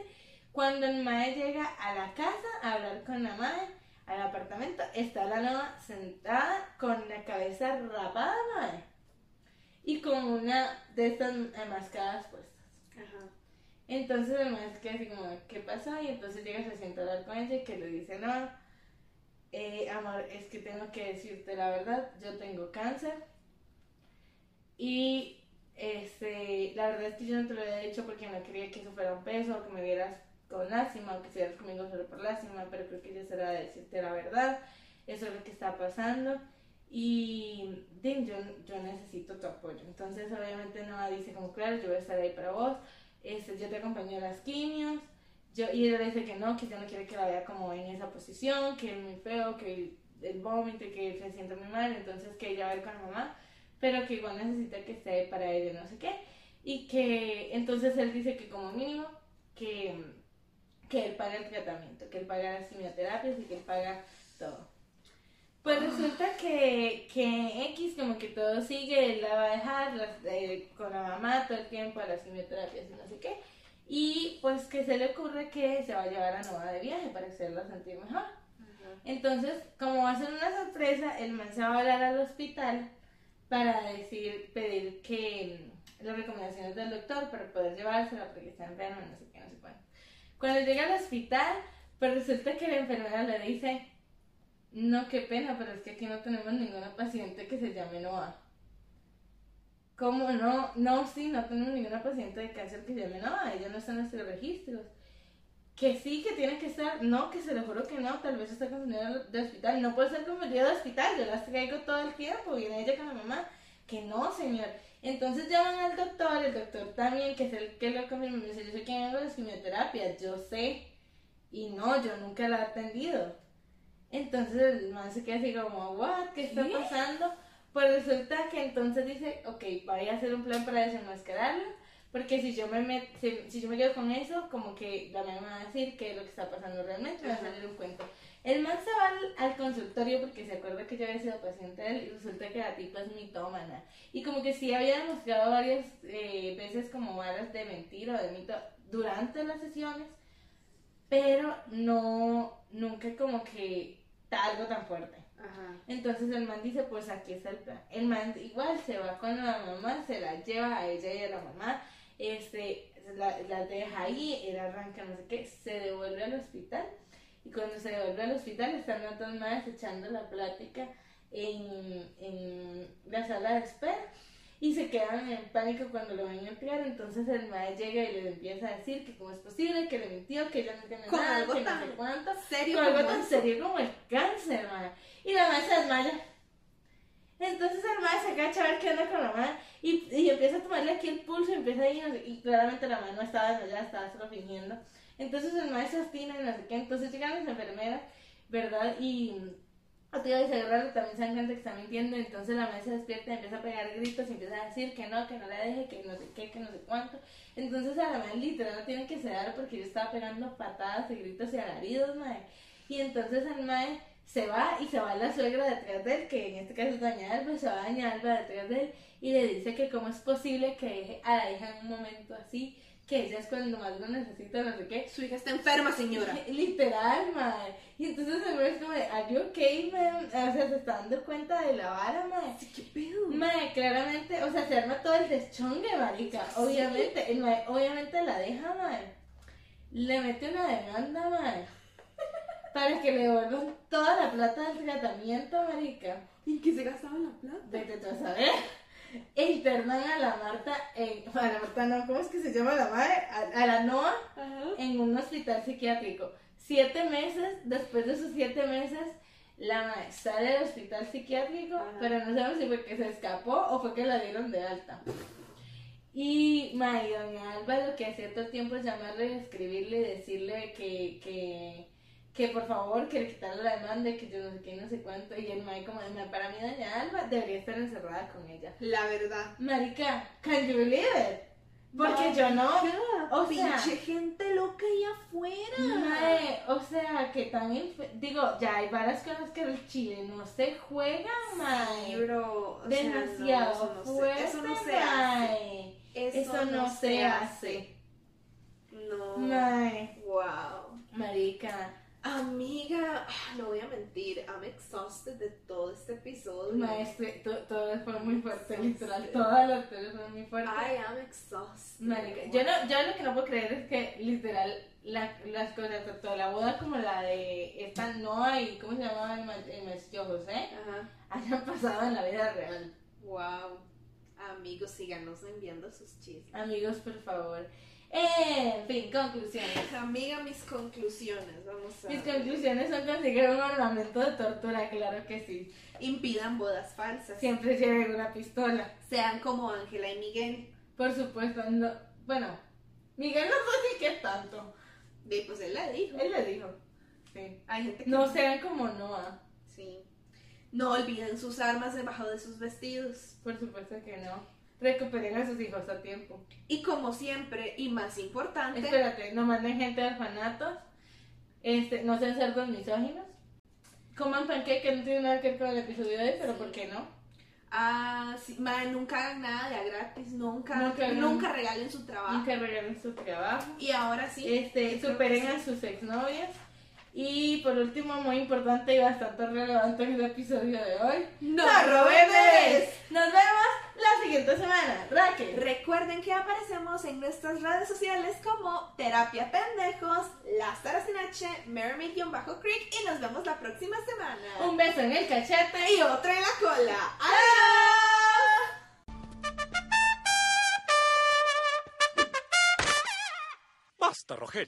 Cuando el mae llega a la casa a hablar con la madre, al apartamento, está la Noah sentada con la cabeza rapada, madre, y con una de estas enmascadas puestas. Ajá. Entonces el maestro queda así como, ¿qué pasó? Y entonces llega, se sienta a hablar con ella y que le dice, no, eh, amor, es que tengo que decirte la verdad, yo tengo cáncer. Y este, la verdad es que yo no te lo había dicho porque no quería que eso fuera un peso o que me vieras con lástima o que estuvieras conmigo solo por lástima, pero creo que ya será de decirte la verdad, eso es lo que está pasando. Y Dim, yo, yo necesito tu apoyo. Entonces, obviamente, Noah dice, como claro, yo voy a estar ahí para vos. Este, yo te acompaño a las quimios. Yo, y ella dice que no, que ya no quiere que la vea como en esa posición, que es muy feo, que el, el vómito, que se siente muy mal. Entonces, que ella va a ir con la mamá, pero que igual necesita que esté ahí para ella, no sé qué. Y que entonces él dice que, como mínimo, que, que él paga el tratamiento, que él paga las quimioterapias y que él paga todo. Pues resulta que, que X como que todo sigue, él la va a dejar eh, con la mamá todo el tiempo a las quimioterapias y no sé qué. Y pues que se le ocurre que se va a llevar a Noah de viaje para hacerla sentir mejor. Entonces, como va a ser una sorpresa, el man se va a hablar al hospital para decir, pedir que mm, las recomendaciones del doctor para poder llevársela porque está enfermo, no sé qué, no sé cuánto. Cuando llega al hospital, pues resulta que la enfermera le dice, no, qué pena, pero es que aquí no tenemos ninguna paciente que se llame Noah. ¿Cómo no? No, sí, no tenemos ninguna paciente de cáncer que se llame Noah, ella no está en nuestros registros. Que sí, que tiene que estar, no, que se lo juro que no, tal vez está confundida de hospital, no puede ser confundida de hospital, yo las traigo todo el tiempo, viene ella con la mamá, que no, señor. Entonces llaman al doctor, el doctor también, que es el que lo confirma, me dice, yo sé quién hago las quimioterapias, yo sé, y no, yo nunca la he atendido. Entonces el man se queda así como, what, ¿qué está pasando? Pues resulta que entonces dice, ok, voy a hacer un plan para desenmascararlo, porque si yo me met- si, si yo me quedo con eso, como que la mamá me va a decir qué es lo que está pasando realmente, me va a salir un cuento. El man se va al, al consultorio porque se acuerda que yo había sido paciente de él y resulta que la tipa es mitómana. Y como que sí había demostrado varias eh, veces como varas de mentira o de mito durante las sesiones, pero no, nunca como que algo tan fuerte. Ajá. Entonces el man dice, pues aquí está el plan. El man igual se va con la mamá, se la lleva a ella y a la mamá, este, la, la deja ahí, él arranca no sé qué, se devuelve al hospital. Y cuando se devuelve al hospital están las dos madres echando la plática en, en la sala de espera. Y se quedan en pánico cuando lo ven entrar, entonces el maestro llega y les empieza a decir que cómo es posible, que le mintió, que ella no tiene Con nada, algo que no tan sé cuánto Serio. con algo tan eso. serio como el cáncer, madre. Y la madre se desmaya. Entonces el madre se agacha a ver qué onda con la madre y, y empieza a tomarle aquí el pulso y empieza a ir, no y claramente la madre no estaba desmayada, estaba solo fingiendo. Entonces el madre se obstina y no sé qué, entonces llegan las enfermeras, ¿verdad? Y ti y se agarra, también se dan cuenta que está mintiendo, entonces la madre se despierta y empieza a pegar gritos y empieza a decir que no, que no la deje, que no sé qué, que no sé cuánto. Entonces a la madre literal la tiene que sedar porque yo estaba pegando patadas y gritos y alaridos, madre. Y entonces el mae se va y se va la suegra detrás de él, que en este caso es doña se va doña Alba detrás de él y le dice que cómo es posible que deje a la hija en un momento así, que ella es cuando más lo necesita, no sé qué. Su hija está enferma, señora. (laughs) Literal, mae. Y entonces el es como de, ¿Are you okay, man? O sea, se está dando cuenta de la vara, mae. ¿Qué pedo? Mae, claramente, o sea, se arma todo el deschongue, marica. Obviamente, el mae, obviamente la deja, mae. Le mete una demanda, mae. (laughs) Para que le devuelvan toda la plata del tratamiento, marica. ¿En qué se gastaba la plata? Vete tú a saber. E internan a la Marta, en, a la Marta no, ¿cómo es que se llama la madre? A, a la Noa Ajá. en un hospital psiquiátrico. Siete meses, después de esos siete meses, la madre sale del hospital psiquiátrico, Ajá. pero no sabemos si fue que se escapó o fue que la dieron de alta. Y mae, doña Alba lo que hacía todo el tiempo es llamarle, escribirle, decirle que, que, que por favor que le quitara la demanda que yo no sé qué, no sé cuánto. Y el mae como, "Ma, para mí doña Alba debería estar encerrada con ella. La verdad. Marica, can you believe it? Porque yo no. O sea- Pinche gente loca allá afuera. Mae, o sea, que también, digo, ya hay varias cosas que el chile no se juega, mae. Sí, bro. o sea, Demasiado no, eso no se- fuerte, Eso no se hace. Eso no se hace. No. Mae, Wow. marica. Amiga, ah, no voy a mentir, I'm exhausted de todo este episodio. Maestre, to- todo fue muy fuerte, literal. Todas las historias fueron muy fuertes. I am exhausted. Marica, yo, no, yo lo que no puedo creer es que literal la- las cosas, tanto la boda como la de esta Noa y ¿cómo se llamaba el, el maestro José? Ajá. hayan pasado en la vida real. Wow. Amigos, síganos enviando sus chismes. Amigos, por favor. En fin, conclusiones. Amiga, mis conclusiones. Vamos a. Mis conclusiones son conseguir un ornamento de tortura, claro que sí. Impidan bodas falsas. Siempre lleven una pistola. Sean como Ángela y Miguel. Por supuesto, no. Bueno, Miguel no sé qué tanto. De, pues él la dijo. Él le dijo. Sí. Hay gente que. No sean como Noah. Sí. No olviden sus armas debajo de sus vestidos. Por supuesto que no. Recuperen a sus hijos a tiempo. Y como siempre, y más importante, Espérate, no manden gente a orfanatos. Este, no sean cerdos misóginos. Coman panqueque que no tiene nada que ver con el episodio de hoy, pero ¿por qué no? Ah, sí, mae, nunca hagan nada de a gratis, nunca, Nunca nunca, regalen su trabajo. Nunca regalen su trabajo. Y ahora sí. Este, superen a sus exnovias. Y por último, muy importante y bastante relevante en el episodio de hoy. ¡No, no bebés! Nos vemos la siguiente semana. Raquel. Recuerden que aparecemos en nuestras redes sociales como Terapia Pendejos, Lázaro sin H, Mermaid-Creek y nos vemos la próxima semana. Un beso en el cachete y otro en la cola. ¡Adiós! Basta, Rogelio.